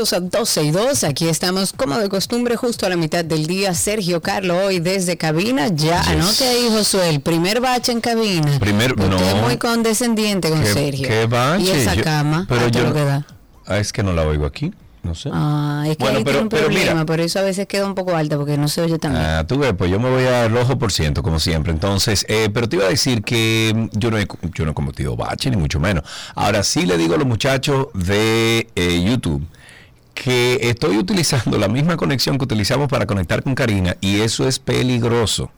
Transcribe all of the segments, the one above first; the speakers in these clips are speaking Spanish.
Bienvenidos a 12 y 2. Aquí estamos, como de costumbre, justo a la mitad del día. Sergio Carlos, hoy desde cabina. Ya, anote ahí, Josué, el primer bache en cabina. Primer- Usted no. es muy condescendiente con ¿Qué- Sergio. qué bache? Y esa Yo- cama. pero yo- lo que da. Ah, es que no la oigo aquí. No sé. Ah, es que Bueno, ahí pero- tiene un pero problema, mira. por eso a veces queda un poco alta, porque no se oye tan bien. Ah, tú ves, pues yo me voy al ojo por ciento, como siempre. Entonces, eh, pero te iba a decir que yo no he, yo no he cometido bache, ni mucho menos. Ahora sí le digo a los muchachos de eh, YouTube que estoy utilizando la misma conexión que utilizamos para conectar con Karina y eso es peligroso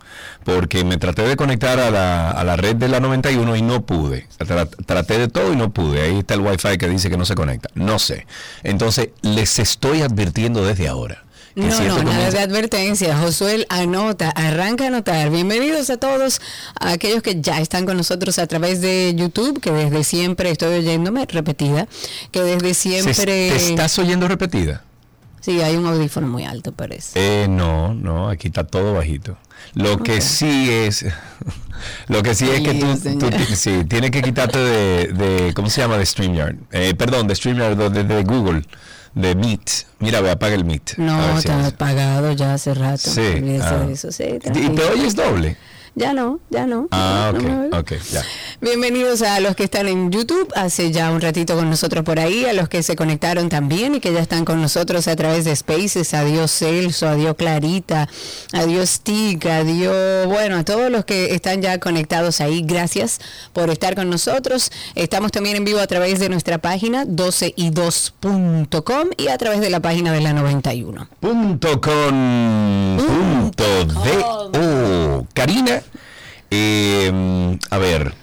porque me traté de conectar a la, a la red de la 91 y no pude. Tra- traté de todo y no pude. Ahí está el wifi que dice que no se conecta. No sé. Entonces les estoy advirtiendo desde ahora. No, no, nada de advertencia. Josué anota, arranca a anotar. Bienvenidos a todos a aquellos que ya están con nosotros a través de YouTube, que desde siempre estoy oyéndome repetida, que desde ¿Se- siempre... ¿Te estás oyendo repetida? Sí, hay un audífono muy alto, parece. Eh, no, no, aquí está todo bajito. Lo que sí es, lo que sí es que tú, sí, tienes que quitarte de, de, ¿cómo se llama? De StreamYard. Eh, perdón, de StreamYard, de, de Google, de Meet. Mira, ve, apaga el Meet. No, si está apagado ya hace rato. Sí, ah. eso, sí, ¿Y te oyes doble? Ya no, ya no. Ah, No, ok, no ok, ya. Bienvenidos a los que están en YouTube, hace ya un ratito con nosotros por ahí, a los que se conectaron también y que ya están con nosotros a través de Spaces, adiós Celso, adiós Clarita, adiós Tic, adiós, bueno, a todos los que están ya conectados ahí, gracias por estar con nosotros. Estamos también en vivo a través de nuestra página 12y2.com y a través de la página de la 91. Punto con punto de o. Karina, eh, a ver,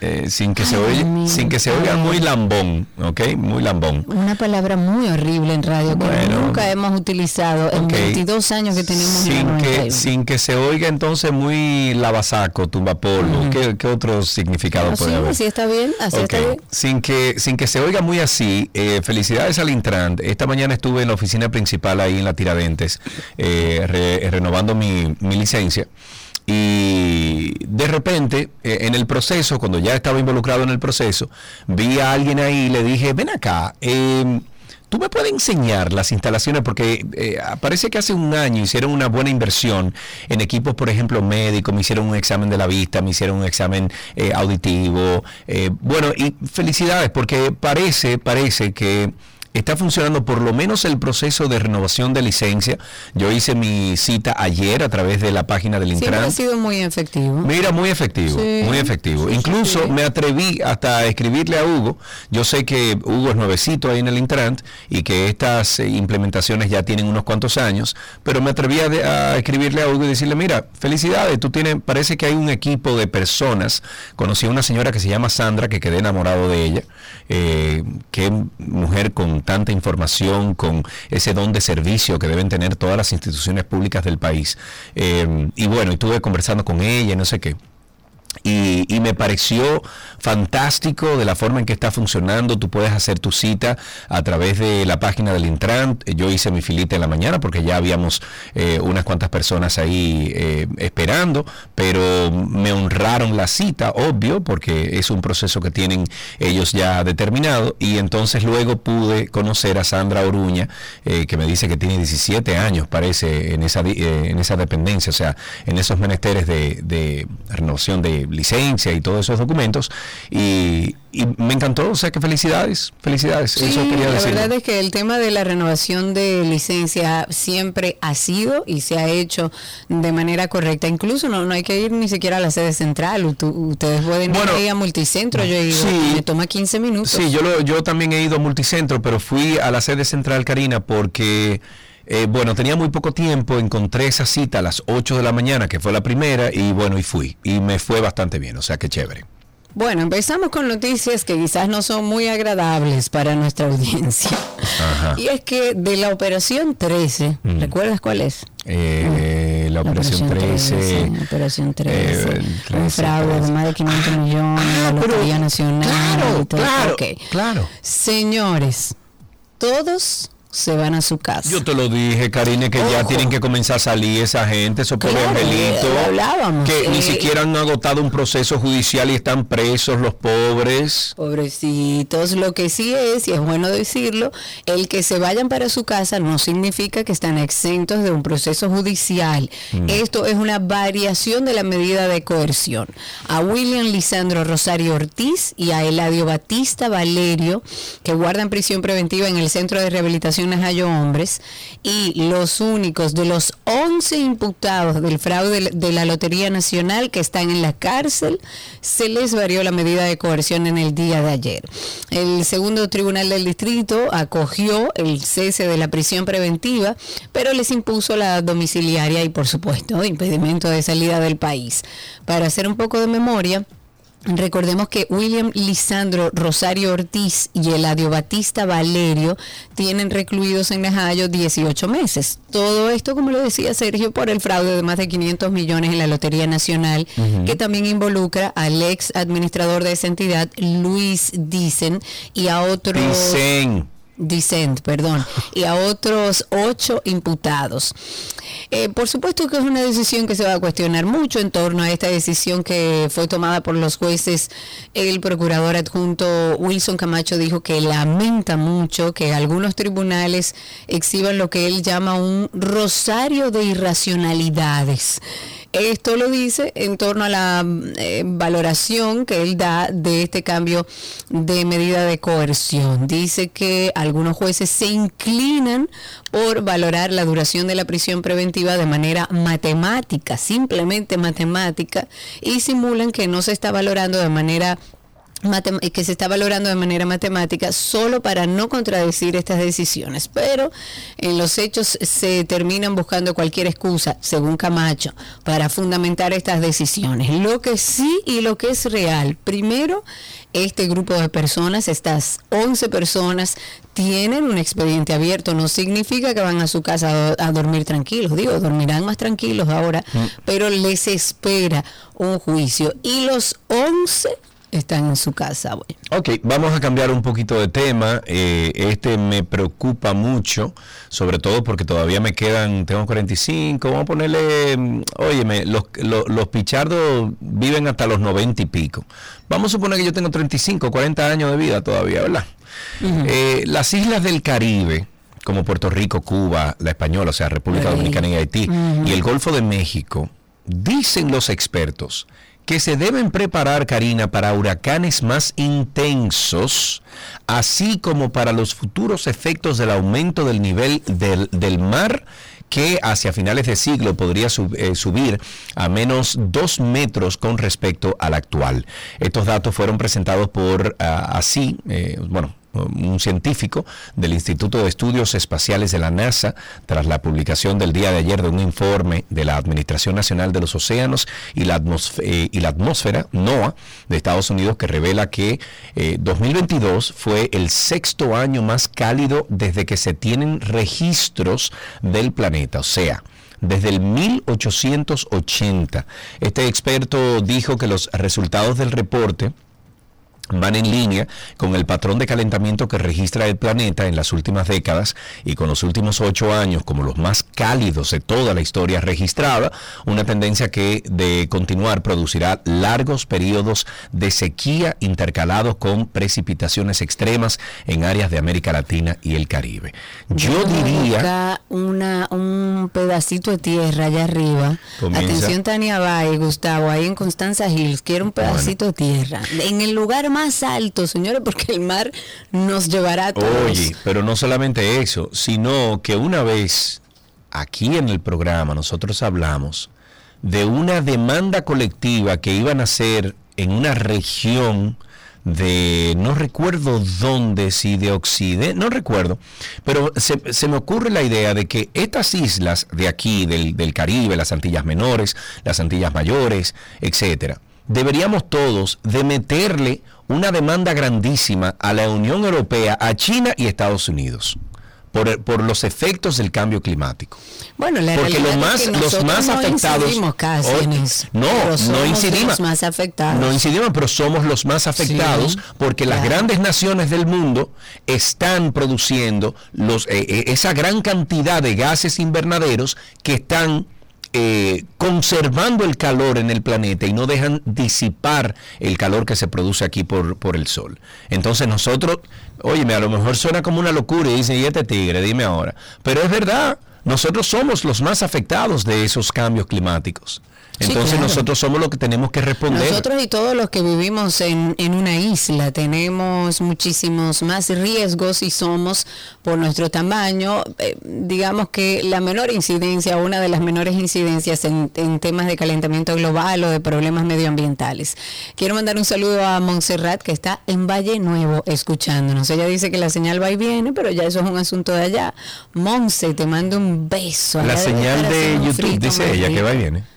eh, sin que se mi- sin que se oiga muy lambón, ¿ok? Muy lambón. Una palabra muy horrible en radio que Bueno. nunca hemos utilizado en Ok. 22 años que tenemos sin que 91. sin que se oiga entonces muy lavasaco, tumbapolvo. ¿Qué, qué otro significado puede haber? así está bien, así Ok, está bien. Sin que, sin que se oiga muy así, eh, felicidades al Intran. Esta mañana estuve en la oficina principal ahí en la Tiradentes, eh, re- renovando mi, mi licencia. Y de repente, eh, en el proceso, cuando ya estaba involucrado en el proceso, vi a alguien ahí y le dije, ven acá, eh, ¿Tú me puedes enseñar las instalaciones? Porque eh, parece que hace un año hicieron una buena inversión en equipos, por ejemplo, médicos, me hicieron un examen de la vista, me hicieron un examen eh, auditivo. eh, bueno, y felicidades, porque parece, parece que está funcionando por lo menos el proceso de renovación de licencia. Yo hice mi cita ayer a través de la página del Siempre Intran. ha sido muy efectivo. Mira, muy efectivo, Sí. muy efectivo. Sí, Incluso sí. me atreví hasta a escribirle a Hugo. Yo sé que Hugo es nuevecito ahí en el Intrant y que estas eh, implementaciones ya tienen unos cuantos años, pero me atreví a, de- a escribirle a Hugo y decirle, mira, felicidades, tú tienes, parece que hay un equipo de personas. Conocí a una señora que se llama Sandra, que quedé enamorado de ella. Eh, qué mujer con tanta información, con ese don de servicio que deben tener todas las instituciones públicas del país. Eh, y bueno, estuve conversando con ella no sé qué. Y, me pareció fantástico de la forma en que está funcionando. Tú puedes hacer tu cita a través de la página del Intran. Yo hice mi filita en la mañana porque ya habíamos eh, unas cuantas personas ahí eh, esperando, pero me honraron la cita, obvio, porque es un proceso que tienen ellos ya determinado. Y entonces luego pude conocer a Sandra Oruña, eh, que me dice que tiene 17 años, parece, en esa, eh, en esa dependencia, o sea, en esos menesteres de, de renovación de licencia y todos esos documentos. Y, y me encantó, o sea, que felicidades, felicidades. Sí, Eso quería la verdad es que el tema de la renovación de licencia siempre ha sido y se ha hecho de manera correcta. Incluso no, no hay que ir ni siquiera a la sede central. Ustedes pueden Bueno, ir a multicentro. Yo he ido, sí. me toma 15 minutos. Sí, yo, lo- yo también he ido a Multicentro, pero fui a la sede central, Karina, porque, eh, bueno, tenía muy poco tiempo, encontré esa cita a las 8 de la mañana, que fue la primera, y bueno, y fui. Y me fue bastante bien, o sea, que chévere. Bueno, empezamos con noticias que quizás no son muy agradables para nuestra audiencia. Ajá. Y es que de la operación 13, ¿recuerdas cuál es? Eh, la Operación 13. Operación 13. eh, el un 13, fraude de 13. más de 500 millones, la Lotería Nacional. claro, y todo. claro, claro. Señores, todos se van a su casa. Yo te lo dije, Karine, que ya tienen que comenzar a salir esa gente, esos pobres Claro, angelitos, que ni siquiera han agotado un proceso judicial y están presos los pobres. Pobrecitos, lo que sí es, y es bueno decirlo, el que se vayan para su casa no significa que están exentos de un proceso judicial. Esto es una variación de la medida de coerción. A William Lisandro Rosario Ortiz y a Eladio Batista Valerio, que guardan prisión preventiva en el Centro de Rehabilitación Najayo Hombres, y los únicos de los 11 imputados del fraude de la Lotería Nacional que están en la cárcel, se les varió la medida de coerción en el día de ayer. El segundo tribunal del distrito acogió el cese de la prisión preventiva, pero les impuso la domiciliaria y, por supuesto, impedimento de salida del país. Para hacer un poco de memoria, Recordemos que William Lisandro Rosario Ortiz y Eladio Batista Valerio tienen recluidos en Najayo 18 meses. Todo esto, como lo decía Sergio, por el fraude de más de 500 millones en la Lotería Nacional, que también involucra al ex administrador de esa entidad, Luis Dicen, y a otros... Dicen. Dissent, perdón, y a otros ocho imputados. Eh, por supuesto que es una decisión que se va a cuestionar mucho en torno a esta decisión que fue tomada por los jueces. El procurador adjunto Wilson Camacho dijo que lamenta mucho que algunos tribunales exhiban lo que él llama un rosario de irracionalidades. Esto lo dice en torno a la eh, valoración que él da de este cambio de medida de coerción. Dice que algunos jueces se inclinan por valorar la duración de la prisión preventiva de manera matemática, simplemente matemática, y simulan que no se está valorando de manera que se está valorando de manera matemática solo para no contradecir estas decisiones, pero en los hechos se terminan buscando cualquier excusa, según Camacho, para fundamentar estas decisiones. Lo que sí y lo que es real, primero, este grupo de personas, estas 11 personas, tienen un expediente abierto, no significa que van a su casa a, dormir tranquilos, digo, dormirán más tranquilos ahora, pero les espera un juicio. Y los 11 están en su casa. Bueno. Ok, vamos a cambiar un poquito de tema. Eh, este me preocupa mucho, sobre todo porque todavía me quedan, tengo 45, vamos a ponerle, mm, óyeme, los, los, los pichardos viven hasta los 90 y pico. Vamos a suponer que yo tengo 35, 40 años de vida todavía, ¿verdad? Eh, las islas del Caribe, como Puerto Rico, Cuba, la Española, o sea, República. Dominicana y Haití, y el Golfo de México, dicen los expertos que se deben preparar, Karina, para huracanes más intensos, así como para los futuros efectos del aumento del nivel del, del mar que hacia finales de siglo podría eh, subir a menos dos metros con respecto al actual. Estos datos fueron presentados por ah, así, eh, bueno, un científico del Instituto de Estudios Espaciales de la NASA tras la publicación del día de ayer de un informe de la Administración Nacional de los Océanos y la, eh, y la Atmósfera, NOAA, de Estados Unidos, que revela que eh, 2022 fue el sexto año más cálido desde que se tienen registros del planeta. O sea, desde el 1880. Este experto dijo que los resultados del reporte van en línea con el patrón de calentamiento que registra el planeta en las últimas décadas y con los últimos ocho años como los más cálidos de toda la historia registrada, una tendencia que de continuar producirá largos periodos de sequía intercalados con precipitaciones extremas en áreas de América Latina y el Caribe. Yo diría... una, un pedacito de tierra allá arriba. Comienza. Atención Tania Bay, Gustavo, ahí en Constanza Hills, quiero un pedacito de tierra. En el lugar más alto, señores, porque el mar nos llevará a todos. Oye, pero no solamente eso, sino que una vez aquí en el programa nosotros hablamos de una demanda colectiva que iban a hacer en una región de, no recuerdo dónde, si de Occidente, no recuerdo, pero se, me ocurre la idea de que estas islas de aquí, del, del Caribe, las Antillas Menores, las Antillas Mayores, etcétera, deberíamos todos de meterle una demanda grandísima a la Unión Europea, a China y Estados Unidos por, por los efectos del cambio climático. Bueno, la Porque es más, que los más no afectados. incidimos casi en eso, no, no incidimos. los más afectados. No incidimos, pero somos los más afectados Sí, porque las grandes naciones del mundo están produciendo los, eh, eh, esa gran cantidad de gases invernaderos que están eh, conservando el calor en el planeta y no dejan disipar el calor que se produce aquí por, por el sol. Entonces nosotros, óyeme, a lo mejor suena como una locura y dicen, y este tigre, dime ahora. Pero es verdad, nosotros somos los más afectados de esos cambios climáticos. Sí, Entonces claro. nosotros somos los que tenemos que responder. Nosotros y todos los que vivimos en, en una isla tenemos muchísimos más riesgos y somos por nuestro tamaño, eh, digamos que la menor incidencia, una de las menores incidencias en, en temas de calentamiento global o de problemas medioambientales. Quiero mandar un saludo a Montserrat que está en Valle Nuevo escuchándonos. Ella dice que la señal va y viene, pero ya eso es un asunto de allá. Monse, te mando un beso. La señal de YouTube frito dice ella que va y viene.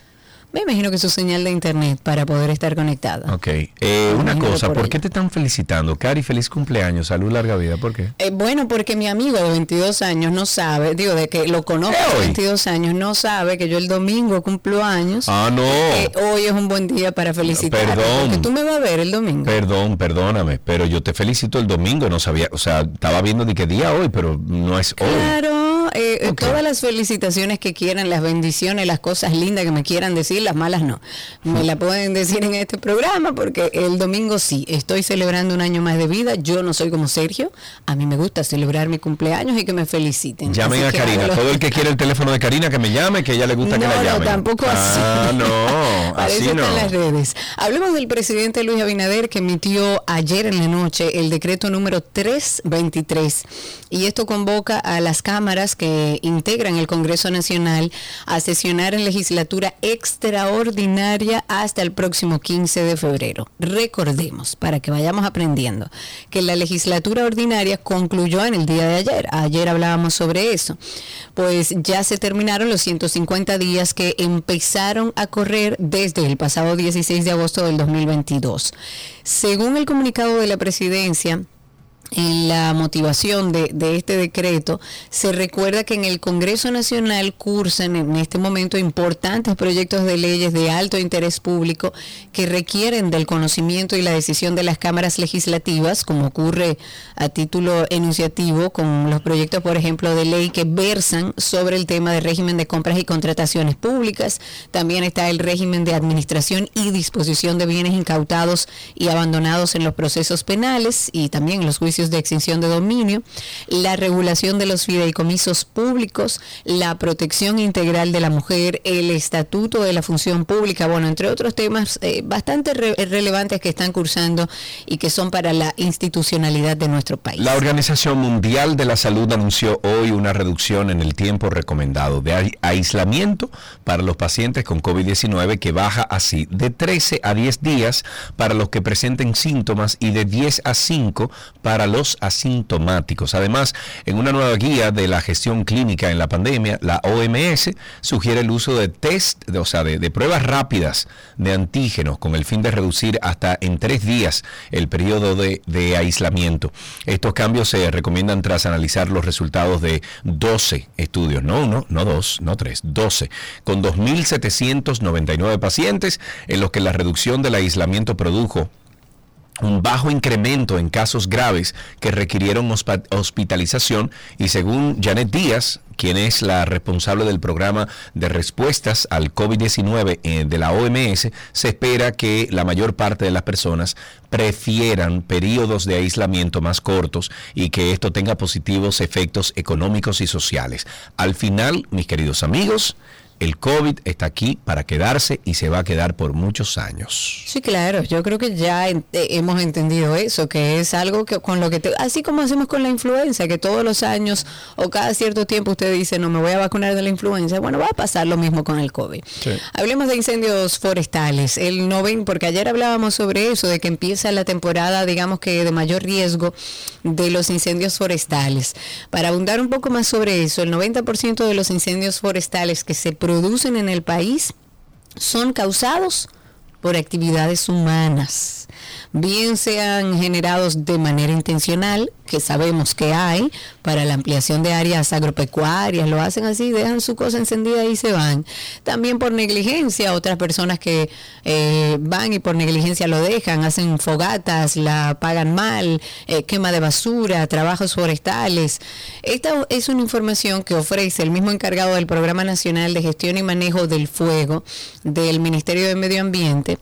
Me imagino que su señal de internet para poder estar conectada. Ok. Eh, una cosa, por ¿por ella. qué te están felicitando? Cari, feliz cumpleaños, salud, larga vida. ¿Por qué? Eh, bueno, porque mi amigo de 22 años no sabe, digo, de que lo conozco ¿Qué de hoy? 22 años, no sabe que yo el domingo cumplo años. Ah, no. que hoy es un buen día para felicitar. Perdón. Porque tú me vas a ver el domingo. Perdón, perdóname, pero yo te felicito el domingo, no sabía, o sea, estaba viendo de qué día hoy, pero no es hoy. Claro, eh, eh, todas las felicitaciones que quieran, las bendiciones, las cosas lindas que me quieran decir, las malas no. Me la pueden decir en este programa porque el domingo sí, estoy celebrando un año más de vida. Yo no soy como Sergio, a mí me gusta celebrar mi cumpleaños y que me feliciten. Llamen Así a Karina, todo el que quiere el teléfono de Karina que me llame, que ella le gusta que no, la no, llamen. tampoco así. Ah, no, así no. están las redes. Hablemos del presidente Luis Abinader que emitió ayer en la noche el decreto número 323 y esto convoca a las cámaras que integran el Congreso Nacional a sesionar en legislatura extraordinaria hasta el próximo 15 de febrero. Recordemos, para que vayamos aprendiendo, que la legislatura ordinaria concluyó en el día de ayer. Ayer hablábamos sobre eso. Pues ya se terminaron los 150 días que empezaron a correr desde el pasado 16 de agosto del 2022. Según el comunicado de la presidencia, en la motivación de, este decreto, se recuerda que en el Congreso Nacional cursan en este momento importantes proyectos de leyes de alto interés público que requieren del conocimiento y la decisión de las cámaras legislativas, como ocurre a título enunciativo con los proyectos, por ejemplo, de ley que versan sobre el tema de régimen de compras y contrataciones públicas. También está el régimen de administración y disposición de bienes incautados y abandonados en los procesos penales y también los juicios de extinción de dominio, la regulación de los fideicomisos públicos, la protección integral de la mujer, el estatuto de la función pública, bueno, entre otros temas eh, bastante re- relevantes que están cursando y que son para la institucionalidad de nuestro país. La Organización Mundial de la Salud anunció hoy una reducción en el tiempo recomendado de ai- aislamiento para los pacientes con COVID-19 que baja así de 13 a 10 días para los que presenten síntomas y de 10 a 5 para los asintomáticos. Además, en una nueva guía de la gestión clínica en la pandemia, la OMS sugiere el uso de test, o sea, de, de pruebas rápidas de antígenos con el fin de reducir hasta en tres días el periodo de, de aislamiento. Estos cambios se recomiendan tras analizar los resultados de 12 estudios, no uno, no dos, no tres, 12, con 2.799 pacientes en los que la reducción del aislamiento produjo un bajo incremento en casos graves que requirieron hospitalización y según Janet Díaz, quien es la responsable del programa de respuestas al COVID-19 eh, de la OMS, se espera que la mayor parte de las personas prefieran periodos de aislamiento más cortos y que esto tenga positivos efectos económicos y sociales. Al final, mis queridos amigos, el COVID está aquí para quedarse y se va a quedar por muchos años. Sí, claro, yo creo que ya eh, hemos entendido eso, que es algo que con lo que, te- así como hacemos con la influenza, que todos los años o cada cierto tiempo usted dice, no me voy a vacunar de la influenza, bueno, va a pasar lo mismo con el COVID. Sí. Hablemos de incendios forestales, el noven, porque ayer hablábamos sobre eso, de que empieza la temporada, digamos que de mayor riesgo de los incendios forestales. Para abundar un poco más sobre eso, el 90% de los incendios forestales que se producen en el país son causados por actividades humanas, bien sean generados de manera intencional, que sabemos que hay para la ampliación de áreas agropecuarias, lo hacen así, dejan su cosa encendida y se van. También por negligencia, otras personas que eh, van y por negligencia lo dejan, hacen fogatas, la pagan mal, eh, quema de basura, trabajos forestales. Esta es una información que ofrece el mismo encargado del Programa Nacional de Gestión y Manejo del Fuego del Ministerio de Medio Ambiente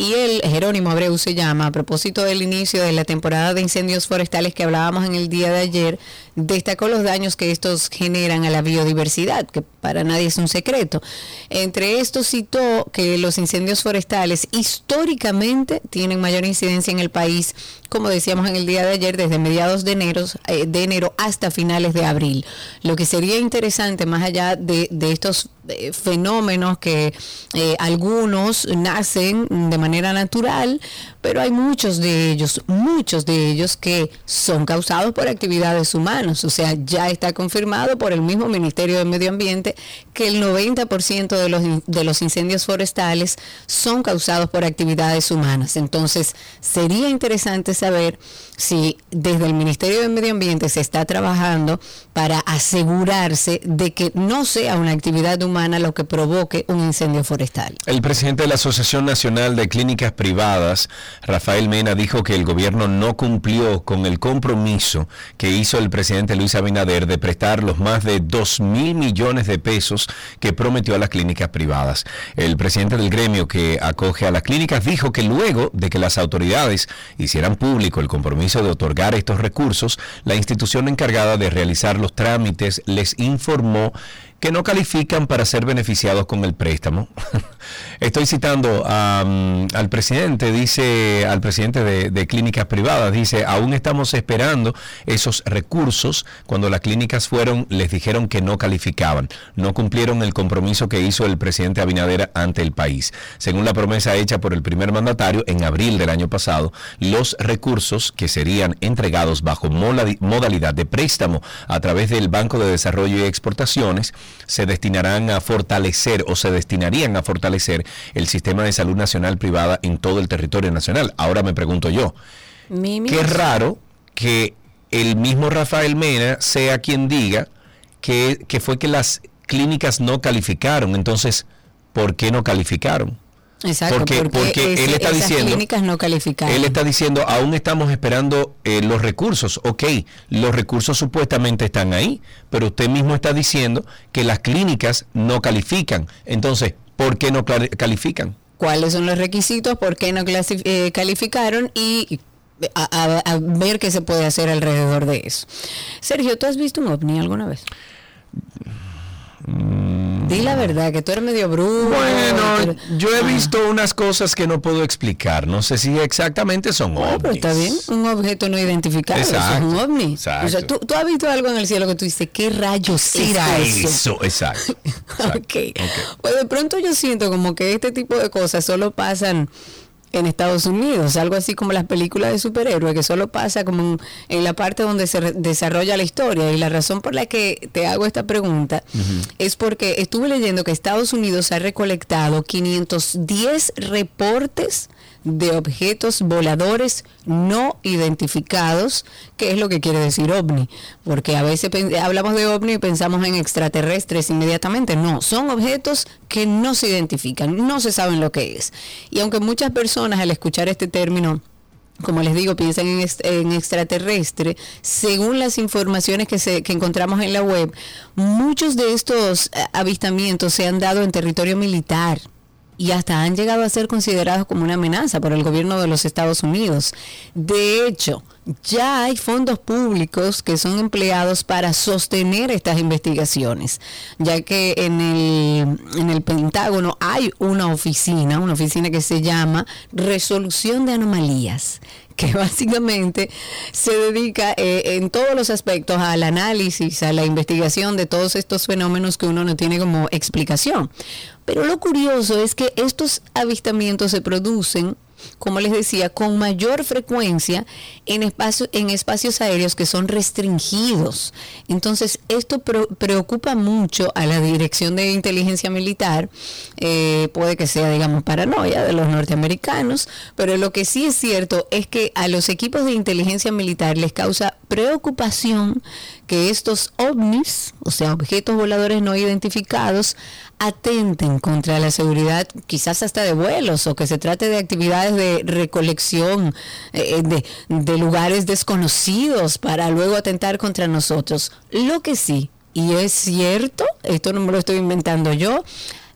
y el Jerónimo Abreu se llama, a propósito del inicio de la temporada de incendios forestales que hablábamos en el día de ayer, destacó los daños que estos generan a la biodiversidad, que para nadie es un secreto. Entre estos citó que los incendios forestales históricamente tienen mayor incidencia en el país, como decíamos en el día de ayer, desde mediados de enero, eh, de enero hasta finales de abril. Lo que sería interesante, más allá de, de estos eh, fenómenos que eh, algunos nacen de manera natural, pero hay muchos de ellos, muchos de ellos que son causados por actividades humanas. O sea, ya está confirmado por el mismo Ministerio de Medio Ambiente que el 90% de los, de los incendios forestales son causados por actividades humanas. Entonces, sería interesante saber si desde el Ministerio de Medio Ambiente se está trabajando para asegurarse de que no sea una actividad humana lo que provoque un incendio forestal. El presidente de la Asociación Nacional de Clínicas Privadas, Rafael Mena, dijo que el gobierno no cumplió con el compromiso que hizo el presidente Luis Abinader de prestar los más de 2 mil millones de pesos que prometió a las clínicas privadas. El presidente del gremio que acoge a las clínicas dijo que luego de que las autoridades hicieran público el compromiso de otorgar estos recursos, la institución encargada de realizar los trámites les informó que no califican para ser beneficiados con el préstamo. Estoy citando al presidente, dice al presidente de, clínicas privadas, dice, aún estamos esperando esos recursos. Cuando las clínicas fueron, les dijeron que no calificaban, no cumplieron el compromiso que hizo el presidente Abinader ante el país. Según la promesa hecha por el primer mandatario en abril del año pasado, los recursos que serían entregados bajo modalidad de préstamo a través del Banco de Desarrollo y Exportaciones, se destinarán a fortalecer o se destinarían a fortalecer el sistema de salud nacional privada en todo el territorio nacional. Ahora me pregunto yo, qué raro que el mismo Rafael Mena sea quien diga que, que fue que las clínicas no calificaron. Entonces, ¿por qué no calificaron? Exacto, porque, porque, él está diciendo, clínicas no calificadas. Él está diciendo, aún estamos esperando eh, los recursos. Ok, los recursos supuestamente están ahí, pero usted mismo está diciendo que las clínicas no califican. Entonces, ¿por qué no califican? ¿Cuáles son los requisitos? ¿Por qué no eh, calificaron? Y a, a, ver qué se puede hacer alrededor de eso. Sergio, ¿tú has visto un ovni alguna vez? Mm. Di la verdad, que tú eres medio brujo. Bueno, yo he ah. visto unas cosas que no puedo explicar. No sé si exactamente son ovnis. pero está bien, un objeto no identificado. Exacto, eso es un ovni. Exacto. O sea, ¿tú, has visto algo en el cielo que tú dices, ¿qué rayos era eso? eso? Exacto. okay. Pues de pronto yo siento como que este tipo de cosas solo pasan en Estados Unidos, algo así como las películas de superhéroes, que solo pasa como en, la parte donde se desarrolla la historia. Y la razón por la que te hago esta pregunta es porque estuve leyendo que Estados Unidos ha recolectado 510 reportes de objetos voladores no identificados, que es lo que quiere decir ovni, porque a veces hablamos de ovni y pensamos en extraterrestres inmediatamente, no, son objetos que no se identifican, no se saben lo que es. Y aunque muchas personas al escuchar este término como les digo, piensan en, en, extraterrestre, según las informaciones que, se, que encontramos en la web, muchos de estos eh, avistamientos se han dado en territorio militar y hasta han llegado a ser considerados como una amenaza por el gobierno de los Estados Unidos. De hecho, ya hay fondos públicos que son empleados para sostener estas investigaciones, ya que en el, en el Pentágono hay una oficina, una oficina que se llama Resolución de Anomalías, que básicamente se dedica eh, en todos los aspectos al análisis, a la investigación de todos estos fenómenos que uno no tiene como explicación. Pero lo curioso es que estos avistamientos se producen como les decía, con mayor frecuencia en, espacio, en espacios aéreos que son restringidos. Entonces, esto preocupa mucho a la Dirección de Inteligencia Militar. Eh, puede que sea, digamos, paranoia de los norteamericanos, pero lo que sí es cierto es que a los equipos de inteligencia militar les causa preocupación que estos ovnis, o sea, objetos voladores no identificados, atenten contra la seguridad, quizás hasta de vuelos, o que se trate de actividades de recolección eh, de, de lugares desconocidos para luego atentar contra nosotros. Lo que sí, y es cierto, esto no me lo estoy inventando yo,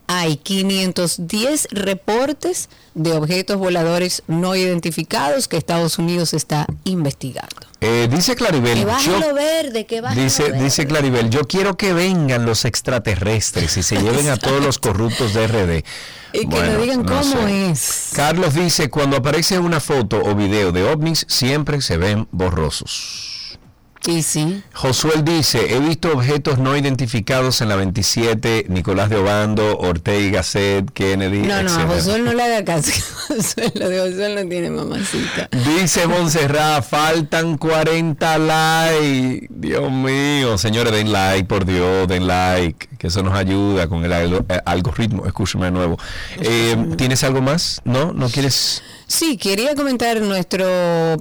hay 510 reportes de objetos voladores no identificados que Estados Unidos está investigando. Eh, dice Claribel. yo, verde, que dice, dice Claribel, yo quiero que vengan los extraterrestres y se lleven a todos los corruptos de RD. Y que nos digan cómo es. Carlos dice, cuando aparece una foto o video de ovnis, siempre se ven borrosos. Sí, sí. Josué dice, he visto objetos no identificados en la 27, Nicolás de Obando, Ortega Gasset, Kennedy. No, no, a Josué no le haga caso. Josué, lo de Josué no tiene mamacita. Dice Montserrat, faltan 40 likes. Dios mío, señores, den like, por Dios, den like, que eso nos ayuda con el eh, algoritmo. Escúchame de nuevo. Eh, ¿Tienes algo más? ¿No? ¿No quieres...? Sí, quería comentar nuestro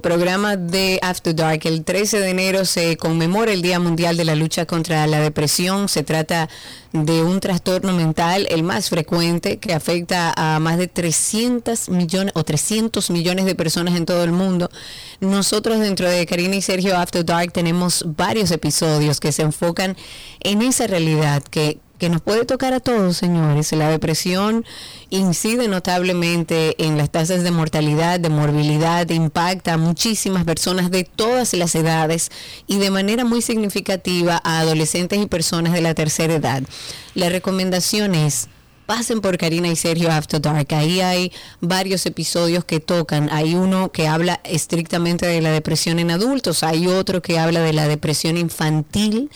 programa de After Dark. El 13 de enero se conmemora el Día Mundial de la Lucha contra la Depresión. Se trata de un trastorno mental, el más frecuente, que afecta a más de 300 millones o 300 millones de personas en todo el mundo. Nosotros dentro de Karina y Sergio After Dark tenemos varios episodios que se enfocan en esa realidad que que nos puede tocar a todos, señores. La depresión incide notablemente en las tasas de mortalidad, de morbilidad, impacta a muchísimas personas de todas las edades y de manera muy significativa a adolescentes y personas de la tercera edad. La recomendación es pasen por Karina y Sergio After Dark. Ahí hay varios episodios que tocan. Hay uno que habla estrictamente de la depresión en adultos, hay otro que habla de la depresión infantil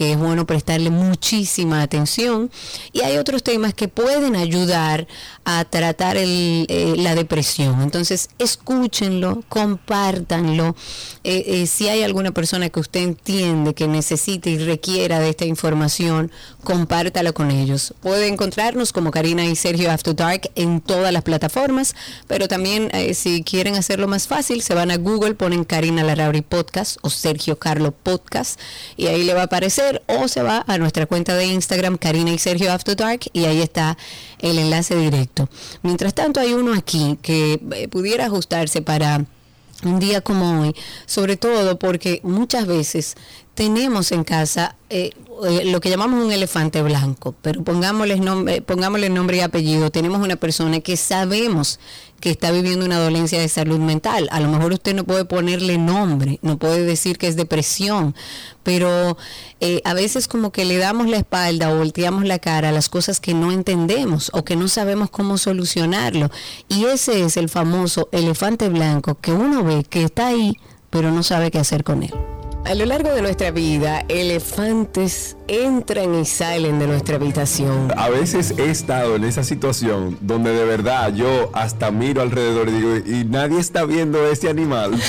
que es bueno prestarle muchísima atención. Y hay otros temas que pueden ayudar a tratar eh, la depresión. Entonces, escúchenlo, compártanlo. Eh, eh, si hay alguna persona que usted entiende que necesite y requiera de esta información, compártala con ellos. Puede encontrarnos como Karina y Sergio After Dark en todas las plataformas, pero también si quieren hacerlo más fácil, se van a Google, ponen Karina Larrauri Podcast o Sergio Carlo Podcast y ahí le va a aparecer o se va a nuestra cuenta de Instagram, Karina y Sergio After Dark, y ahí está el enlace directo. Mientras tanto, hay uno aquí que eh, pudiera ajustarse para un día como hoy, sobre todo porque muchas veces tenemos en casa eh, eh, lo que llamamos un elefante blanco, pero pongámosle nombre, nombre y apellido. Tenemos una persona que sabemos que está viviendo una dolencia de salud mental. A lo mejor usted no puede ponerle nombre, no puede decir que es depresión, pero eh, a veces como que le damos la espalda o volteamos la cara a las cosas que no entendemos o que no sabemos cómo solucionarlo. Y ese es el famoso elefante blanco que uno ve que está ahí, pero no sabe qué hacer con él. A lo largo de nuestra vida, elefantes entran y salen de nuestra habitación. A veces he estado en esa situación donde de verdad yo hasta miro alrededor y digo, y nadie está viendo ese animal.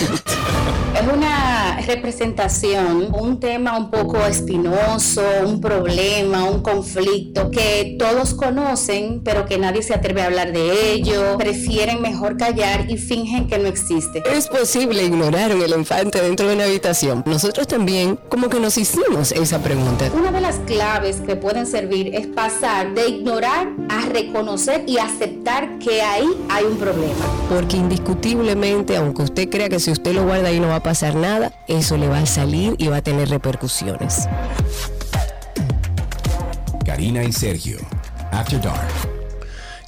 Es una representación, un tema un poco espinoso, un problema, un conflicto que todos conocen, pero que nadie se atreve a hablar de ello, prefieren mejor callar y fingen que no existe. Es posible ignorar un elefante dentro de una habitación. Nosotros también como que nos hicimos esa pregunta. Una de las claves que pueden servir es pasar de ignorar a reconocer y aceptar que ahí hay un problema. Porque indiscutiblemente, aunque usted crea que si usted lo guarda ahí no va a pasar nada, eso le va a salir y va a tener repercusiones. Karina y Sergio, After Dark.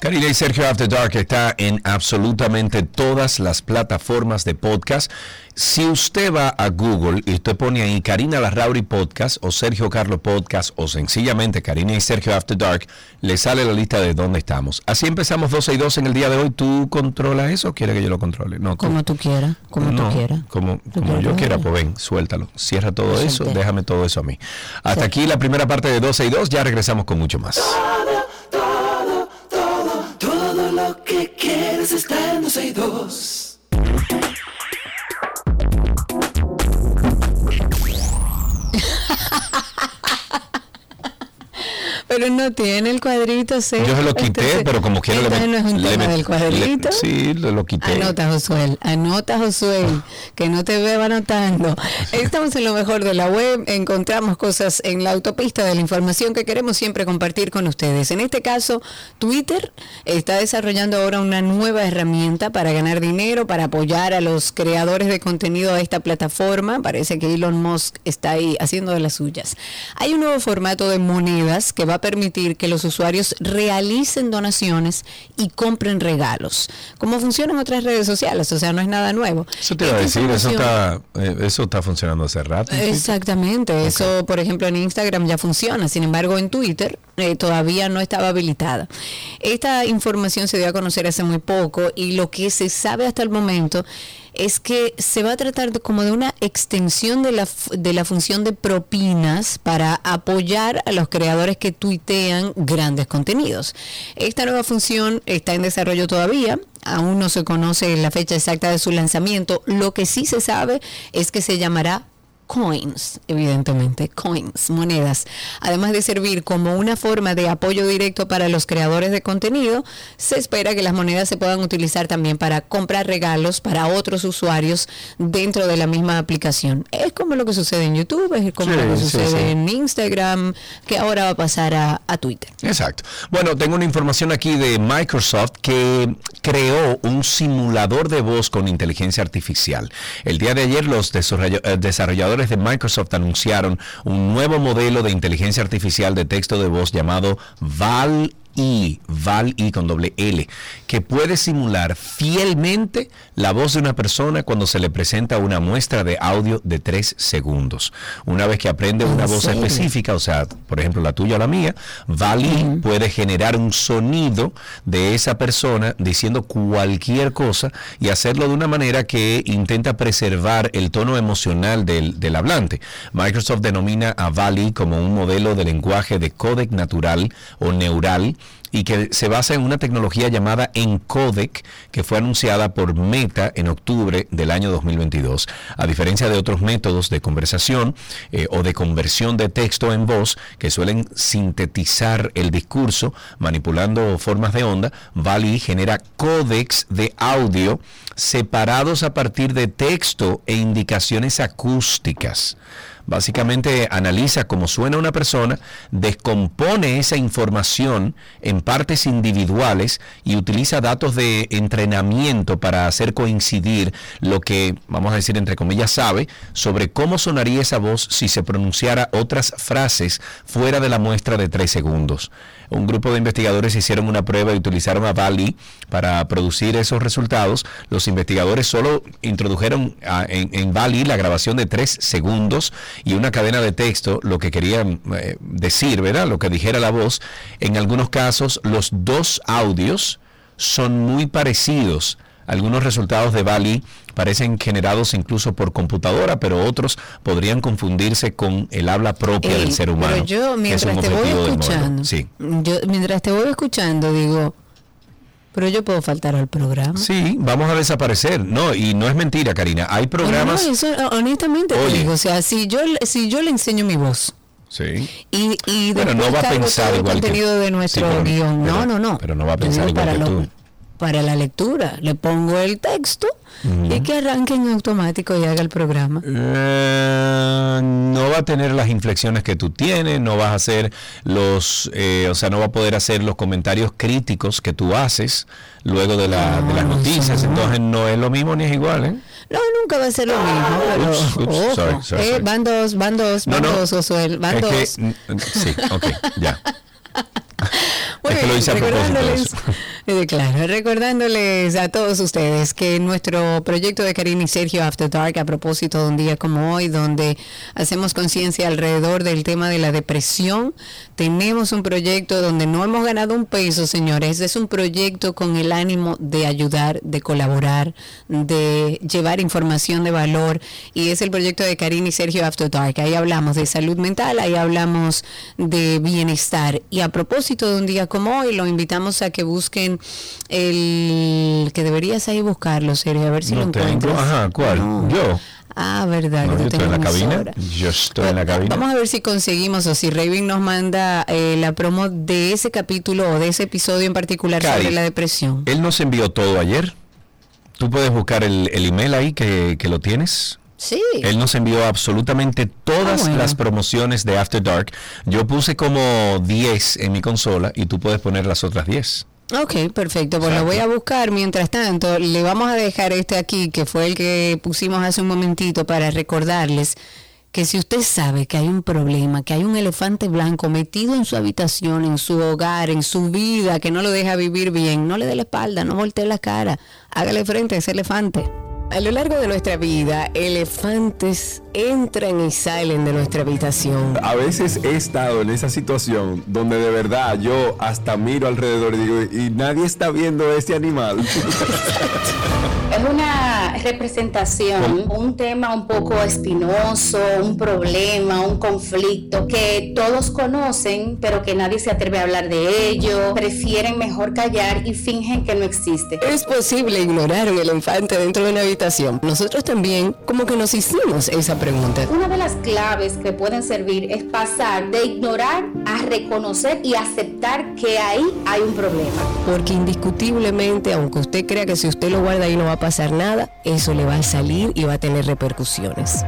Karina y Sergio After Dark está en absolutamente todas las plataformas de podcast. Si usted va a Google y usted pone ahí Karina Larrauri Podcast o Sergio Carlos Podcast o sencillamente Karina y Sergio After Dark, le sale la lista de dónde estamos. Así empezamos 12 y 2 en el día de hoy. ¿Tú controlas eso o quieres que yo lo controle? No, como tú quieras, como tú quieras. Como, como yo quiera, pues ven, suéltalo. Cierra todo eso, déjame todo eso a mí. Hasta aquí la primera parte de 12 y 2, ya regresamos con mucho más que quieres estar en 12 y 2. Pero no tiene el cuadrito, ¿sí? Yo se lo quité, Entonces, pero como quiera le no es un le tema del cuadrito. le- sí, lo, lo quité. Anota, Josué, anota, Josué, que no te veo anotando. Estamos en lo mejor de la web, encontramos cosas en la autopista de la información que queremos siempre compartir con ustedes. En este caso, Twitter está desarrollando ahora una nueva herramienta para ganar dinero, para apoyar a los creadores de contenido de esta plataforma. Parece que Elon Musk está ahí haciendo de las suyas. Hay un nuevo formato de monedas que va a permitir que los usuarios realicen donaciones y compren regalos. Como funcionan otras redes sociales, o sea, no es nada nuevo. Eso te iba a decir, eso información- está, eh, eso está funcionando hace rato. Exactamente, eso por ejemplo en Instagram ya funciona, sin embargo en Twitter eh, todavía no estaba habilitada. Esta información se dio a conocer hace muy poco y lo que se sabe hasta el momento es que se va a tratar de, como de una extensión de la, de la función de propinas para apoyar a los creadores que tuitean grandes contenidos. Esta nueva función está en desarrollo todavía, aún no se conoce la fecha exacta de su lanzamiento. Lo que sí se sabe es que se llamará coins, evidentemente, coins, monedas. Además de servir como una forma de apoyo directo para los creadores de contenido, se espera que las monedas se puedan utilizar también para comprar regalos para otros usuarios dentro de la misma aplicación. Es como lo que sucede en YouTube, es como Sí, lo que sucede sí. en Instagram, que ahora va a pasar a, a Twitter. Exacto. Bueno, tengo una información aquí de Microsoft que creó un simulador de voz con inteligencia artificial. El día de ayer los eh, desarrolladores de Microsoft anunciaron un nuevo modelo de inteligencia artificial de texto de voz llamado Val I, Val I con doble L, que puede simular fielmente la voz de una persona cuando se le presenta una muestra de audio de tres segundos. Una vez que aprende una ¿En voz serio? específica, o sea, por ejemplo la tuya o la mía, Vali puede generar un sonido de esa persona diciendo cualquier cosa y hacerlo de una manera que intenta preservar el tono emocional del, del hablante. Microsoft denomina a Vali como un modelo de lenguaje de códec natural o neural y que se basa en una tecnología llamada Encodec que fue anunciada por Meta en octubre del año 2022. A diferencia de otros métodos de conversación eh, o de conversión de texto en voz que suelen sintetizar el discurso manipulando formas de onda, Vali genera códex de audio separados a partir de texto e indicaciones acústicas. Básicamente analiza cómo suena una persona, descompone esa información en partes individuales y utiliza datos de entrenamiento para hacer coincidir lo que, vamos a decir entre comillas, sabe sobre cómo sonaría esa voz si se pronunciara otras frases fuera de la muestra de tres segundos. Un grupo de investigadores hicieron una prueba y utilizaron a Bali para producir esos resultados. Los investigadores solo introdujeron a- en, en Bali la grabación de tres segundos y una cadena de texto, lo que querían eh, decir, ¿verdad? Lo que dijera la voz. En algunos casos, los dos audios son muy parecidos. Algunos resultados de Bali parecen generados incluso por computadora, pero otros podrían confundirse con el habla propia del ser humano. Pero yo, mientras te voy escuchando, Sí. yo, mientras te voy escuchando, digo, pero yo puedo faltar al programa. Sí, vamos a desaparecer. No, y no es mentira, Karina. Hay programas. No, eso, honestamente Oye. te digo, o sea, si yo, si yo le enseño mi voz Sí. y, y Bueno, no va a pensar igual que- de Sí, nuestro pero- guion, no, pero- no, no. pero no va a pensar igual para que lo- tú. Para la lectura, le pongo el texto y que arranque en automático y haga el programa. Eh, no va a tener las inflexiones que tú tienes, no vas a hacer los, eh, o sea, no va a poder hacer los comentarios críticos que tú haces luego de, la- de las No, noticias. no. Entonces no es lo mismo ni es igual, ¿eh? No, nunca va a ser lo mismo, pero Ups, ups, ojo, sorry, sorry, eh, sorry. van dos, van dos, van dos, van es dos. que, mm, sí, ok, ya. Muy es que lo bien, hice a propósito. recordándoles, eh, claro, recordándoles a todos ustedes que nuestro proyecto de Karina y Sergio After Dark, a propósito de un día como hoy, donde hacemos conciencia alrededor del tema de la depresión, tenemos un proyecto donde no hemos ganado un peso, señores. Es un proyecto con el ánimo de ayudar, de colaborar, de llevar información de valor. Y es el proyecto de Karina y Sergio After Dark. Ahí hablamos de salud mental, ahí hablamos de bienestar. Y a propósito de un día como hoy, lo invitamos a que busquen el que deberías ahí buscarlo, Sergio, a ver si No lo tengo. encuentras. Ajá, ¿cuál? No. Yo. Ah, verdad. No, que yo estoy en la cabina. Yo estoy en la cabina. Vamos a ver si conseguimos o si Raven nos manda eh, la promo de ese capítulo o de ese episodio en particular Cari, sobre la depresión. Él nos envió todo ayer. Tú puedes buscar el, el email ahí que, que lo tienes. Sí. Él nos envió absolutamente todas Ah, bueno. las promociones de After Dark. Yo puse como 10 en mi consola y tú puedes poner las otras 10. Ok, perfecto. Pues lo voy a buscar. Mientras tanto, le vamos a dejar este aquí, que fue el que pusimos hace un momentito para recordarles que si usted sabe que hay un problema, que hay un elefante blanco metido en su habitación, en su hogar, en su vida, que no lo deja vivir bien, no le dé la espalda, no voltee la cara, hágale frente a ese elefante. A lo largo de nuestra vida, elefantes entran y salen de nuestra habitación. A veces he estado en esa situación donde de verdad yo hasta miro alrededor y digo, y nadie está viendo este animal. Es una representación, un tema un poco espinoso, un problema, un conflicto que todos conocen, pero que nadie se atreve a hablar de ello. Prefieren mejor callar y fingen que no existe. Es posible ignorar un elefante dentro de una habitación. Nosotros también como que nos hicimos esa pregunta. Una de las claves que pueden servir es pasar de ignorar a reconocer y aceptar que ahí hay un problema. Porque indiscutiblemente, aunque usted crea que si usted lo guarda ahí no va a pasar nada, eso le va a salir y va a tener repercusiones.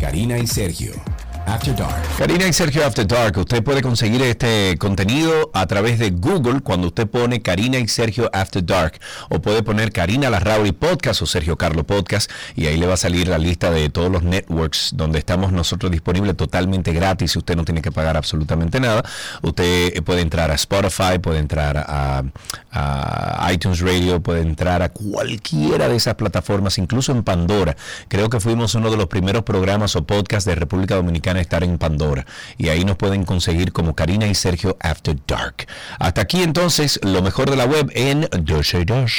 Karina y Sergio. After Dark. Karina y Sergio After Dark, usted puede conseguir este contenido a través de Google cuando usted pone Karina y Sergio After Dark o puede poner Karina Larrauri Podcast o Sergio Carlo Podcast y ahí le va a salir la lista de todos los networks donde estamos nosotros disponibles totalmente gratis, usted no tiene que pagar absolutamente nada. Usted eh, puede entrar a Spotify, puede entrar a, a iTunes Radio, puede entrar a cualquiera de esas plataformas, incluso en Pandora. Creo que fuimos uno de los primeros programas o podcasts de República Dominicana a estar en Pandora. Y ahí nos pueden conseguir como Karina y Sergio After Dark. Hasta aquí entonces lo mejor de la web en 262.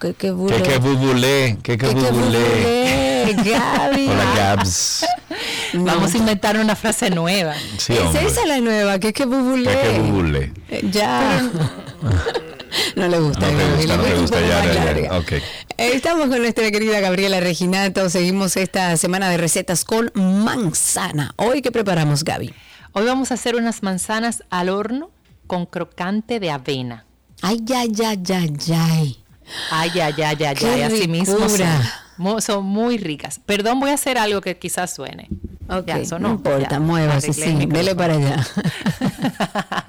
¿Qué, qué Que que bule- que que Gaby. Hola Gabs. No. Vamos a inventar una frase nueva. Sí, Es esa la nueva, que que bubulé. Que que bubulé. Eh, Ya. No le gusta. No gusta, le no un gusta, ya, ya. Eh, Estamos con nuestra querida Gabriela Reginato. Seguimos esta semana de recetas con manzana. Hoy, ¿qué preparamos, Gaby? Hoy vamos a hacer unas manzanas al horno con crocante de avena. Ay, ay, ay, ay, ay. Ay, ay, ay, ay, ¡Qué ay, así mismo son. Son muy ricas. Perdón, voy a hacer algo que quizás suene. Ok, Ya, sonó, no importa, muévase, sí, el dele para allá.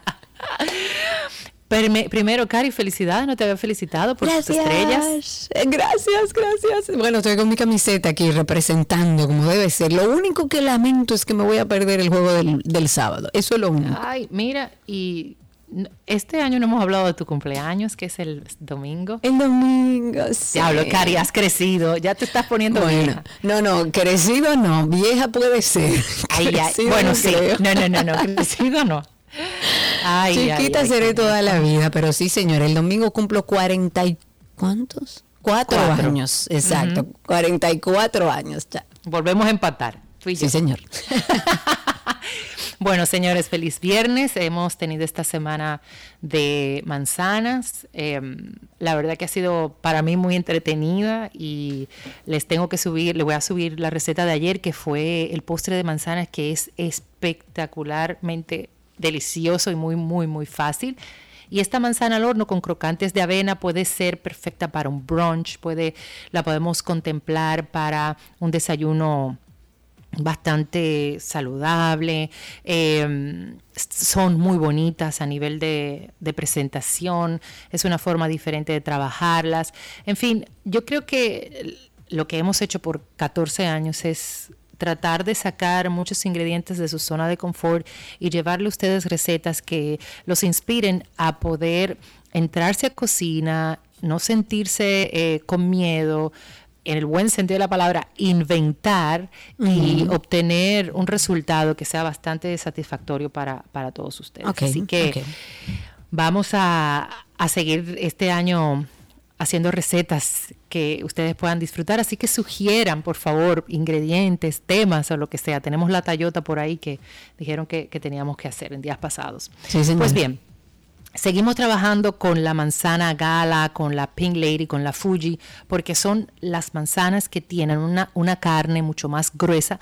Primero, Cari, felicidades, no te había felicitado por tus estrellas. Eh, Gracias, gracias. Bueno, estoy con mi camiseta aquí representando como debe ser. Lo único que lamento es que me voy a perder el juego del, del sábado. Eso es lo único. Ay, mira, y este año no hemos hablado de tu cumpleaños, que es el domingo. El domingo, sí. Diablo, Cari, has crecido, ya te estás poniendo Bueno, vieja. no, no, crecido no, vieja puede ser. Ay, ay, bueno, no sí. creo. No, no, no, no, crecido no. Ay, Chiquita ay, seré toda la vida, pero sí, señor, el domingo cumplo 40 y... ¿Cuántos? Cuatro, Cuatro. años, exacto. 44 años ya. Volvemos a empatar. y yo. Sí, señor. Bueno, señores, feliz viernes. Hemos tenido esta semana de manzanas. Eh, la verdad que ha sido para mí muy entretenida y les tengo que subir, le voy a subir la receta de ayer que fue el postre de manzanas que es espectacularmente delicioso y muy, muy, muy fácil. Y esta manzana al horno con crocantes de avena puede ser perfecta para un brunch, puede, la podemos contemplar para un desayuno bastante saludable, eh, son muy bonitas a nivel de, de presentación, es una forma diferente de trabajarlas. En fin, yo creo que lo que hemos hecho por 14 años es tratar de sacar muchos ingredientes de su zona de confort y llevarle a ustedes recetas que los inspiren a poder entrarse a cocina, no sentirse eh, con miedo, en el buen sentido de la palabra, inventar y obtener un resultado que sea bastante satisfactorio para, para todos ustedes. Así que. Vamos a, a seguir este año haciendo recetas que ustedes puedan disfrutar, así que sugieran, por favor, ingredientes, temas o lo que sea. Tenemos la Tayota por ahí que dijeron que, que teníamos que hacer en días pasados. Sí. Pues bien, Seguimos trabajando con la manzana gala, con la Pink Lady, con la Fuji, porque son las manzanas que tienen una, una carne mucho más gruesa,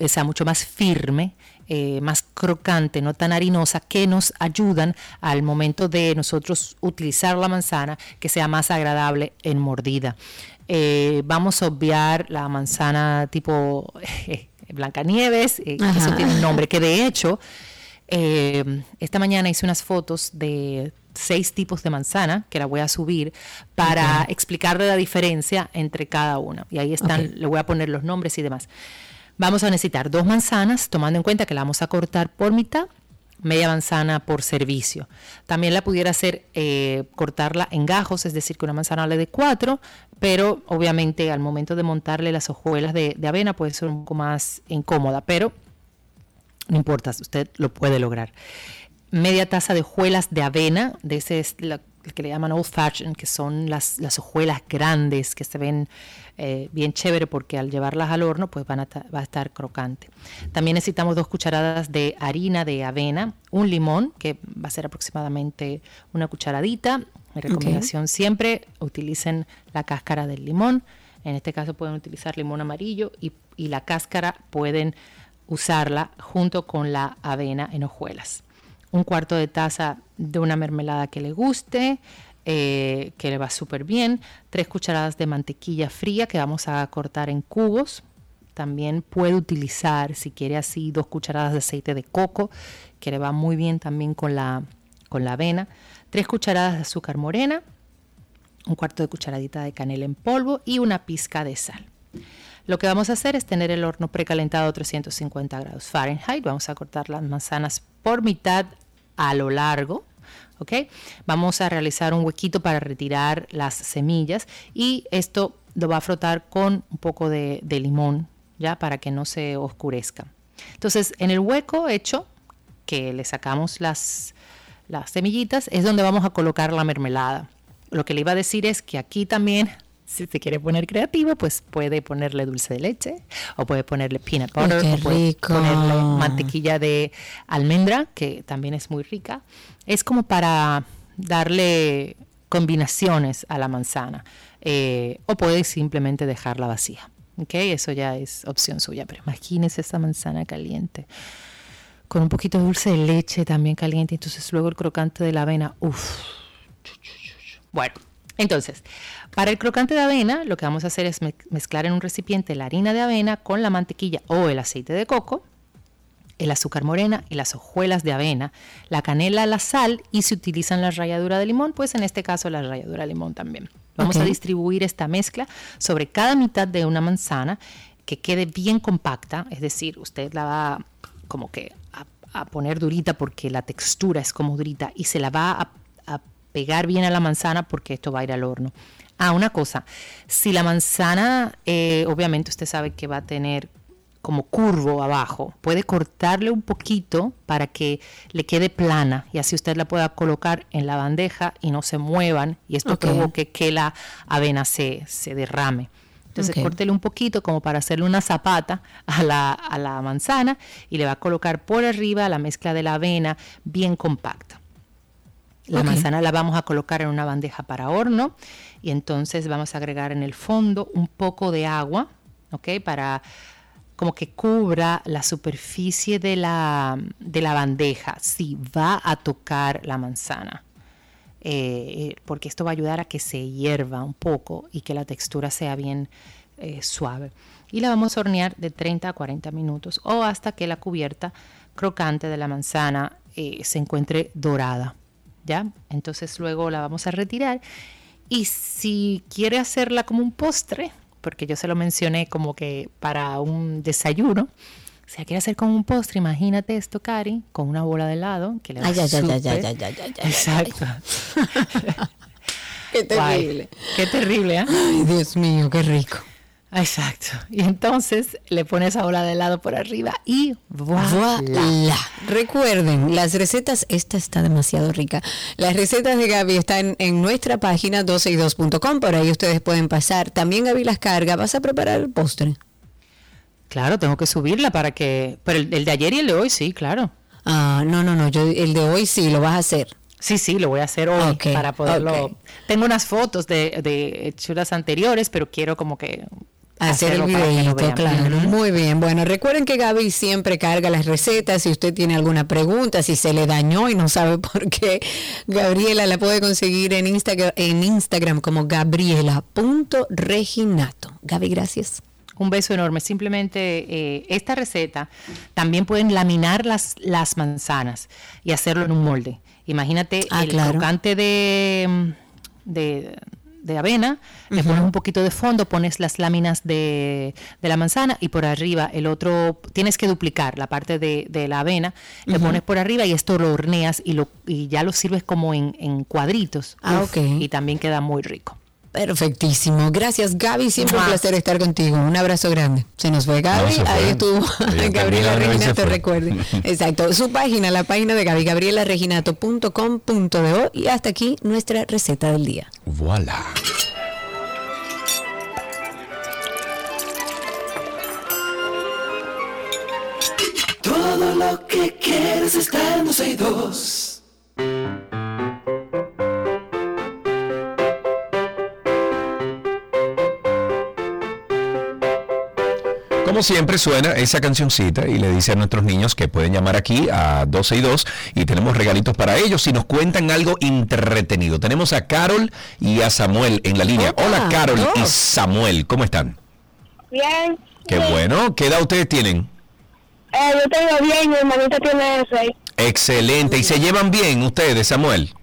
o sea, mucho más firme, eh, más crocante, no tan harinosa, que nos ayudan al momento de nosotros utilizar la manzana que sea más agradable en mordida. Eh, vamos a obviar la manzana tipo Blancanieves, eh, que eso tiene un nombre, que de hecho eh, esta mañana hice unas fotos de seis tipos de manzana que la voy a subir para explicarle la diferencia entre cada una. Y ahí están, Ok. le voy a poner los nombres y demás. Vamos a necesitar dos manzanas, tomando en cuenta que la vamos a cortar por mitad, media manzana por servicio. También la pudiera hacer eh, cortarla en gajos, es decir, que una manzana le de cuatro, pero obviamente al momento de montarle las hojuelas de, de avena puede ser un poco más incómoda, pero no importa, usted lo puede lograr. Media taza de hojuelas de avena, de ese es la- que le llaman old fashioned, que son las, las hojuelas grandes que se ven eh, bien chévere porque al llevarlas al horno pues van a va a estar crocante. También necesitamos dos cucharadas de harina de avena, un limón, que va a ser aproximadamente una cucharadita. Mi recomendación siempre utilicen la cáscara del limón. En este caso pueden utilizar limón amarillo y, y la cáscara pueden usarla junto con la avena en hojuelas. Un cuarto de taza de una mermelada que le guste, eh, que le va súper bien. Tres cucharadas de mantequilla fría que vamos a cortar en cubos. También puede utilizar, si quiere así, dos cucharadas de aceite de coco, que le va muy bien también con la, con la avena. Tres cucharadas de azúcar morena, un cuarto de cucharadita de canela en polvo y una pizca de sal. Lo que vamos a hacer es tener el horno precalentado a 350 grados Fahrenheit. Vamos a cortar las manzanas por mitad a lo largo. Vamos a realizar un huequito para retirar las semillas y esto lo va a frotar con un poco de, limón, ya para que no se oscurezca. Entonces, en el hueco hecho, que le sacamos las semillitas, es donde vamos a colocar la mermelada. Lo que le iba a decir es que aquí también, si se quiere poner creativo, pues puede ponerle dulce de leche o puede ponerle peanut Ay, butter qué o puede rico. ponerle mantequilla de almendra, que también es muy rica. Es como para darle combinaciones a la manzana. eh, o puede simplemente dejarla vacía. ¿ok? Eso ya es opción suya. Pero imagínese esa manzana caliente con un poquito de dulce de leche también caliente. Entonces luego el crocante de la avena. Uf. Bueno, entonces, para el crocante de avena, lo que vamos a hacer es mez- mezclar en un recipiente la harina de avena con la mantequilla o el aceite de coco, el azúcar morena y las hojuelas de avena, la canela, la sal y si utilizan la ralladura de limón, pues en este caso la ralladura de limón también. Vamos a distribuir esta mezcla sobre cada mitad de una manzana que quede bien compacta, es decir, usted la va como que a, a poner durita porque la textura es como durita y se la va a pegar bien a la manzana porque esto va a ir al horno. Ah, una cosa, si la manzana, eh, obviamente usted sabe que va a tener como curvo abajo, puede cortarle un poquito para que le quede plana y así usted la pueda colocar en la bandeja y no se muevan y esto Ok. provoque que la avena se, se derrame. Entonces Ok. córtele un poquito como para hacerle una zapata a la, a la manzana y le va a colocar por arriba la mezcla de la avena bien compacta. La manzana la vamos a colocar en una bandeja para horno y entonces vamos a agregar en el fondo un poco de agua, ¿ok? Para como que cubra la superficie de la, de la bandeja si va a tocar la manzana. Eh, porque esto va a ayudar a que se hierva un poco y que la textura sea bien eh, suave. Y la vamos a hornear de 30 a 40 minutos o hasta que la cubierta crocante de la manzana eh, se encuentre dorada. ¿Ya? Entonces luego la vamos a retirar y si quiere hacerla como un postre, porque yo se lo mencioné como que para un desayuno, si la quiere hacer como un postre, imagínate esto, Cari, con una bola de helado que le va Ay, ay, ay, ay, Exacto. Qué Guay. terrible. Qué terrible, ¿eh? Ay, Dios mío, qué rico. Exacto. Y entonces le pones ahora de helado por arriba y voilà. Voilà. Recuerden, las recetas, esta está demasiado rica. Las recetas de Gaby están en nuestra página 12y2.com, por ahí ustedes pueden pasar. También Gaby las carga. ¿Vas a preparar el postre? Claro, tengo que subirla para que... Pero el, el de ayer y el de hoy, sí, claro. Ah, no, no, no, yo el de hoy sí lo vas a hacer. Sí, sí, lo voy a hacer hoy para poderlo... Tengo unas fotos de, de hechuras anteriores, pero quiero como que... Hacer el videito, claro. Muy bien. Bueno, recuerden que Gaby siempre carga las recetas. Si usted tiene alguna pregunta, si se le dañó y no sabe por qué, Gabriela la puede conseguir en Instagram, en Instagram como gabriela.reginato. Gaby, gracias. Un beso enorme. Simplemente eh, esta receta también pueden laminar las, las manzanas y hacerlo en un molde. Imagínate Ah, el claro. crocante de, de, de avena, le pones un poquito de fondo, pones las láminas de, de la manzana y por arriba el otro, tienes que duplicar la parte de, de la avena, le pones por arriba y esto lo horneas y, lo, y ya lo sirves como en, en cuadritos. Ah, Uf. Y también queda muy rico. Perfectísimo. Gracias, Gaby. Siempre un placer estar contigo. Un abrazo grande. Se nos fue Gaby. No, se fue. Ahí estuvo Gabriela Reginato, fue. recuerde. Exacto. Su página, la página de Gaby, gabrielareginato.com.do. Y hasta aquí nuestra receta del día. Voilà. Todo lo que quieres está en 12 y 2. Como siempre suena esa cancioncita y le dice a nuestros niños que pueden llamar aquí a 12 y 2 y tenemos regalitos para ellos si nos cuentan algo entretenido. Tenemos a Carol y a Samuel en la línea. Hola, Hola Carol y. Samuel, ¿cómo están? Bien. Qué bueno. ¿Qué edad ustedes tienen? Eh, yo tengo 10 y mi hermanita tiene 6. Excelente. ¿Y se llevan bien ustedes, Samuel?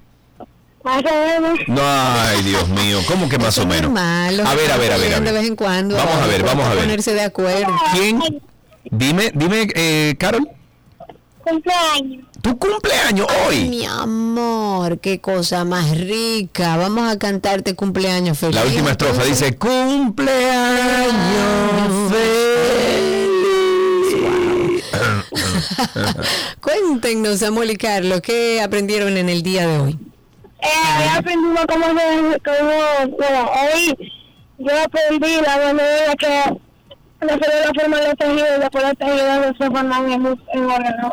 Más o menos. No, ay, Dios mío, ¿cómo que más Eso o menos? a ver, a ver, a ver. a pelean ver. De vez en cuando. Vamos a ver, vamos a ver. Ponerse de acuerdo. ¿Quién? Dime, dime, eh, Carol, Cumpleaños. tu cumpleaños hoy. Mi amor, qué cosa más rica. Vamos a cantarte cumpleaños feliz. La última estrofa dice cumpleaños feliz. Cuéntenos, Samuel y Carlos, ¿qué aprendieron en el día de hoy? Eh, he aprendido cómo se, cómo, bueno, hoy yo aprendí la manera que la forma de los tejidos y después los tejidos se forman en, en órganos.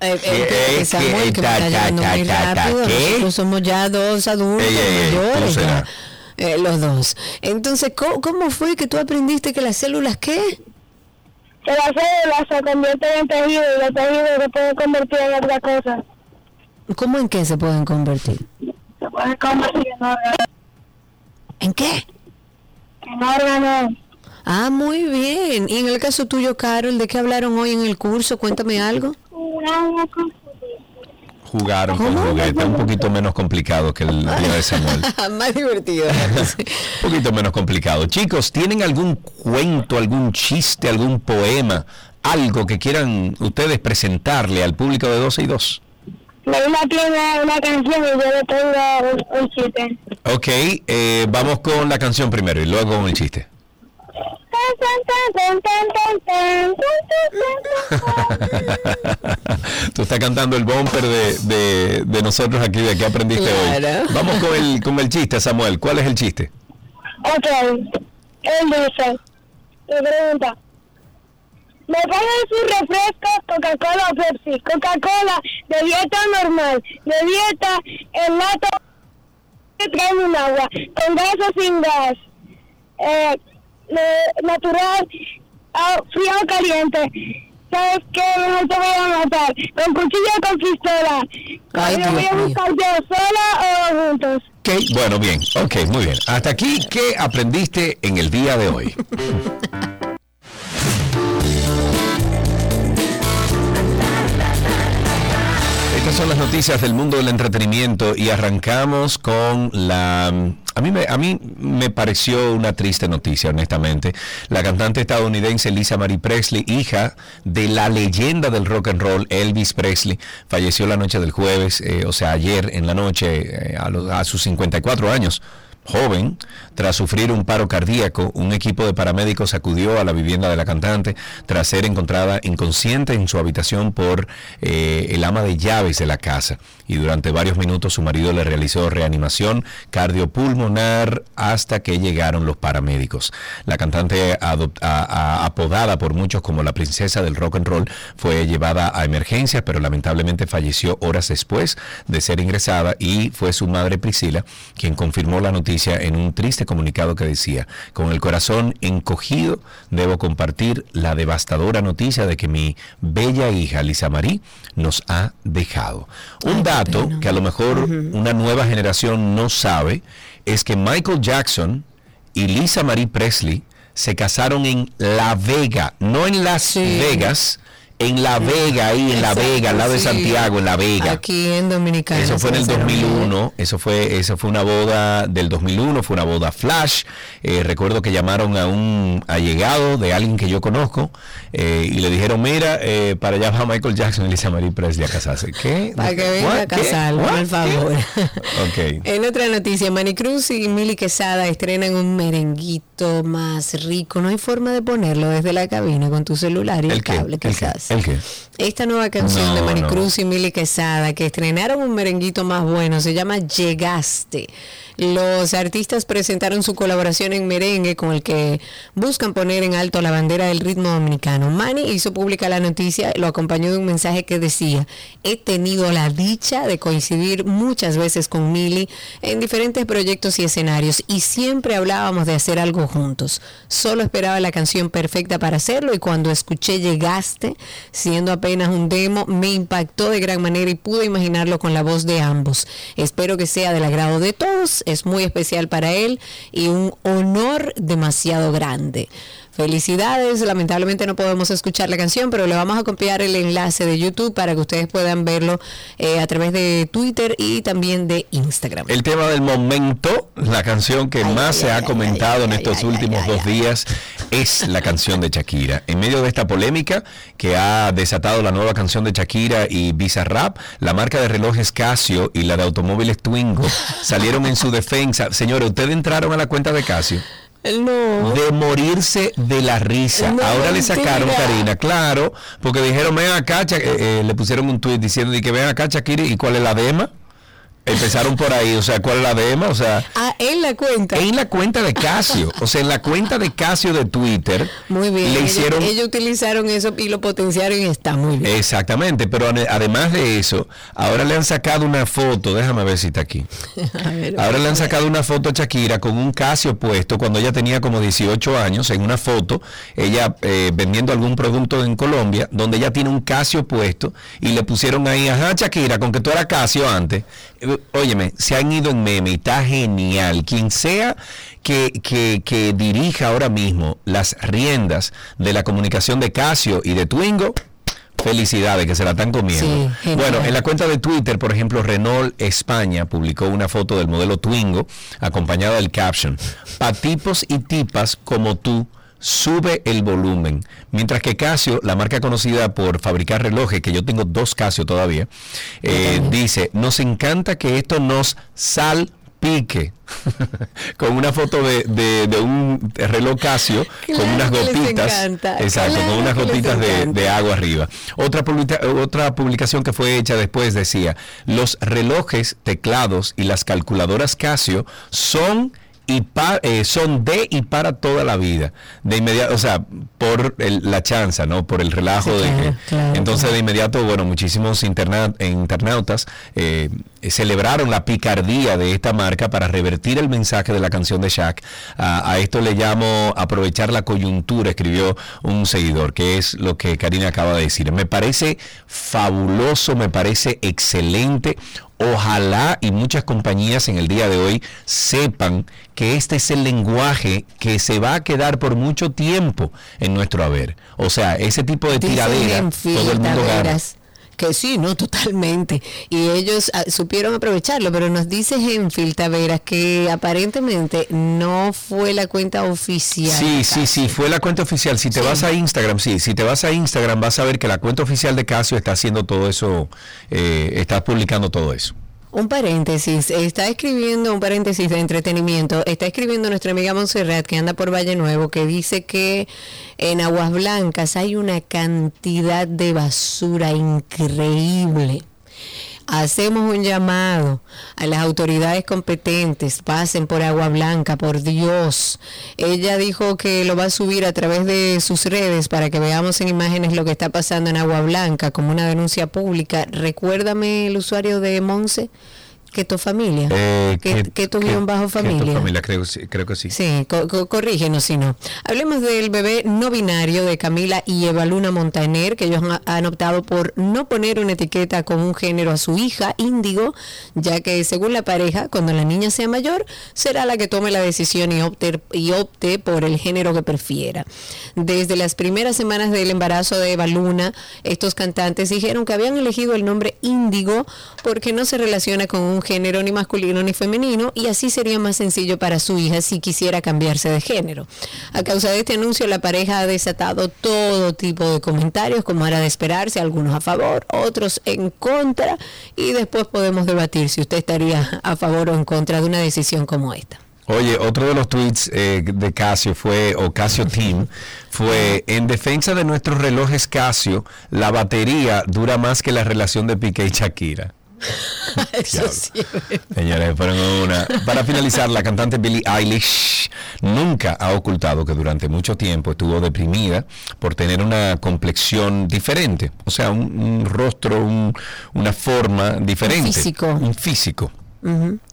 Eh, ¿Qué? eh, Samuel, que me Ta, está somos ya dos adultos Ey, ey, ey, ¿cómo mayores. será? ya. Eh, los dos. Entonces, ¿cómo, cómo fue que tú aprendiste que las células qué? Que las células se convierten en tejidos y los tejidos se pueden convertir en otra cosa. ¿Cómo en qué se pueden convertir? Se pueden convertir en órganos. ¿En qué? En órganos. Ah, muy bien. Y en el caso tuyo, Carol, ¿de qué hablaron hoy en el curso? Cuéntame algo. Jugaron con ¿Cómo? juguetes, un poquito menos complicado que el día de Samuel. Más divertido. Un poquito menos complicado. Chicos, ¿tienen algún cuento, algún chiste, algún poema, algo que quieran ustedes presentarle al público de 12 y 2? Marina tiene una canción y yo le tengo un, chiste. Ok, eh, vamos con la canción primero y luego con el chiste. Tú estás cantando el bumper de, de, de nosotros aquí, de que aprendiste claro. hoy. Vamos con el, con el chiste, Samuel. ¿Cuál es el chiste? Ok, él dice, le pregunta, ¿me ponen su refresco Coca-Cola o Pepsi? Coca-Cola de dieta normal, de dieta en lata, que traen un agua, con gas o sin gas, eh, natural, frío o caliente. ¿Sabes qué? No te voy a matar. Con cuchillo o con pistola. Ay, ¿Me voy Dios a buscar yo sola o juntos? Ok, bueno, bien. Ok, muy bien. Hasta aquí, ¿qué aprendiste en el día de hoy? Estas son las noticias del mundo del entretenimiento y arrancamos con la... A mí, me, a mí me pareció una triste noticia, honestamente. La cantante estadounidense Lisa Marie Presley, hija de la leyenda del rock and roll Elvis Presley, falleció la noche del jueves, eh, o sea, ayer en la noche, eh, a, a sus 54 años. Joven, tras sufrir un paro cardíaco, un equipo de paramédicos acudió a la vivienda de la cantante tras ser encontrada inconsciente en su habitación por eh, el ama de llaves de la casa. Y durante varios minutos su marido le realizó reanimación cardiopulmonar hasta que llegaron los paramédicos. La cantante apodada por muchos como la princesa del rock and roll fue llevada a emergencias, pero lamentablemente falleció horas después de ser ingresada y fue su madre Priscila quien confirmó la noticia en un triste comunicado que decía, con el corazón encogido debo compartir la devastadora noticia de que mi bella hija Lisa Marie nos ha dejado. Un dato que a lo mejor una nueva generación no sabe es que Michael Jackson y Lisa Marie Presley se casaron en La Vega, no en Las Sí. Vegas, en La Vega, ahí en La Vega, al lado de. Santiago, en La Vega. Aquí en Dominicana. Eso fue en el se casaron. 2001, eso fue, eso fue una boda del 2001, fue una boda flash. Eh, recuerdo que llamaron a un allegado de alguien que yo conozco eh, y le dijeron, mira, eh, para allá va Michael Jackson y Lisa Marie Presley a casarse. ¿Qué? Para que venga What? a ¿Qué? casarlo, What? por favor. Ok. En otra noticia, Manicruz y Mili Quesada estrenan un merenguito más rico. No hay forma de ponerlo desde la cabina con tu celular y el, ¿El qué? cable, ¿El qué? quizás. ¿El qué? Esta nueva canción No, de Manicruz no. y Mili Quesada, que estrenaron un merenguito más bueno, se llama Llegaste. Los artistas presentaron su colaboración en merengue con el que buscan poner en alto la bandera del ritmo dominicano. Manny hizo pública la noticia, lo acompañó de un mensaje que decía, he tenido la dicha de coincidir muchas veces con Mili en diferentes proyectos y escenarios y siempre hablábamos de hacer algo juntos. Solo esperaba la canción perfecta para hacerlo y cuando escuché Llegaste, siendo apenas un demo, me impactó de gran manera y pude imaginarlo con la voz de ambos. Espero que sea del agrado de todos, es muy especial para él y un honor demasiado grande. Felicidades, lamentablemente no podemos escuchar la canción, pero le vamos a copiar el enlace de YouTube para que ustedes puedan verlo eh, a través de Twitter y también de Instagram. El tema del momento, la canción que Ay, más ay, se ha comentado en estos últimos dos días es la canción de Shakira. En medio de esta polémica que ha desatado la nueva canción de Shakira y Bizarrap, la marca de relojes Casio y la de automóviles Twingo salieron en su defensa. Señores, ustedes entraron a la cuenta de Casio No. de morirse de la risa. No, Ahora le sacaron, mentira. Karina, claro, porque dijeron, ven acá, eh, eh, le pusieron un tweet diciendo que ven acá, Shakira, ¿y cuál es la dema? Empezaron por ahí, o sea, ¿cuál es la dema? O sea, Ah, en la cuenta. en la cuenta de Casio, o sea, en la cuenta de Casio de Twitter, Muy bien. le ellos- hicieron... ellos, utilizaron eso y lo potenciaron y está muy bien. Exactamente, pero ade- además de eso, ahora le han sacado una foto, déjame ver si está aquí. Ver, Ahora le han sacado una foto a Shakira con un Casio puesto cuando ella tenía como 18 años, en una foto, ella eh, vendiendo algún producto en Colombia, donde ella tiene un Casio puesto y le pusieron ahí, ajá, Shakira, con que tú eras Casio antes. Óyeme, se han ido en meme y está genial. Quien sea que, que, que dirija ahora mismo las riendas de la comunicación de Casio y de Twingo, Felicidades, que se la están comiendo. Sí, bueno, en la cuenta de Twitter, por ejemplo, Renault España publicó una foto del modelo Twingo acompañada del caption, pa tipos y tipas como tú, sube el volumen. Mientras que Casio, la marca conocida por fabricar relojes, que yo tengo dos Casio todavía, eh, dice, nos encanta que esto nos salpique. con una foto de, de- de un reloj Casio con unas gotitas. Exacto, claro con unas gotitas de, agua arriba. Otra, publica- otra publicación que fue hecha después decía, los relojes, teclados y las calculadoras Casio son y pa- eh, son de y para toda la vida. De inmediato, o sea, por el- la chanza, ¿no? Por el relajo Sí, de claro, que... claro, entonces claro. de inmediato, bueno, muchísimos interna- eh, internautas eh, celebraron la picardía de esta marca para revertir el mensaje de la canción de Shaq. A, a esto le llamo aprovechar la coyuntura, escribió un seguidor, que es lo que Karina acaba de decir. Me parece fabuloso, me parece excelente. Ojalá y muchas compañías en el día de hoy sepan que este es el lenguaje que se va a quedar por mucho tiempo en nuestro haber. O sea, ese tipo de tiradera, todo el mundo gana. Que sí, no, totalmente. Y ellos ah, supieron aprovecharlo, pero nos dice Genfil Taveras que aparentemente no fue la cuenta oficial. Sí, sí, sí, fue la cuenta oficial. Si te vas a Instagram, sí, si te vas a Instagram vas a ver que la cuenta oficial de Casio está haciendo todo eso, eh, está publicando todo eso. Un paréntesis, está escribiendo un paréntesis de entretenimiento, está escribiendo nuestra amiga Montserrat que anda por Valle Nuevo que dice que en Aguas Blancas hay una cantidad de basura increíble. Hacemos un llamado a las autoridades competentes, pasen por Agua Blanca, por Dios. Ella dijo que lo va a subir a través de sus redes para que veamos en imágenes lo que está pasando en Agua Blanca como una denuncia pública. Recuérdame el usuario de Monse. Que tu familia, Eh, que, que tu guion bajo que tu familia. familia, creo, creo que sí. Sí, co- co- corrígenos si no. Hablemos del bebé no binario de Camila y Evaluna Montaner, que ellos han- han optado por no poner una etiqueta con un género a su hija, índigo, ya que según la pareja, cuando la niña sea mayor, será la que tome la decisión y opte, y opte por el género que prefiera. Desde las primeras semanas del embarazo de Evaluna, estos cantantes dijeron que habían elegido el nombre índigo porque no se relaciona con un género ni masculino ni femenino y así sería más sencillo para su hija si quisiera cambiarse de género. A causa de este anuncio, la pareja ha desatado todo tipo de comentarios, como era de esperarse, algunos a favor, otros en contra, y después podemos debatir si usted estaría a favor o en contra de una decisión como esta. Oye, otro de los tweets eh, de Casio fue, o Casio Team, fue, en defensa de nuestros relojes Casio, la batería dura más que la relación de Piqué y Shakira. Eso sí. Señores, fueron una. Para finalizar, la cantante Billie Eilish nunca ha ocultado que durante mucho tiempo estuvo deprimida por tener una complexión diferente, o sea, un, un rostro, un- una forma diferente, físico. un físico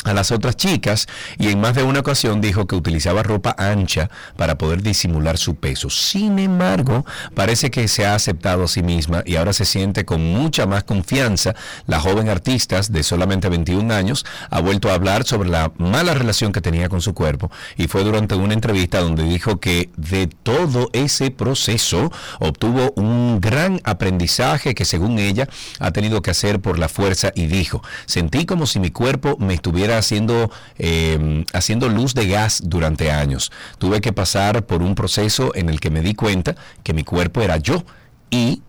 a las otras chicas y en más de una ocasión dijo que utilizaba ropa ancha para poder disimular su peso. Sin embargo, parece que se ha aceptado a sí misma y ahora se siente con mucha más confianza. La joven artista de solamente 21 años ha vuelto a hablar sobre la mala relación que tenía con su cuerpo y fue durante una entrevista donde dijo que de todo ese proceso obtuvo un gran aprendizaje que según ella ha tenido que hacer por la fuerza y dijo, sentí como si mi cuerpo me estuviera haciendo, eh, haciendo luz de gas durante años. Tuve que pasar por un proceso en el que me di cuenta que mi cuerpo era yo y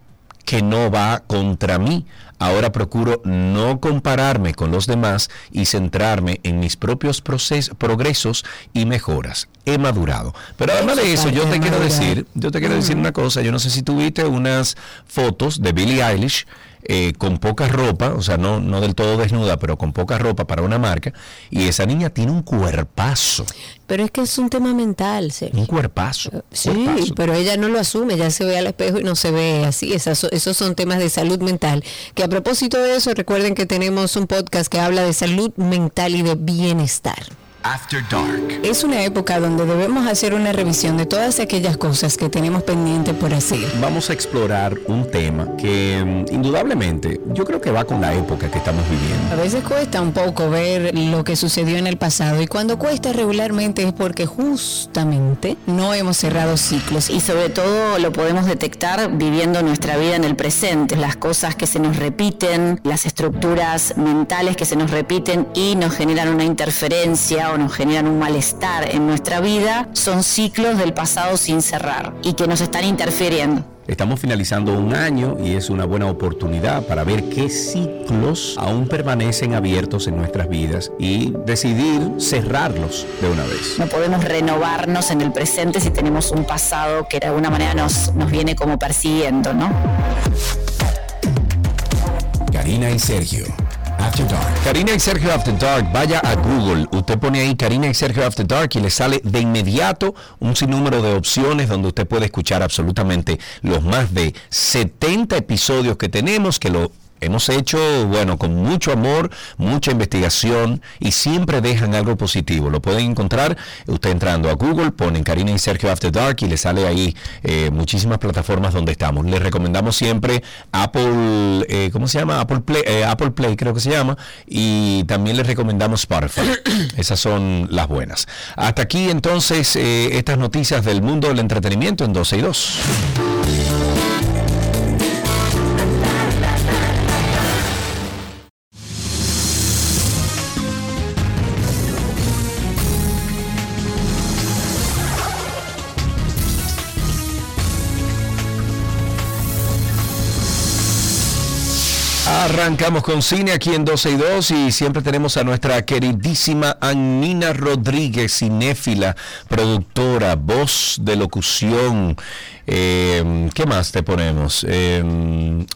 que no va contra mí. Ahora procuro no compararme con los demás y centrarme en mis propios proces- progresos y mejoras. He madurado. Pero además de eso, yo te quiero decir, yo te quiero decir una cosa. Yo no sé si tuviste unas fotos de Billie Eilish eh, con poca ropa, o sea, no, no del todo desnuda, pero con poca ropa para una marca. Y esa niña tiene un cuerpazo. Pero es que es un tema mental, Sergio. Un cuerpazo. Sí, cuerpazo. pero ella no lo asume, ella se ve al espejo y no se ve así. Esas- esos son temas de salud mental. Que a propósito de eso, recuerden que tenemos un podcast que habla de salud mental y de bienestar. After Dark. Es una época donde debemos hacer una revisión de todas aquellas cosas que tenemos pendiente por hacer. Vamos a explorar un tema que mm, indudablemente yo creo que va con la época que estamos viviendo. A veces cuesta un poco ver lo que sucedió en el pasado y cuando cuesta regularmente es porque justamente no hemos cerrado ciclos. y sobre todo lo podemos detectar viviendo nuestra vida en el presente, las cosas que se nos repiten, las estructuras mentales que se nos repiten y nos generan una interferencia o nos generan un malestar en nuestra vida, son ciclos del pasado sin cerrar y que nos están interfiriendo. Estamos finalizando un año y es una buena oportunidad para ver qué ciclos aún permanecen abiertos en nuestras vidas y decidir cerrarlos de una vez. No podemos renovarnos en el presente si tenemos un pasado que de alguna manera nos, nos viene como persiguiendo, ¿no? Karina y Sergio. After Dark. Karina y Sergio After Dark, vaya a Google, usted pone ahí Karina y Sergio After Dark y le sale de inmediato un sinnúmero de opciones donde usted puede escuchar absolutamente los más de 70 episodios que tenemos, que lo hemos hecho, bueno, con mucho amor, mucha investigación y siempre dejan algo positivo. Lo pueden encontrar usted entrando a Google, ponen Karina y Sergio After Dark y le sale ahí eh, muchísimas plataformas donde estamos. Les recomendamos siempre Apple, eh, ¿cómo se llama? Apple Play, eh, Apple Play creo que se llama, y también les recomendamos Spotify. Esas son las buenas. Hasta aquí entonces estas noticias del mundo del entretenimiento en 12 y 2. Arrancamos con cine aquí en 12 y 2 y siempre tenemos a nuestra queridísima Anina Rodríguez, cinéfila, productora, voz de locución. Eh, ¿Qué más te ponemos? Eh,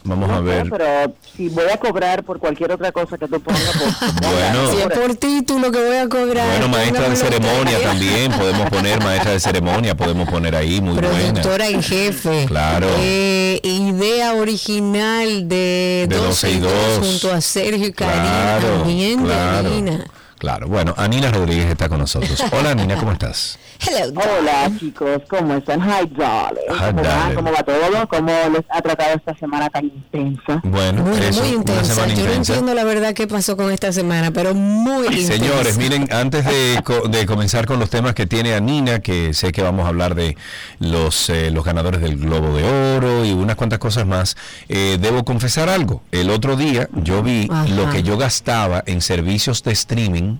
vamos a No sé, ver. pero si voy a cobrar por cualquier otra cosa que tú pongas, pues, Bueno. Si es por título que voy a cobrar. Bueno, maestra de ceremonia también, podemos poner maestra de ceremonia, podemos poner ahí, muy buena. Productora en jefe. Claro. Eh, idea original de, De 12 y 2 junto a Sergio y Karina. Claro, También claro. Karina. Claro, bueno, Anina Rodríguez está con nosotros. Hola, Anina, ¿cómo estás? Hello, Hola chicos, ¿cómo están? Hi darling. Hi, ¿Cómo, va? darling. ¿Cómo va todo? ¿Cómo les ha tratado esta semana tan intensa? Bueno, Muy, eso, muy una intensa. semana Yo no intensa. entiendo la verdad qué pasó con esta semana, pero muy intensa. Señores, miren, antes de, co- de comenzar con los temas que tiene Anina, que sé que vamos a hablar de los, eh, los ganadores del Globo de Oro y unas cuantas cosas más, eh, debo confesar algo. El otro día yo vi Ajá. lo que yo gastaba en servicios de streaming.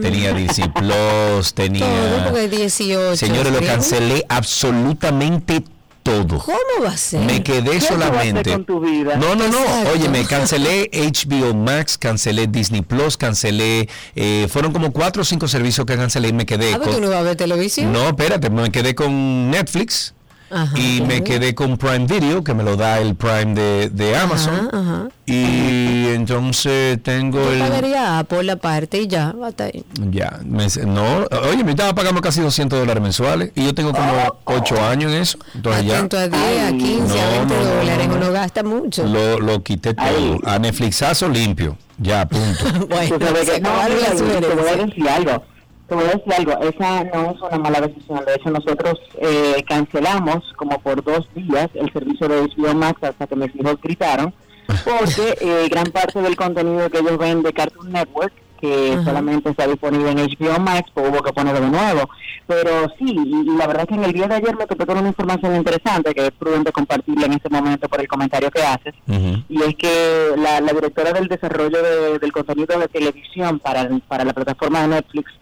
Tenía Disney Plus, tenía... Todo porque 18. Señores, lo ¿sí? cancelé absolutamente todo. ¿Cómo va a ser? Me quedé ¿Qué solamente. con tu vida? No, no, no. Exacto. Oye, me cancelé HBO Max, cancelé Disney Plus, cancelé. eh, fueron como cuatro o cinco servicios que cancelé y me quedé Ah, pero tú con. no vas a ver televisión. No, espérate, me quedé con Netflix Ajá. y me quedé con Prime Video, que me lo da el Prime de, de Amazon. Ajá, ajá. Y entonces tengo Yo el. pagaría Apple aparte y ya, hasta ahí. Ya, me- no, oye, me estaba pagando casi 200 dólares mensuales y yo tengo como 8 años en eso. Entonces ya. Atento a 10, a 15, a No, 20 no, no, dólares. no, no. Uno gasta mucho. Lo, lo quité todo. Ay. A Netflixazo limpio. Ya, punto. bueno, se a sugerencias. decir algo. Te voy a decir algo. Esa no es una mala decisión. De hecho, nosotros eh, cancelamos como por dos días el servicio de HBO Max hasta que mis hijos gritaron, porque eh, gran parte del contenido que ellos ven de Cartoon Network que Ajá. solamente está disponible en HBO Max, pues hubo que ponerlo de nuevo. Pero sí, y la verdad es que en el día de ayer me topé con una información interesante que es prudente compartirla en este momento por el comentario que haces y es que la, la directora del desarrollo de- del contenido de televisión para, para la plataforma de Netflix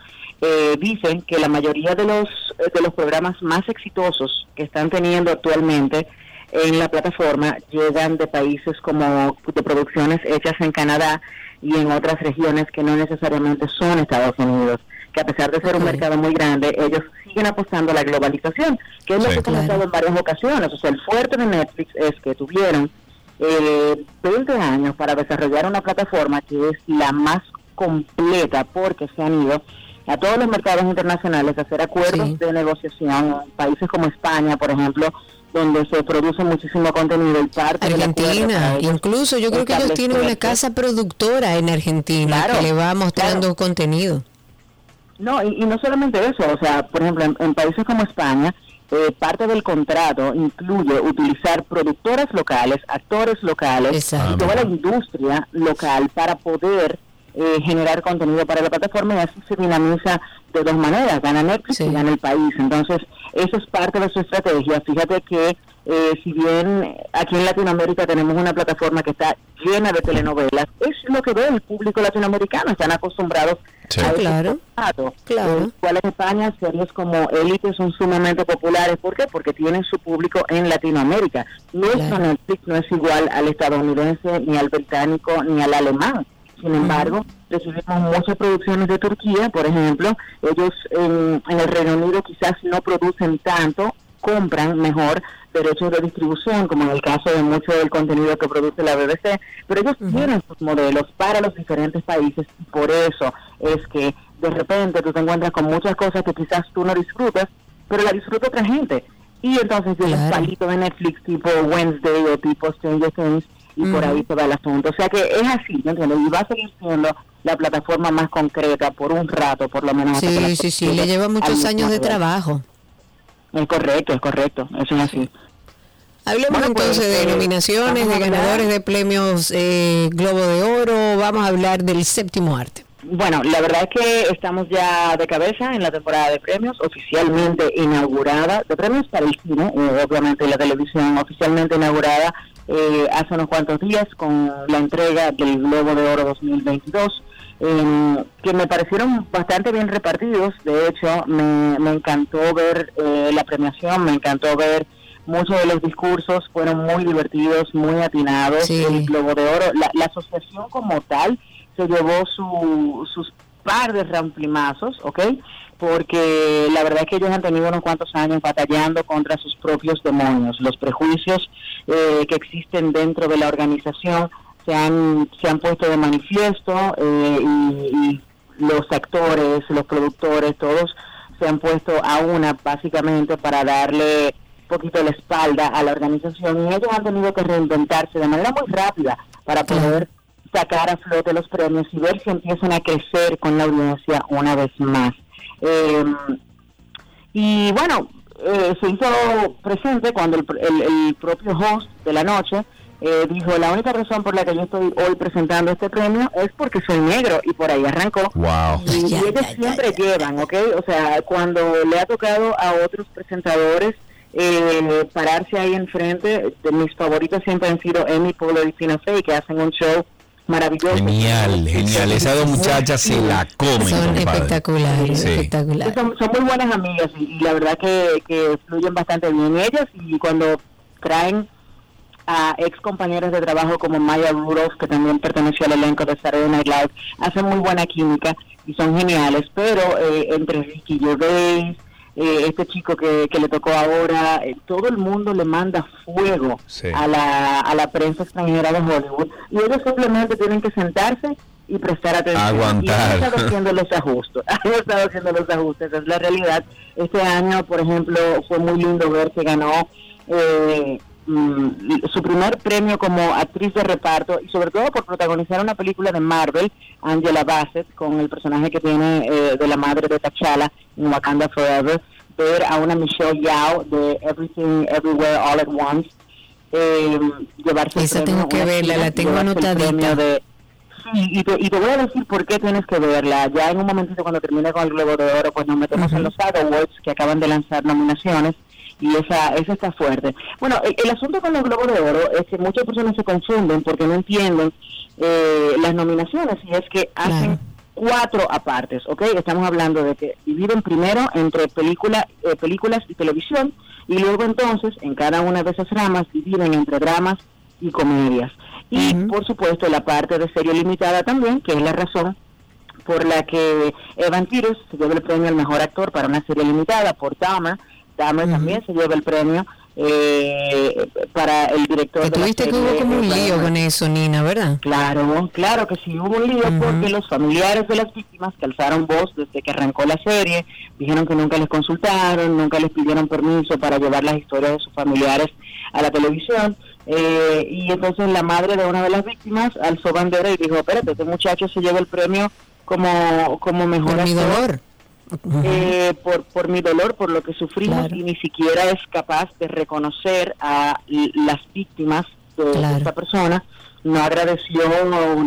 eh, dicen que la mayoría de los de los programas más exitosos que están teniendo actualmente en la plataforma llegan de países como de producciones hechas en Canadá y en otras regiones que no necesariamente son Estados Unidos que a pesar de ser un mercado muy grande, ellos siguen apostando a la globalización, que es lo Sí. que he comentado Claro. en varias ocasiones. O sea, el fuerte de Netflix es que tuvieron eh, 20 años para desarrollar una plataforma que es la más completa porque se han ido a todos los mercados internacionales hacer acuerdos Sí. de negociación, países como España, por ejemplo, donde se produce muchísimo contenido y parte Argentina, incluso yo creo que ellos tienen una casa productora en Argentina Claro, que le va mostrando claro. contenido. No, y, y no solamente eso, o sea, por ejemplo, en, en países como España, eh, parte del contrato incluye utilizar productoras locales, actores locales Exacto. y toda la industria local para poder eh, generar contenido para la plataforma y así se dinamiza de dos maneras, gana Netflix Sí. y gana el país. Entonces, eso es parte de su estrategia. Fíjate que eh, si bien aquí en Latinoamérica tenemos una plataforma que está llena de telenovelas, es lo que ve el público latinoamericano, están acostumbrados Sí. a Claro. formato. Claro. Igual en España, series como Élite son sumamente populares. ¿Por qué? Porque tienen su público en Latinoamérica. Nuestro Claro. Netflix no es igual al estadounidense, ni al británico, ni al alemán. Sin embargo, recibimos muchas producciones de Turquía, por ejemplo. Ellos en, en el Reino Unido quizás no producen tanto, compran mejor derechos de distribución, como en el caso de mucho del contenido que produce la BBC, pero ellos tienen sus modelos para los diferentes países y por eso es que de repente tú te encuentras con muchas cosas que quizás tú no disfrutas, pero la disfruta otra gente. Y entonces Claro. palito de Netflix tipo Wednesday o tipo Stranger Things y por ahí se va el asunto. O sea que es así, ¿me entiendes? Y va a seguir siendo la plataforma más concreta por un rato, por lo menos. hasta que la Sí, sí, sí, le lleva muchos años de trabajo. Es correcto, es correcto, eso es así. Hablemos Bueno, pues, entonces de eh, nominaciones, de ganadores de premios eh, Globo de Oro. Vamos a hablar del séptimo arte. Bueno, la verdad es que estamos ya de cabeza en la temporada de premios, oficialmente inaugurada, de premios para el cine, eh, obviamente la televisión oficialmente inaugurada eh, hace unos cuantos días con la entrega del Globo de Oro 2022, eh, que me parecieron bastante bien repartidos, de hecho me, me encantó ver eh, la premiación, me encantó ver muchos de los discursos fueron muy divertidos, muy atinados. Sí. El Globo de Oro, la, la asociación como tal, se llevó su, sus par de ramplimazos, ¿ok? Porque la verdad es que ellos han tenido unos cuantos años batallando contra sus propios demonios. Los prejuicios eh, que existen dentro de la organización se han, se han puesto de manifiesto eh, y, y los actores, los productores, todos se han puesto a una básicamente para darle un poquito la espalda a la organización y ellos han tenido que reinventarse de manera muy rápida para poder sacar a flote los premios y ver si empiezan a crecer con la audiencia una vez más. Eh, y bueno, eh, se hizo presente cuando el, el- el propio host de la noche eh, dijo, la única razón por la que yo estoy hoy presentando este premio es porque soy negro y por ahí arrancó. Wow. Y, y ellos siempre llevan, ¿ok? O sea, cuando le ha tocado a otros presentadores eh, pararse ahí enfrente, de mis favoritos siempre han sido Amy Poehler y Tina Fey, que hacen un show maravilloso. Genial, genial. Esas dos muchachas se la comen, Son espectaculares, Sí. espectaculares. Son, son muy buenas amigas y, y la verdad que, que fluyen bastante bien ellas y cuando traen a ex compañeros de trabajo como Maya Rudolph, que también perteneció al elenco de Saturday Night Live, hacen muy buena química y son geniales, pero eh, entre Ricky Gervais, eh, este chico que, que le tocó ahora, eh, todo el mundo le manda fuego Sí. a, la, a la prensa extranjera de Hollywood y ellos simplemente tienen que sentarse y prestar atención. Aguantar. Y han estado haciendo los ajustes, han estado haciendo los ajustes, esa es la realidad. Este año, por ejemplo, fue muy lindo ver que ganó eh, mm, su primer premio como actriz de reparto y sobre todo por protagonizar una película de Marvel, Angela Bassett, con el personaje que tiene eh, de la madre de T'Challa en Wakanda Forever, ver a una Michelle Yao de Everything Everywhere All at Once, eh, llevarse Esa premio, tengo que verla, la tengo anotadita. premio de- Sí, y te, y te voy a decir por qué tienes que verla. Ya en un momentito cuando termine con el Globo de Oro, pues nos metemos en los Awards que acaban de lanzar nominaciones y esa, esa está fuerte. Bueno, el, el asunto con los Globos de Oro es que muchas personas se confunden porque no entienden eh, las nominaciones y es que hacen cuatro apartes, ¿ok? Estamos hablando de que dividen primero entre película, eh, películas y televisión y luego entonces en cada una de esas ramas dividen entre dramas y comedias. Y por supuesto la parte de serie limitada también, que es la razón por la que Evan Peters se lleva el premio al mejor actor para una serie limitada por Dahmer también se lleva el premio eh, para el director Que de la tuviste que serie, hubo como un lío con eso, Nina, ¿verdad? Claro, claro que sí hubo un lío porque los familiares de las víctimas que alzaron voz desde que arrancó la serie, dijeron que nunca les consultaron, nunca les pidieron permiso para llevar las historias de sus familiares a la televisión. eh, y entonces la madre de una de las víctimas alzó bandera y dijo, espérate, este muchacho se lleva el premio como, como mejor Por mi actor, dolor. Eh, por, por mi dolor, por lo que sufrimos Claro. y ni siquiera es capaz de reconocer a las víctimas de, de Claro. esta persona. No agradeció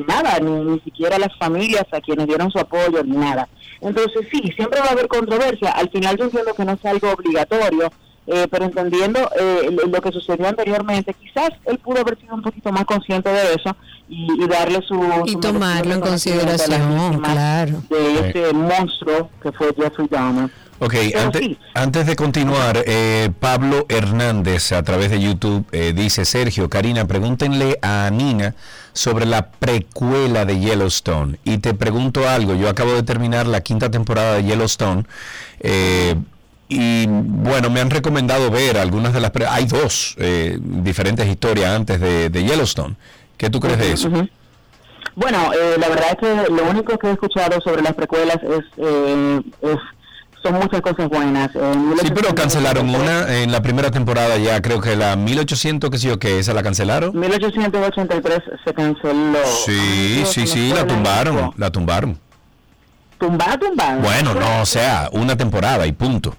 nada, ni, ni siquiera a las familias a quienes dieron su apoyo, ni nada. Entonces sí, siempre va a haber controversia. Al final yo entiendo que no es algo obligatorio, eh, pero entendiendo eh, lo- lo que sucedió anteriormente, quizás él pudo haber sido un poquito más consciente de eso y, y darle su... Y su tomarlo en consideración, claro. De ese monstruo que fue Jeffrey Dahmer. Ok, Pero ante- sí. antes de continuar, eh, Pablo Hernández a través de YouTube eh, dice, Sergio, Karina, pregúntenle a Nina sobre la precuela de Yellowstone. Y te pregunto algo, yo acabo de terminar la quinta temporada de Yellowstone. eh, y bueno, me han recomendado ver algunas de las... pre- Hay dos eh, diferentes historias antes de, de Yellowstone. ¿Qué tú crees de eso? Bueno, eh, la verdad es que lo único que he escuchado sobre las precuelas es, eh, es- son muchas cosas buenas. Eh, Sí, pero cancelaron una en la primera temporada ya, creo que la 1800, que sé yo, que esa la cancelaron. 1883 se canceló. Sí, Ay, sí, sí, la tumbaron, la tumbaron. Tumbada, tumbada. Bueno, no, o sea, una temporada y punto.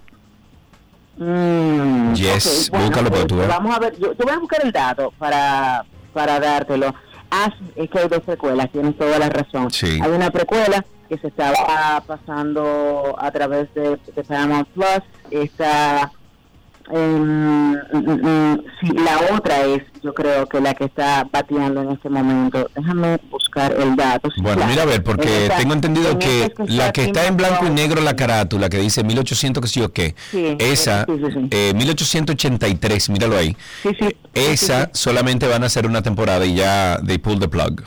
Mm, Yes, ok, bueno, búscalo para pues, tú ver. Vamos a ver, yo, yo voy a buscar el dato para, para dártelo. Ah, es que hay dos precuelas, tienes toda la razón. Sí. Hay una precuela que se estaba pasando a través de, de Paramount Plus, esta mm, sí, la otra es, yo creo que la que está bateando en este momento. Déjame buscar el dato. Bueno, claro. mira a ver, porque esta- tengo entendido en que esta la que está en blanco y negro la carátula, que dice 1800 que sí o qué, Sí, esa, sí, sí, eh, 1883, míralo ahí, Sí, sí. esa solamente van a ser una temporada y ya they pull the plug.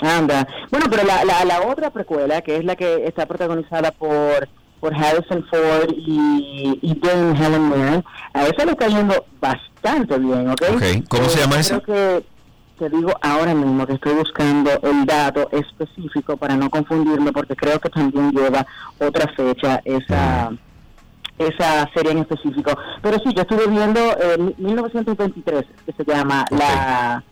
Anda. Bueno, pero la, la, la otra precuela, que es la que está protagonizada por por Harrison Ford y, y Dame Helen Mirren, a esa le está yendo bastante bien, ¿ok? Ok, ¿cómo se llama creo esa? que te digo ahora mismo que estoy buscando el dato específico para no confundirme, porque creo que también lleva otra fecha esa esa serie en específico. Pero sí, yo estuve viendo eh, 1923, que se llama la,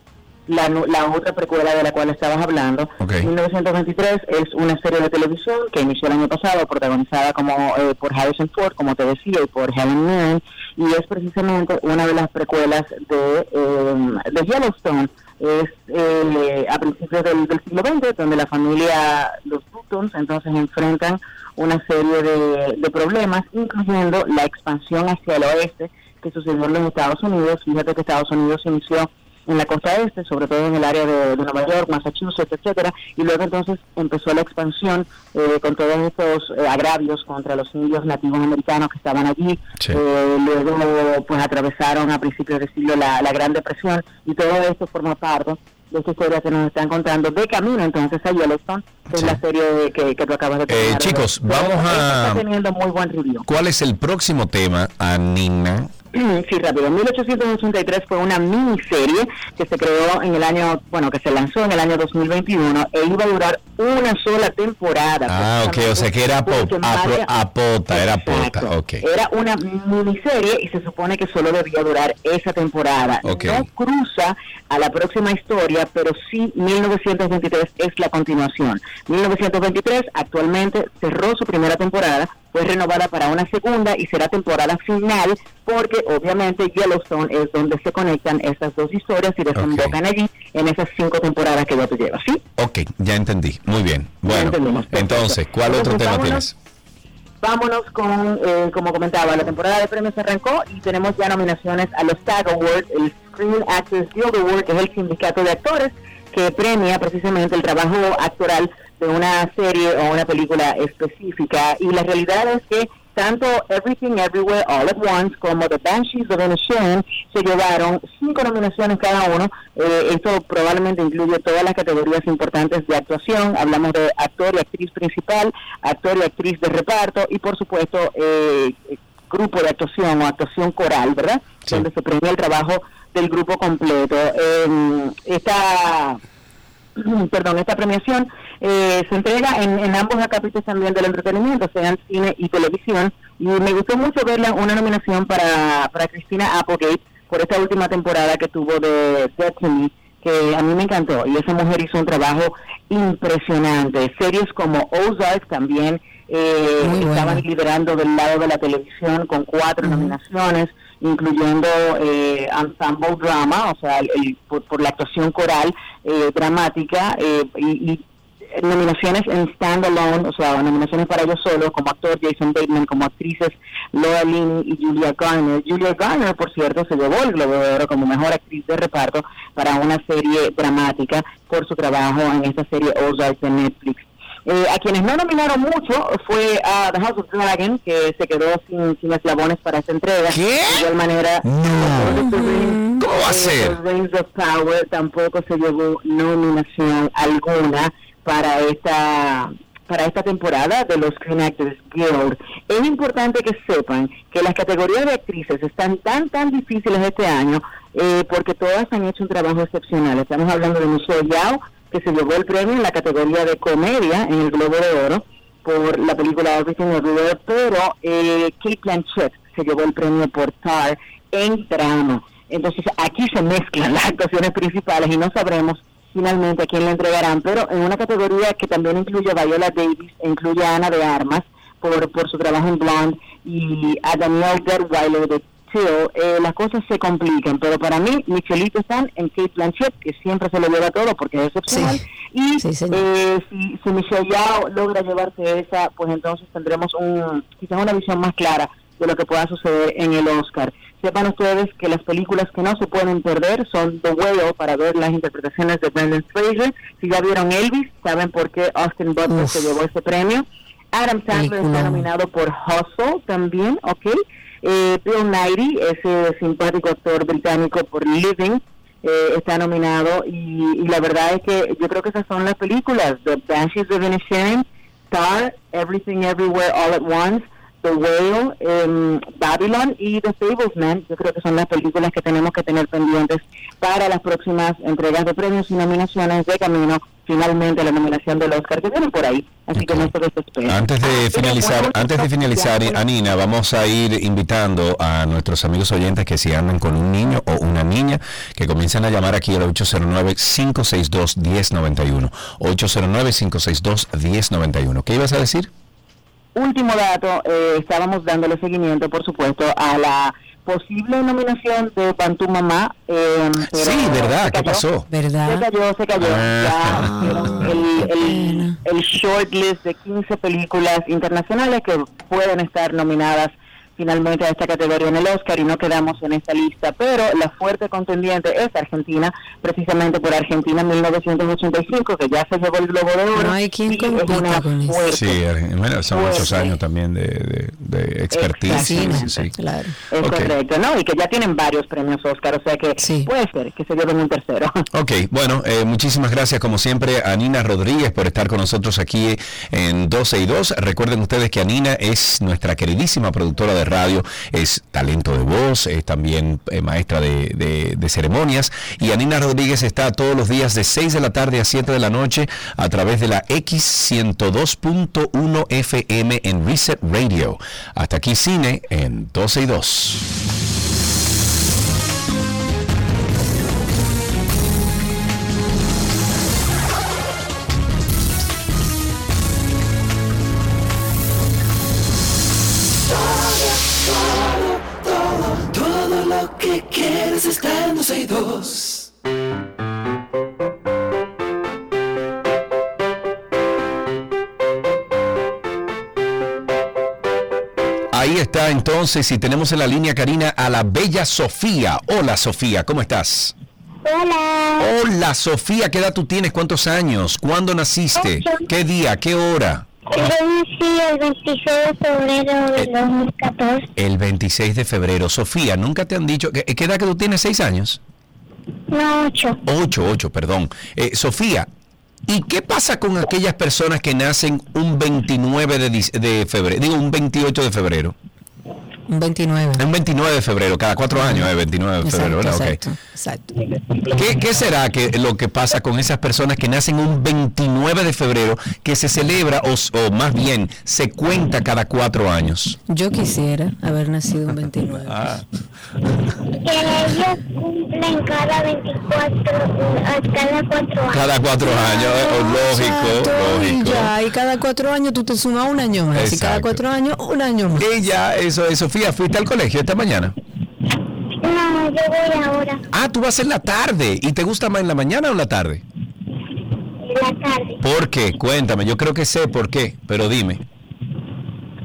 la, la otra precuela de la cual estabas hablando. Ok. 1923 es una serie de televisión que inició el año pasado, protagonizada como eh, por Harrison Ford, como te decía, y por Helen Mirren, y es precisamente una de las precuelas de, eh, de Yellowstone. Es eh, a principios del, del siglo XX, donde la familia, los Buttons, entonces enfrentan una serie de, de problemas, incluyendo la expansión hacia el oeste que sucedió en los Estados Unidos. Fíjate que Estados Unidos inició en la costa este, sobre todo en el área de, de Nueva York, Massachusetts, etcétera, y luego entonces empezó la expansión eh, con todos estos eh, agravios contra los indios nativos americanos que estaban allí. Sí. Eh, luego pues atravesaron a principios del siglo la, la Gran Depresión y todo esto forma parte de esta historia que nos están contando de camino entonces a Yellowstone, que Sí. es la serie de- que, que tú acabas de Eh, terminar de chicos, vamos a- Está teniendo muy buen review. ¿Cuál es el próximo tema, Anina? Sí, rápido. 1883 fue una miniserie que se creó en el año, bueno, que se lanzó en el año 2021 e iba a durar una sola temporada. Ah, ok, o sea que era marca- apota, era Exacto. pota, ok. Era una miniserie y se supone que solo debía durar esa temporada. Ok. No cruza a la próxima historia, pero sí 1923 es la continuación. 1923 actualmente cerró su primera temporada, fue renovada para una segunda y será temporada final porque obviamente Yellowstone es donde se conectan esas dos historias y desembocan allí en esas cinco temporadas que ya tú llevas, ¿sí? Ok, ya entendí. Muy bien. Bueno, entonces, ¿cuál Entonces, otro tema vámonos. tienes? Vámonos con, eh, como comentaba, la temporada de premios arrancó y tenemos ya nominaciones a los SAG Awards, el Screen Actors Guild Award, que es el sindicato de actores que premia precisamente el trabajo actoral de una serie o una película específica. Y la realidad es que tanto Everything Everywhere All at Once como The Banshees of Inisherin se llevaron cinco nominaciones cada uno. Eh, esto probablemente incluye todas las categorías importantes de actuación. Hablamos de actor y actriz principal, actor y actriz de reparto y por supuesto eh, grupo de actuación o actuación coral, ¿verdad? Sí. Donde se premia el trabajo del grupo completo. Eh, esta perdón, esta premiación eh, se entrega en, en ambos acápites también del entretenimiento, sean cine y televisión. Y me gustó mucho verla una nominación para, para Cristina Applegate por esta última temporada que tuvo de Me, que a mí me encantó. Y esa mujer hizo un trabajo impresionante. Series como Ozark también eh, estaban liderando del lado de la televisión con cuatro nominaciones, incluyendo eh, ensemble drama, o sea, el- por, por la actuación coral eh, dramática eh, y, y nominaciones en standalone, o sea, nominaciones para ellos solos, como actor Jason Bateman, como actrices Laura Linney y Julia Garner. Julia Garner, por cierto, se llevó el Globo de Oro como mejor actriz de reparto para una serie dramática por su trabajo en esta serie Ozark de Netflix. Eh, a quienes no nominaron mucho fue a The House of Dragon, que se quedó sin, sin eslabones para esta entrega. ¿Qué? De igual manera, No. Rings, ¿Cómo va a eh, ser? The Rings of Power tampoco se llevó nominación alguna para esta para esta temporada de los Screen Actors Guild. Es importante que sepan que las categorías de actrices están tan, tan difíciles este año eh, porque todas han hecho un trabajo excepcional. Estamos hablando de Michelle Yao, que se llevó el premio en la categoría de comedia en el Globo de Oro por la película Everything Everywhere, pero eh, Kate Blanchett se llevó el premio por Tar en drama. Entonces aquí se mezclan las actuaciones principales y no sabremos finalmente a quién le entregarán, pero en una categoría que también incluye a Viola Davis e incluye a Ana de Armas por, por su trabajo en Blonde y a Daniel Gerweiler de Eh, las cosas se complican, pero para mí Michelito están en Kate Blanchett, que siempre se lo lleva todo porque es excepcional, Sí. y Sí, eh, si, si Michelle Yao logra llevarse esa, pues entonces tendremos un quizás una visión más clara de lo que pueda suceder en el Oscar. Sepan ustedes que las películas que no se pueden perder son The Whale para ver las interpretaciones de Brendan Fraser. Si ya vieron Elvis, saben por qué Austin Butler Uf. se llevó ese premio. Adam Sandler está nominado por Hustle también, ¿ok? Eh, Bill Nighy, ese simpático actor británico por Living, eh, está nominado y, y la verdad es que yo creo que esas son las películas, The Banshees of Inisherin, Star, Everything Everywhere All at Once, The Whale, em, Babylon y The Fablesman. Yo creo que son las películas que tenemos que tener pendientes para las próximas entregas de premios y nominaciones de camino finalmente la nominación del Oscar que vienen por ahí. Así que no se desesperen. Antes de Ah, finalizar, antes de finalizar, ya, Anina, vamos a ir invitando a nuestros amigos oyentes que si andan con un niño o una niña, que comiencen a llamar aquí al 809-562-1091. 809-562-1091. ¿Qué ibas a decir? Último dato, eh, estábamos dándole seguimiento, por supuesto, a la posible nominación de Pantú Mamá. eh, pero Sí, ¿verdad? se ¿Qué cayó. pasó? Se ¿Verdad? cayó, se cayó. Ah. Ya hicieron el, el, el shortlist de 15 películas internacionales que pueden estar nominadas finalmente a esta categoría en el Oscar y no quedamos en esta lista. Pero la fuerte contendiente es Argentina, precisamente por Argentina 1985, que ya se llevó el Globo de Oro. No hay quien compita una con eso. fuerte Sí, bueno, son Fuerte. muchos años también de, de, de expertise. Sí, sí, sí. claro. Es correcto, ¿no? Y que ya tienen varios premios Oscar, o sea que Sí. puede ser que se lleven un tercero. Ok, bueno, eh, muchísimas gracias como siempre a Nina Rodríguez por estar con nosotros aquí en 12 y 2. Recuerden ustedes que Anina es nuestra queridísima productora de radio, es talento de voz, es también eh, maestra de, de- de ceremonias y Anina Rodríguez está todos los días de 6 de la tarde a 7 de la noche a través de la X102.1 FM en Reset Radio. Hasta aquí cine en 12 y 2. Ahí está entonces y tenemos en la línea Karina a la bella Sofía. Hola Sofía, ¿cómo estás? Hola. Hola Sofía, ¿qué edad tú tienes? ¿Cuántos años? ¿Cuándo naciste? ¿Qué día? ¿Qué hora? Yo nací el 26 de febrero del 2014. El 26 de febrero. Sofía, ¿nunca te han dicho que, qué edad que tú tienes? ¿Seis años? No, 8. Ocho, ocho, perdón. Eh, Sofía, ¿y qué pasa con aquellas personas que nacen un 29 de, de febrero? Digo, un 28 de febrero. Un 29. Un 29 de febrero, cada cuatro años, eh, 29 de febrero, Exacto, ¿verdad? Exacto, exacto. ¿Qué, qué será que lo que pasa con esas personas que nacen un 29 de febrero que se celebra o, o más bien se cuenta cada cuatro años? Yo quisiera haber nacido un 29. Ah, ellos cumplen cada 24, a cada 4 años. cada cuatro años, eh, lógico, y lógico. ya, y cada cuatro años tú te sumas un año más. Y cada cuatro años, un año más. Ella, eso es, Sofía, ¿fuiste al colegio esta mañana? No, yo voy ahora, Ah, tú vas en la tarde. ¿Y te gusta más en la mañana o en la tarde? en la tarde. ¿Por qué? Cuéntame, yo creo que sé por qué, pero dime.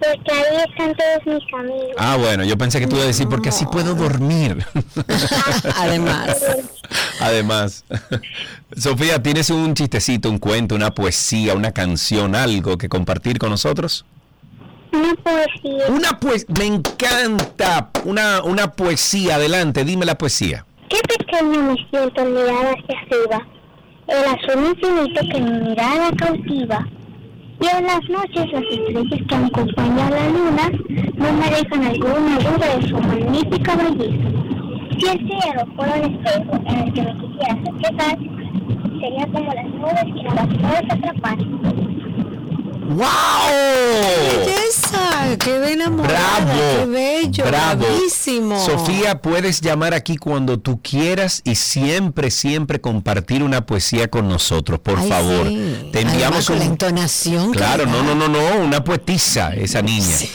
Porque ahí están todos mis amigos. Ah, bueno, yo pensé que tú ibas a decir porque así puedo dormir. Además. Además, Sofía, ¿tienes un chistecito, un cuento, una poesía, una canción, algo que compartir con nosotros? Una poesía. Una pues, me encanta una, una poesía. Adelante, dime la poesía. Qué pequeño me siento al mirar hacia arriba. El azul infinito que mi mirada cautiva. Y en las noches las estrellas que acompañan la luna no me dejan alguna duda de su magnífica belleza. Si el cielo fuera un espejo en el que me quisiera reflejar, sería como las nubes que no las puedes atrapar. ¡Wow! Belleza, qué enamorada, Bravo, qué bello, bravo. bravísimo. Sofía, puedes llamar aquí cuando tú quieras y siempre, siempre compartir una poesía con nosotros, por Ay, favor. sí. Te Además, enviamos con la entonación. Claro, no, no, no, no, una poetisa, esa niña. Sí.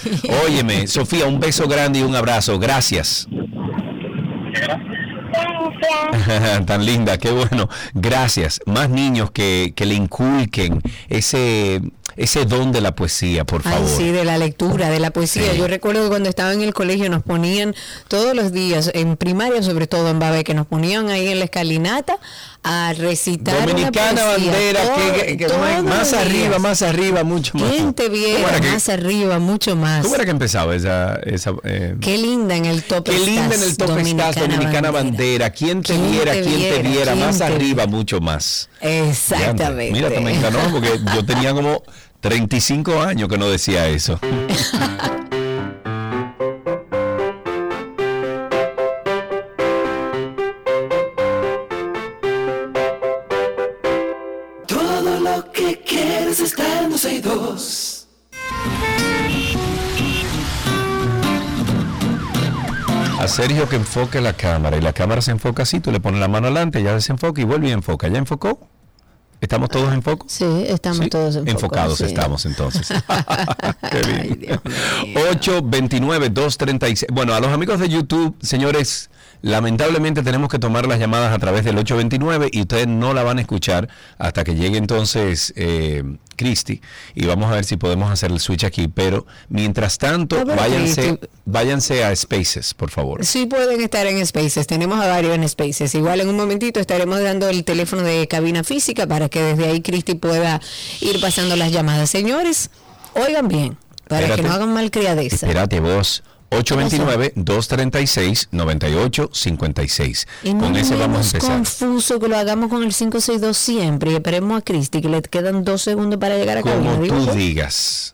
Óyeme, Sofía, un beso grande y un abrazo. Gracias. Gracias. Tan linda, qué bueno. Gracias. Más niños que, que le inculquen ese, ese don de la poesía, por Ay, favor. sí, de la lectura, de la poesía. Sí. Yo recuerdo que cuando estaba en el colegio nos ponían todos los días, en primaria sobre todo en Babé, que nos ponían ahí en la escalinata a recitar una Dominicana poesía. bandera, Todo- que, más, arriba, más arriba, mucho más. ¿Quién te ¿Cómo viera era que- más arriba, mucho más? ¿Cómo era que empezaba esa... esa eh, Qué linda en el top Qué linda en el top estás, Dominicana Bandera. ¿Quién te ¿Quién viera, te quién te viera, quién Más te arriba, mucho más. Exactamente. Mira, te me encanó porque yo tenía como 35 años que no decía eso. Todo lo que quieres está en 12 y 2. A Sergio que enfoque la cámara y la cámara se enfoca así, tú le pones la mano adelante, ya desenfoca y vuelve y enfoca. ¿Ya enfocó? ¿Estamos todos en foco? Sí, estamos Sí, todos en foco, enfocados sí. estamos entonces. Qué bien. 829-236. Bueno, a los amigos de YouTube, señores, lamentablemente tenemos que tomar las llamadas a través del 829 y ustedes no la van a escuchar hasta que llegue entonces eh, Cristi y vamos a ver si podemos hacer el switch aquí. Pero mientras tanto, ver, váyanse, váyanse a Spaces, por favor. Sí pueden estar en Spaces, tenemos a varios en Spaces. Igual en un momentito estaremos dando el teléfono de cabina física para que desde ahí Cristi pueda ir pasando las llamadas. Señores, oigan bien, para Espérate. que no hagan malcriadeza. Espérate vos. 829-236-9856. Y no Con ese vamos a es empezar. confuso que lo hagamos con el 562 siempre y esperemos a Cristi que le quedan dos segundos para llegar a cabina. Como ¿digo tú digas.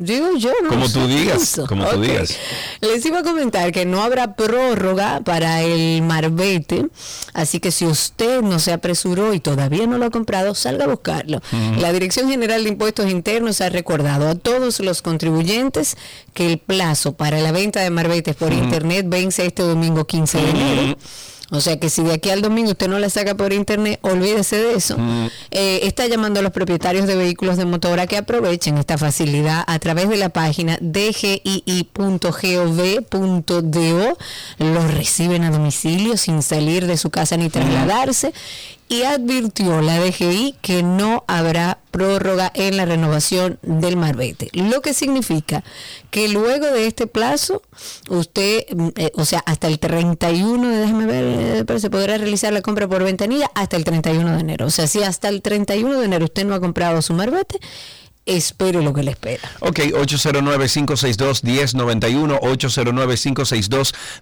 Digo yo, ¿no? Como tú digas, eso. como tú Ok. digas. Les iba a comentar que no habrá prórroga para el Marbete, así que si usted no se apresuró y todavía no lo ha comprado, salga a buscarlo. La Dirección General de Impuestos Internos ha recordado a todos los contribuyentes que el plazo para la venta de Marbetes por internet vence este domingo 15 de enero. O sea que si de aquí al domingo usted no la saca por internet, olvídese de eso. Eh, está llamando a los propietarios de vehículos de motor a que aprovechen esta facilidad a través de la página dgii.gov.do. Los reciben a domicilio sin salir de su casa ni trasladarse. Y advirtió la DGI que no habrá prórroga en la renovación del Marbete. Lo que significa que luego de este plazo, usted, mm, eh, o sea, hasta el 31, de- déjame ver, pero se podrá realizar la compra por ventanilla hasta el 31 de enero. O sea, si hasta el 31 de enero usted no ha comprado su Marbete, espere lo que le espera. Ok, 809-562-1091,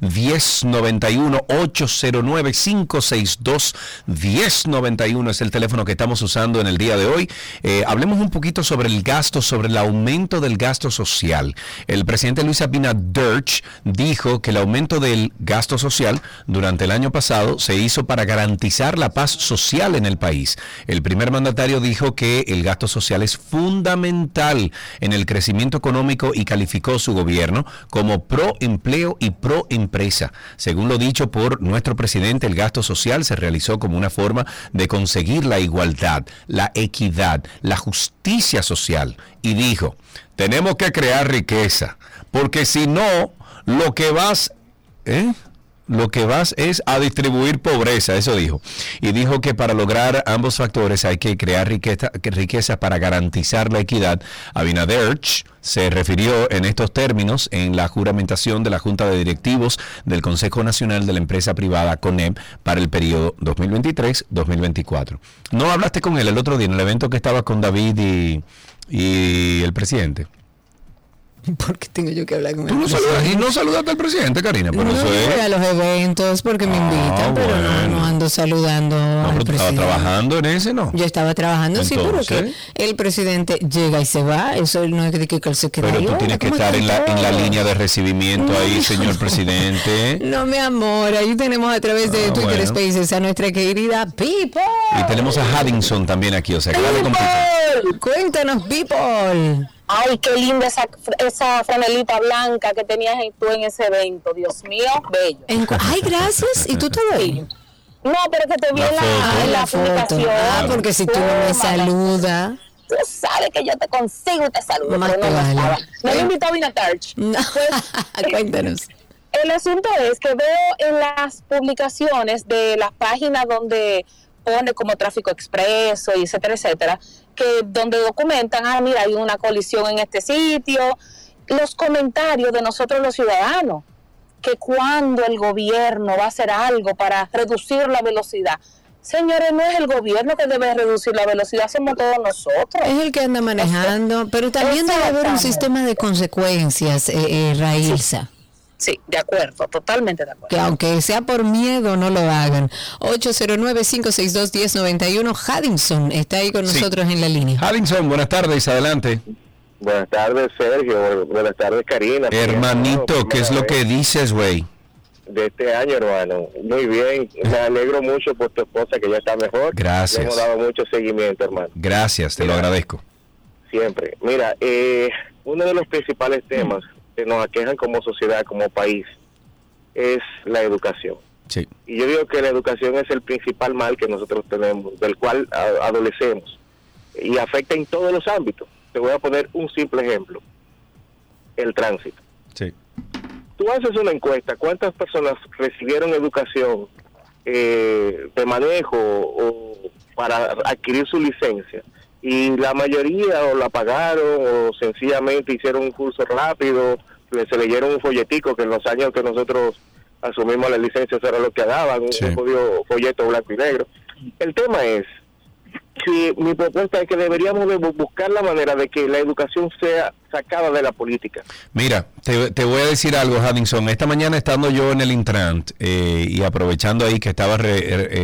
809-562-1091, 809-562-1091 es el teléfono que estamos usando en el día de hoy. Eh, hablemos un poquito sobre el gasto, sobre el aumento del gasto social. El presidente Luis Abinader dijo que el aumento del gasto social durante el año pasado se hizo para garantizar la paz social en el país. El primer mandatario dijo que el gasto social es fundamental en el crecimiento económico y calificó su gobierno como pro empleo y pro empresa. Según lo dicho por nuestro presidente, el gasto social se realizó como una forma de conseguir la igualdad, la equidad, la justicia social. Y dijo, tenemos que crear riqueza, porque si no, lo que vas... ¿eh? Lo que vas es a distribuir pobreza, eso dijo. Y dijo que para lograr ambos factores hay que crear riqueza, que riqueza para garantizar la equidad. Abinader se refirió en estos términos en la juramentación de la Junta de Directivos del Consejo Nacional de la Empresa Privada CONEP para el periodo 2023-2024. ¿No hablaste con él el otro día en el evento que estaba con David y el presidente? ¿Por qué tengo yo que hablar con Tú no saludas, y no saludaste al presidente, Karina, pero no eso voy a los eventos porque me Ah, invitan, pero no, bueno. no ando saludando No, al presidente. trabajando en ese, ¿no? Yo estaba trabajando, sí, pero Entonces. que el presidente llega y se va, eso no es que, que él se queda Pero tú "Hola, tienes que ¿cómo estar en la, en la todos?". línea de recibimiento ahí, señor presidente. No, mi amor, ahí tenemos a través de Ah, Twitter bueno. Spaces a nuestra querida People. Y tenemos a Haddington también aquí, o sea, que dale con People, cuéntanos, People. Ay, qué linda esa, esa franelita blanca que tenías en- tú en ese evento. Dios mío, bello. En Ay, gracias. ¿Y tú todo ahí? No, pero que te vi La en la, foto. en la la foto. publicación. Ah, porque si tú no me saludas. Tú sabes que yo te consigo y te saludo. Más pero no, te no vale. estaba. No me invitó a Vinatarch. No. Cuéntanos. El asunto es que veo en las publicaciones de las páginas donde pone como tráfico expreso, y etcétera, etcétera, que donde documentan, ah, mira, hay una colisión en este sitio, los comentarios de nosotros los ciudadanos, que cuando el gobierno va a hacer algo para reducir la velocidad. Señores, no es el gobierno que debe reducir la velocidad, somos todos nosotros. Es el que anda manejando, pero también debe haber un sistema de consecuencias, eh, eh, Railsa. Sí, de acuerdo, totalmente de acuerdo. Que aunque sea por miedo, no lo hagan. 809-562-1091. Haddington está ahí con Sí. nosotros en la línea. Haddington, buenas tardes, adelante. Buenas tardes, Sergio. Buenas tardes, Karina. Hermanito, ¿qué es lo que dices, güey? De este año, hermano. Muy bien. Me alegro mucho por tu esposa, que ya está mejor. Gracias. Le hemos dado mucho seguimiento, hermano. Gracias, te lo agradezco. Siempre. Mira, eh, uno de los principales temas que nos aquejan como sociedad, como país, es la educación. Sí. Y yo digo que la educación es el principal mal que nosotros tenemos, del cual adolecemos. Y afecta en todos los ámbitos. Te voy a poner un simple ejemplo. El tránsito. Sí. Tú haces una encuesta, ¿cuántas personas recibieron educación eh, de manejo o para adquirir su licencia? Y la mayoría o la pagaron o sencillamente hicieron un curso rápido, se leyeron un folletico que en los años que nosotros asumimos la licencia eso era lo que daban, un, un jodido folleto blanco y negro. El tema es que mi propuesta es que deberíamos de bu- buscar la manera de que la educación sea sacada de la política. Mira, te, te voy a decir algo, Haddington. Esta mañana estando yo en el Intrant eh, y aprovechando ahí que estaba re-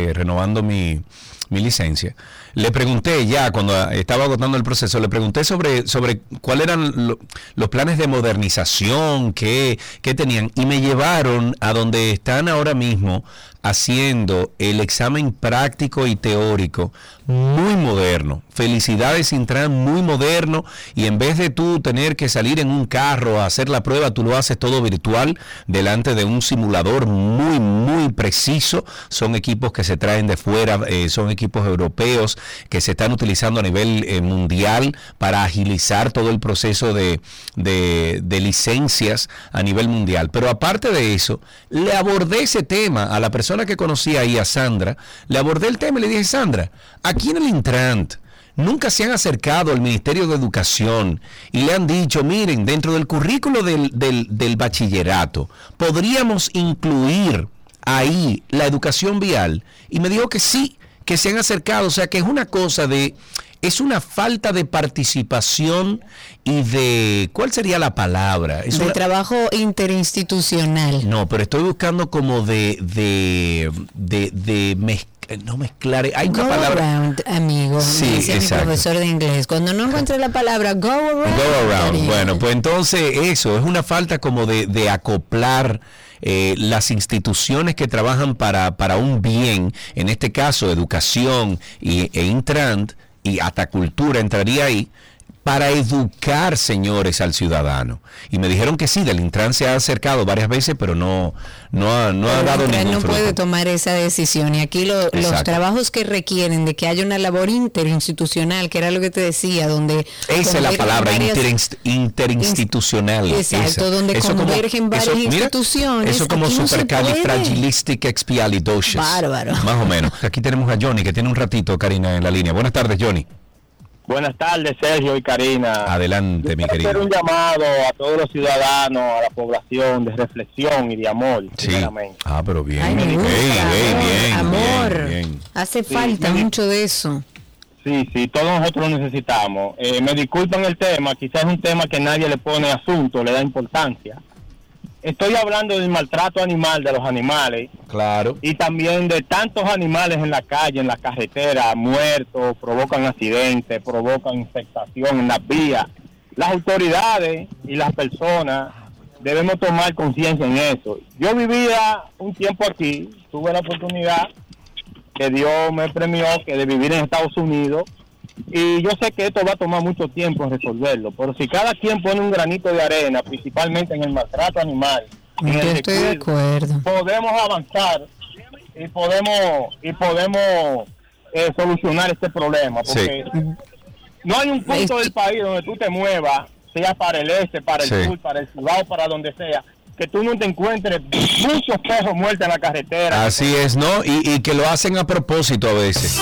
eh, renovando mi, mi licencia, le pregunté ya cuando estaba agotando el proceso, le pregunté sobre, sobre cuáles eran lo- los planes de modernización que, que tenían y me llevaron a donde están ahora mismo haciendo el examen práctico y teórico muy moderno. Felicidades Intran, muy moderno y en vez de tú tener que salir en un carro a hacer la prueba, tú lo haces todo virtual delante de un simulador muy, muy preciso. Son equipos que se traen de fuera, eh, son equipos europeos que se están utilizando a nivel eh, mundial para agilizar todo el proceso de, de- de licencias a nivel mundial. Pero aparte de eso, le abordé ese tema a la persona que conocía ahí, a Sandra, le abordé el tema y le dije, Sandra, aquí en el Intrant, nunca se han acercado al Ministerio de Educación y le han dicho, miren, dentro del currículo del, del- del bachillerato, podríamos incluir ahí la educación vial. Y me dijo que sí, que se han acercado, o sea que es una cosa de, es una falta de participación y de, ¿cuál sería la palabra? Es de una- trabajo interinstitucional. no, pero estoy buscando como de, de, de, de mez- no mezclar, hay una Go palabra. around, amigo. Sí, dice mi profesor de inglés. Cuando no encuentre la palabra go around. Go around. Bueno, pues entonces eso, es una falta como de, de acoplar eh, las instituciones que trabajan para, para un bien, en este caso educación y, e Intrant, y hasta cultura entraría ahí, para educar, señores, al ciudadano. Y me dijeron que sí, del Intran se ha acercado varias veces, pero no, no ha, no ha dado ningún no fruto. puede tomar esa decisión y aquí lo- los trabajos que requieren de que haya una labor interinstitucional, que era lo que te decía, donde Esa es la convergen palabra, varias- interinst- interinstitucional. Exacto, esa. donde Eso como- convergen varias eso- mira, instituciones, Eso como supercalifragilistic expialidocious. Bárbaro. Más o menos. Aquí tenemos a Johnny, que tiene un ratito, Karina, en la línea. Buenas tardes, Johnny. Buenas tardes, Sergio y Karina. Adelante, mi Quiero hacer querido. un llamado a todos los ciudadanos, a la población, de reflexión y de amor, Sí. Ah, pero bien. Ay, me Ey, gusta, ey, amor, bien, amor. bien, bien. Hace Sí, falta me- mucho de eso. Sí, sí, todos nosotros lo necesitamos. Eh, me disculpan el tema, quizás es un tema que nadie le pone asunto, le da importancia. Estoy hablando del maltrato animal de los animales Claro. y también de tantos animales en la calle, en la carretera, muertos, provocan accidentes, provocan infectación en las vías. Las autoridades y las personas debemos tomar conciencia en eso. Yo vivía un tiempo aquí, tuve la oportunidad que Dios me premió que de vivir en Estados Unidos y yo sé que esto va a tomar mucho tiempo en resolverlo, pero si cada quien pone un granito de arena, principalmente en el maltrato animal, en Yo el estoy de acuerdo. podemos avanzar y podemos y podemos eh, solucionar este problema porque no hay un punto del país donde tú te muevas sea para el este para el Sí. sur para el Cibao para donde sea que tú no te encuentres muchos perros muertos en la carretera. Así es, ¿no? Y, y que lo hacen a propósito a veces.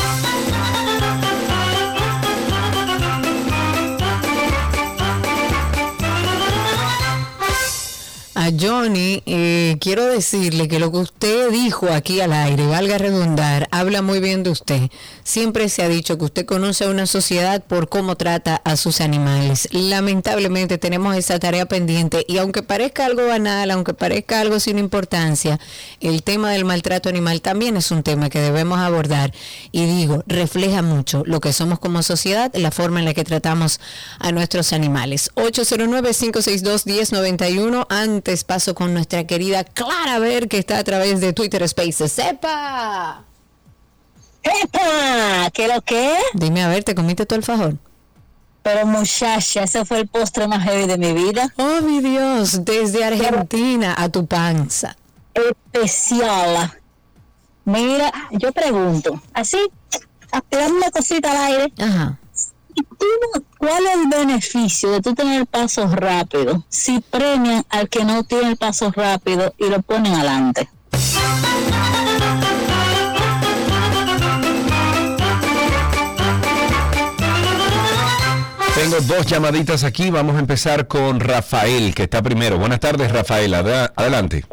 Johnny, eh, quiero decirle que lo que usted dijo aquí al aire, valga redundar, habla muy bien de usted. Siempre se ha dicho que usted conoce a una sociedad por cómo trata a sus animales. Lamentablemente tenemos esa tarea pendiente y aunque parezca algo banal, aunque parezca algo sin importancia, el tema del maltrato animal también es un tema que debemos abordar y digo, refleja mucho lo que somos como sociedad, la forma en la que tratamos a nuestros animales. 809-562-1091. Antes paso con nuestra querida Clara Ver, que está a través de Twitter Spaces. ¡Sepa! ¡Epa! ¿Qué lo que? Dime a ver, ¿te comiste todo el fajón? Pero muchacha, ese fue el postre más heavy de mi vida. Oh, mi Dios, desde Argentina a tu panza. Especial. Mira, yo pregunto, así, a tirar una cosita al aire. Ajá. ¿Y tú no- ¿Cuál es el beneficio de tú tener pasos rápidos si premian al que no tiene el paso rápido y lo ponen adelante? Tengo dos llamaditas aquí. Vamos a empezar con Rafael, que está primero. Buenas tardes, Rafael. Adelante.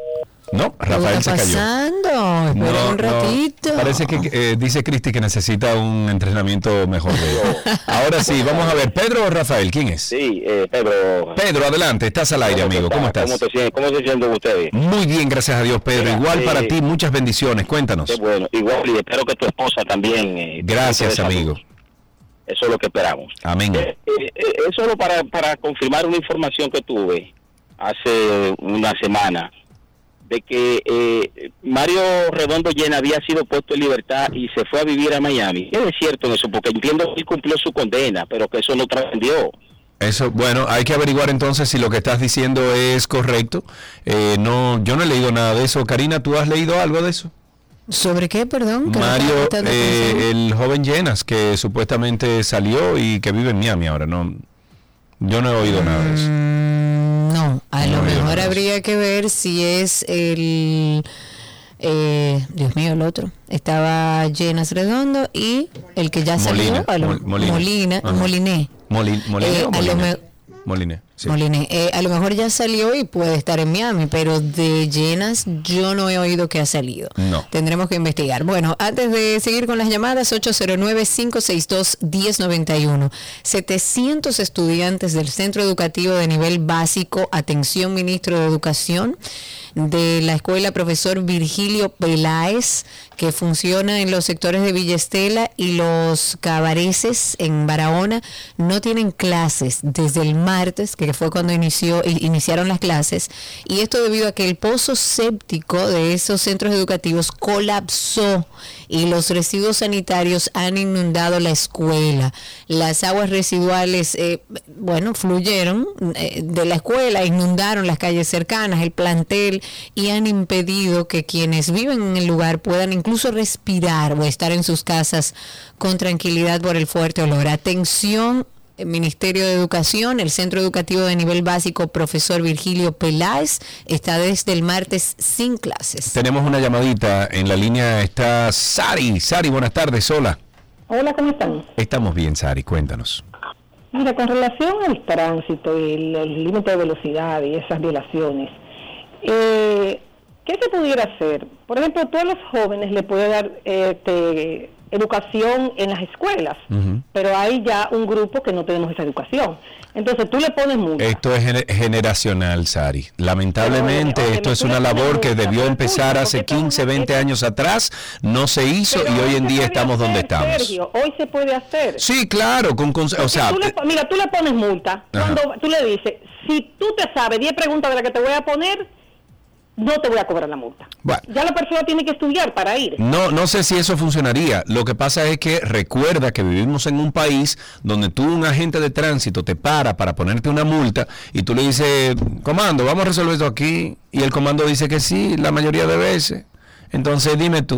No, Rafael ¿Qué se está cayó. pasando? Espera No, un no. ratito. Parece que eh, dice Cristi que necesita un entrenamiento mejor. de- Ahora sí, vamos a ver. ¿Pedro o Rafael? ¿Quién es? Sí, eh, Pedro. Pedro, adelante. Estás al aire, amigo. ¿Cómo estás? ¿Cómo, te cómo se sienten ustedes? Muy bien, gracias a Dios, Pedro. Mira, Igual para eh, ti, muchas bendiciones. Cuéntanos. Qué bueno. Igual, y espero que tu esposa también. eh, Gracias, salud. amigo. Eso es lo que esperamos. Amén. Eh, eh, eh, es solo para, para confirmar una información que tuve hace una semana de que eh, Mario Redondo Llena había sido puesto en libertad y se fue a vivir a Miami. Es cierto en eso, porque entiendo que él cumplió su condena, pero que eso no trascendió. Eso, bueno, hay que averiguar entonces si lo que estás diciendo es correcto. Eh, no, yo no he leído nada de eso. Karina, ¿tú has leído algo de eso? ¿Sobre qué, perdón? Mario, eh, el joven Llenas, que supuestamente salió y que vive en Miami ahora. No, yo no he oído nada de eso. A No lo mejor habría que ver si es el... eh, Dios mío, el otro. Estaba Llenas Redondo y el que ya salió, Molina, a lo- Mol- Molina. Molina, Ajá. Moliné. Molin, Moliné Eh, lo me- sí. Moliné. Eh, a lo mejor ya salió y puede estar en Miami, pero de Llenas yo no he oído que ha salido. No. Tendremos que investigar. Bueno, antes de seguir con las llamadas, 809-562-1091. 700 estudiantes del Centro Educativo de Nivel Básico, atención Ministro de Educación, de la Escuela Profesor Virgilio Peláez, que funciona en los sectores de Villa Estela y los Cabareces en Barahona, no tienen clases desde el martes, que fue cuando inició, iniciaron las clases, y esto debido a que el pozo séptico de esos centros educativos colapsó y los residuos sanitarios han inundado la escuela. Las aguas residuales, eh, bueno, fluyeron eh, de la escuela, inundaron las calles cercanas, el plantel y han impedido que quienes viven en el lugar puedan incluso respirar o estar en sus casas con tranquilidad por el fuerte olor. Atención. El Ministerio de Educación, el Centro Educativo de Nivel Básico, profesor Virgilio Peláez, está desde el martes sin clases. Tenemos una llamadita. En la línea está Sari. Sari, buenas tardes. Hola. Hola, ¿cómo están? Estamos bien, Sari. Cuéntanos. Mira, con relación al tránsito y el, límite de velocidad y esas violaciones, eh, ¿qué se pudiera hacer? Por ejemplo, tú a los jóvenes le puedes dar este, educación en las escuelas, pero hay ya un grupo que no tenemos esa educación. Entonces tú le pones multa. Esto es gener- generacional, Sari. Lamentablemente, esto es una labor que debió empezar hace porque esto es 15, una- 20 años atrás, no se hizo y hoy en día estamos donde hacer, estamos. Sergio, hoy se puede hacer. Sí, claro, con, con- o sea, tú le mira, tú le pones multa. Ajá. Cuando tú le dices, si tú te sabes 10 preguntas de las que te voy a poner, no te voy a cobrar la multa. Bueno. Ya la persona tiene que estudiar para ir. No, no sé si eso funcionaría. Lo que pasa es que recuerda que vivimos en un país donde tú, un agente de tránsito, te para para ponerte una multa y tú le dices, comando, vamos a resolver esto aquí. Y el comando dice que sí, la mayoría de veces. Entonces dime tú.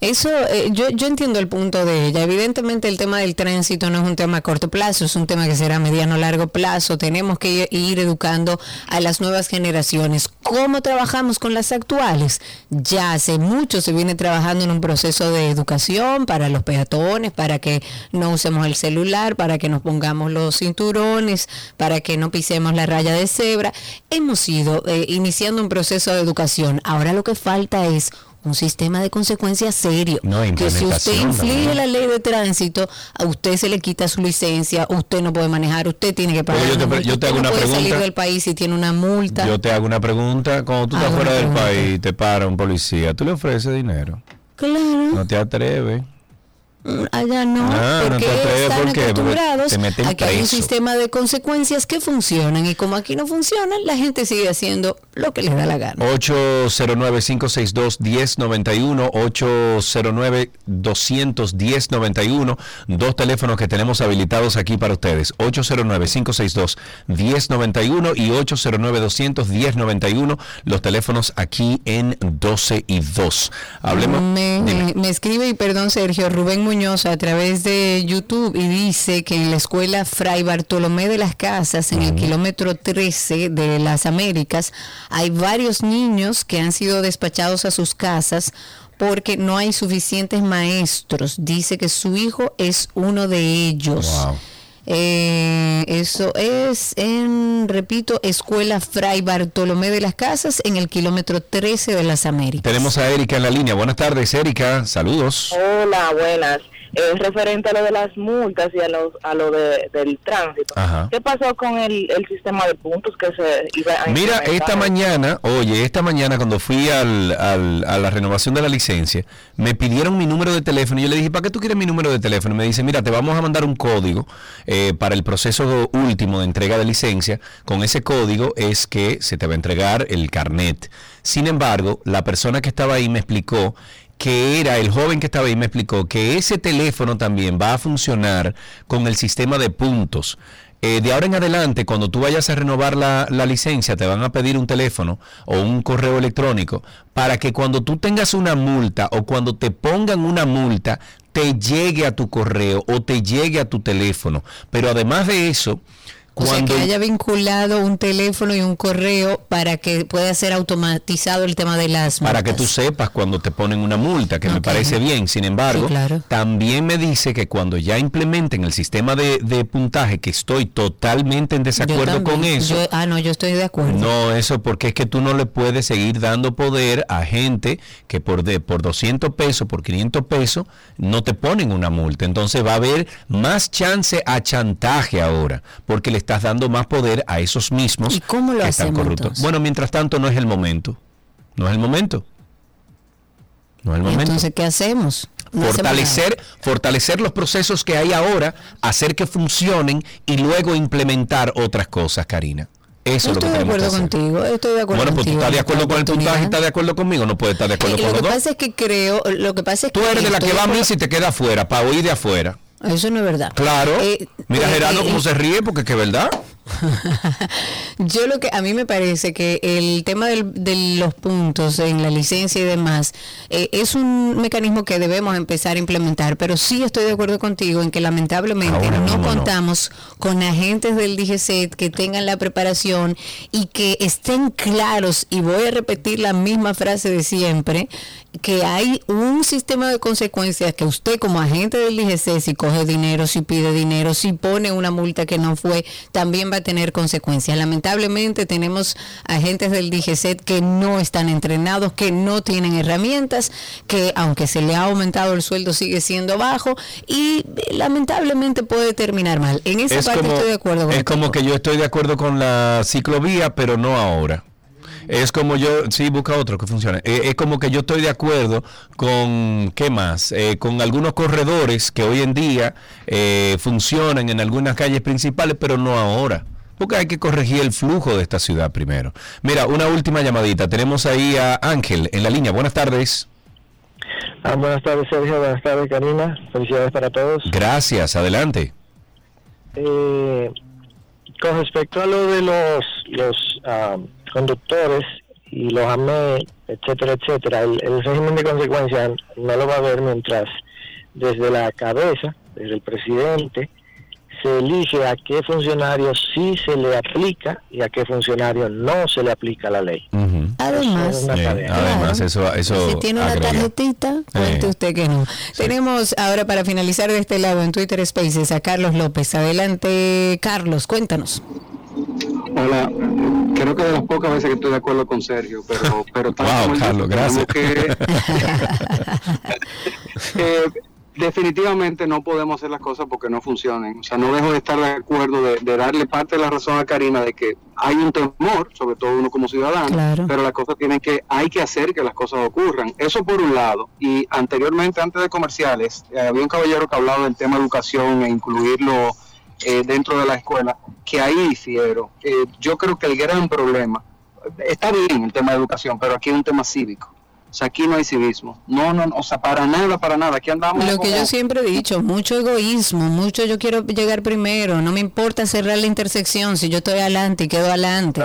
Eso, eh, yo, yo entiendo el punto de ella. Evidentemente el tema del tránsito no es un tema a corto plazo, es un tema que será a mediano largo plazo. Tenemos que ir educando a las nuevas generaciones. ¿Cómo trabajamos con las actuales? Ya hace mucho se viene trabajando en un proceso de educación para los peatones, para que no usemos el celular, para que nos pongamos los cinturones, para que no pisemos la raya de cebra. Hemos ido eh, iniciando un proceso de educación. Ahora lo que falta es un sistema de consecuencias serio. No, que si usted inflige la ley de tránsito, a usted se le quita su licencia, usted no puede manejar, usted tiene que pagar. Oye, yo te una pre- multa, yo te usted no una puede salir del país si tiene una multa. Yo te hago una pregunta. Cuando tú estás fuera del país y te para un policía, ¿tú le ofreces dinero? Claro. No te atreves. Allá no, Ah, no porque te atreves, están. Porque acostumbrados te a que hay un sistema de consecuencias que funcionan y como aquí no funcionan, la gente sigue haciendo lo que les da la gana. 809-562-1091, 809-210-91, dos teléfonos que tenemos habilitados aquí para ustedes, 809-562-1091 y 809-200-1091, los teléfonos aquí en 12 y 2. Hablemos. Me, me escribe, y perdón Sergio, Rubén Muñoz a través de YouTube y dice que en la escuela Fray Bartolomé de las Casas, en el kilómetro 13 de las Américas, hay varios niños que han sido despachados a sus casas porque no hay suficientes maestros. Dice que su hijo es uno de ellos. Eh, eso es en, repito, Escuela Fray Bartolomé de las Casas en el kilómetro 13 de las Américas. Tenemos a Erika en la línea. Buenas tardes, Erika. Saludos. Hola, buenas. Es referente a lo de las multas y a lo, a lo de, del tránsito. Ajá. ¿Qué pasó con el, el sistema de puntos que se iba a Mira, esta mañana, oye, esta mañana cuando fui al, al- a la renovación de la licencia, me pidieron mi número de teléfono y yo le dije, ¿para qué tú quieres mi número de teléfono? Y me dice, mira, te vamos a mandar un código eh, para el proceso último de entrega de licencia. Con ese código es que se te va a entregar el carnet. Sin embargo, la persona que estaba ahí me explicó que era el joven que estaba ahí me explicó que ese teléfono también va a funcionar con el sistema de puntos. Eh, de ahora en adelante, cuando tú vayas a renovar la, la licencia, te van a pedir un teléfono o un correo electrónico para que cuando tú tengas una multa o cuando te pongan una multa, te llegue a tu correo o te llegue a tu teléfono. Pero además de eso, O sea, cuando... que haya vinculado un teléfono y un correo para que pueda ser automatizado el tema de las para que tú sepas cuando te ponen una multa, que me parece bien. Sin embargo, Sí, claro. también me dice que cuando ya implementen el sistema de, de puntaje, que estoy totalmente en desacuerdo con eso. Yo- ah, no, yo estoy de acuerdo. No, eso porque es que tú no le puedes seguir dando poder a gente que por de por 200 pesos, por 500 pesos, no te ponen una multa. Entonces va a haber más chance a chantaje ahora, porque le estás dando más poder a esos mismos ¿Y cómo lo que están corruptos. entonces? Bueno, mientras tanto no es el momento. No es el momento. No es el momento. Entonces, ¿qué hacemos? No hacemos fortalecer, fortalecer los procesos que hay ahora, hacer que funcionen y luego implementar otras cosas, Karina. Eso Yo es lo que estoy de tenemos que acuerdo hacer. contigo, estoy de acuerdo Bueno, pues tú estás de acuerdo con el puntaje estás de acuerdo conmigo, no puedes estar de acuerdo Eh, con lo los que dos. pasa es que creo, lo que pasa es Tú que eres de la estoy que va a acuerdo- misa y te queda afuera, para oír de afuera. Eso no es verdad. Claro. Eh, Mira eh, Gerardo eh, cómo se ríe, porque es que es verdad. Yo lo que a mí me parece que el tema del- de los puntos en la licencia y demás eh, es un mecanismo que debemos empezar a implementar, pero sí estoy de acuerdo contigo en que lamentablemente Ahora no mismo no. contamos con agentes del DGCET que tengan la preparación y que estén claros, y voy a repetir la misma frase de siempre, que hay un sistema de consecuencias que usted como agente del DGC, si coge dinero, si pide dinero, si pone una multa que no fue, también va a tener consecuencias. Lamentablemente tenemos agentes del DGC que no están entrenados, que no tienen herramientas, que aunque se le ha aumentado el sueldo sigue siendo bajo y lamentablemente puede terminar mal. En esa es parte como, estoy de acuerdo con es como que yo estoy de acuerdo con la ciclovía, pero no ahora. Es como yo, sí, busca otro que funcione. Eh, es como que yo estoy de acuerdo con, ¿qué más? Eh, con algunos corredores que hoy en día eh, funcionan en algunas calles principales, pero no ahora. Porque hay que corregir el flujo de esta ciudad primero. Mira, una última llamadita. Tenemos ahí a Ángel en la línea. Buenas tardes. Ah, buenas tardes, Sergio. Buenas tardes, Karina. Felicidades para todos. Gracias, adelante. Eh, con respecto a lo de los, los ah, conductores y los AME, etcétera, etcétera. El, el régimen de consecuencia no lo va a ver mientras desde la cabeza, desde el presidente, se elige a qué funcionario sí se le aplica y a qué funcionario no se le aplica la ley. Además, Es una Sí, tarea. además, eso, eso si tiene una agrega. tarjetita, cuente usted que no. Tenemos ahora para finalizar de este lado en Twitter Spaces a Carlos López. Adelante, Carlos, cuéntanos. Hola, creo que de las pocas veces que estoy de acuerdo con Sergio, pero, pero Wow, Carlos, gracias. que- eh, definitivamente no podemos hacer las cosas porque no funcionen. O sea, no dejo de estar de acuerdo de, de darle parte de la razón a Karina de que hay un temor, sobre todo uno como ciudadano, Claro. pero las cosas tienen que, hay que hacer que las cosas ocurran. Eso por un lado. Y anteriormente, antes de comerciales, eh, había un caballero que hablaba del tema educación e incluirlo eh, dentro de la escuela, que ahí difiero. Eh, yo creo que el gran problema, está bien el tema de educación, pero aquí es un tema cívico. O sea, aquí no hay civismo. No, no, no, o sea, para nada, para nada. Aquí andamos. Lo que como- yo siempre he dicho, mucho egoísmo, mucho yo quiero llegar primero, no me importa cerrar la intersección si yo estoy adelante y quedo adelante.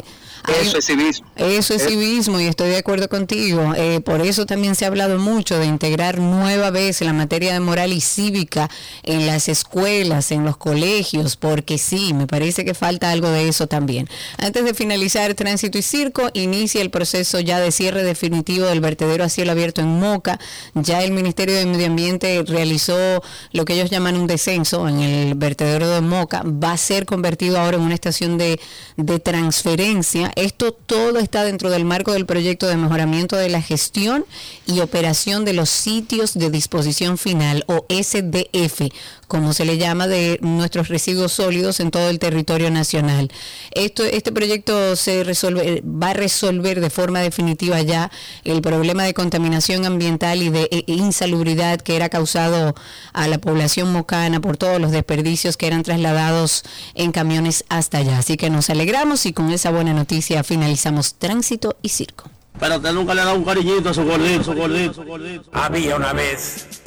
Eso es civismo. Eso es Es- civismo y estoy de acuerdo contigo. Eh, por eso también se ha hablado mucho de integrar nueva vez la materia de moral y cívica en las escuelas, en los colegios, porque sí, me parece que falta algo de eso también. Antes de finalizar Tránsito y Circo, inicia el proceso ya de cierre definitivo del vertedero a cielo abierto en Moca. Ya el Ministerio de Medio Ambiente realizó lo que ellos llaman un descenso en el vertedero de Moca. Va a ser convertido ahora en una estación de, de transferencia. Esto todo está dentro del marco del proyecto de mejoramiento de la gestión y operación de los sitios de disposición final o SDF, como se le llama de nuestros residuos sólidos en todo el territorio nacional. Esto, este proyecto se resuelve, va a resolver de forma definitiva ya el problema de contaminación ambiental y de eh, insalubridad que era causado a la población mocana por todos los desperdicios que eran trasladados en camiones hasta allá. Así que nos alegramos y con esa buena noticia finalizamos tránsito y circo. Pero usted nunca le ha dado un cariñito a su gordito, su gordito, su gordito. Había una vez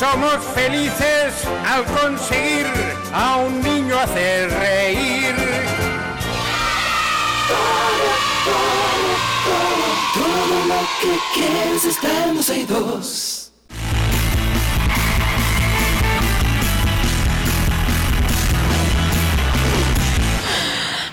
Somos felices al conseguir a un niño hacer reír. Todo lo que quieres está en los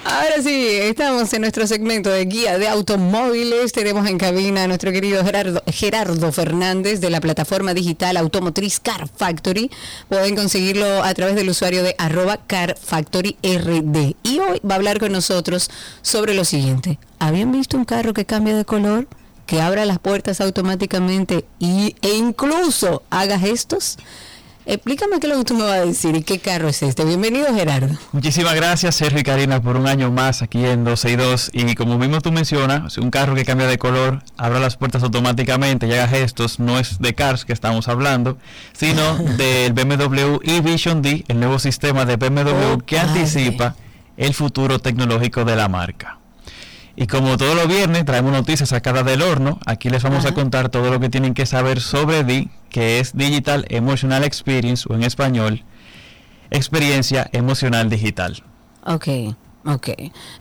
Ahora sí, estamos en nuestro segmento de guía de automóviles. Tenemos en cabina a nuestro querido Gerardo, Gerardo Fernández de la plataforma digital automotriz Car Factory. Pueden conseguirlo a través del usuario de arroba Car Factory RD. Y hoy va a hablar con nosotros sobre lo siguiente. ¿Habían visto un carro que cambia de color? Que abra las puertas automáticamente y, e incluso haga gestos. Explícame qué es lo que tú me vas a decir y qué carro es este. Bienvenido Gerardo. Muchísimas gracias Sergio y Karina por un año más aquí en 262 y como mismo tú mencionas, un carro que cambia de color, abra las puertas automáticamente y haga gestos, no es de Cars que estamos hablando, sino del BMW e-Vision D, el nuevo sistema de BMW que anticipa el futuro tecnológico de la marca. Y como todos los viernes traemos noticias sacadas del horno, aquí les vamos a contar todo lo que tienen que saber sobre D, que es Digital Emotional Experience o en español, experiencia emocional digital. Ok, ok.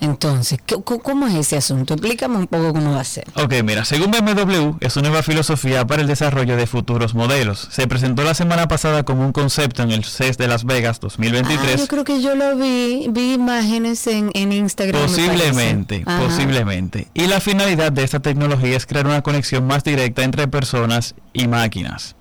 Entonces, ¿qué- cu- ¿cómo es ese asunto? Explícame un poco cómo va a ser. Ok, mira, según BMW, es una nueva filosofía para el desarrollo de futuros modelos. Se presentó la semana pasada como un concepto en el CES de Las Vegas Ah, 2023. yo creo que yo lo vi, vi imágenes en, en Instagram. me Posiblemente, posiblemente. Y la finalidad de esta tecnología es crear una conexión más directa entre personas y máquinas.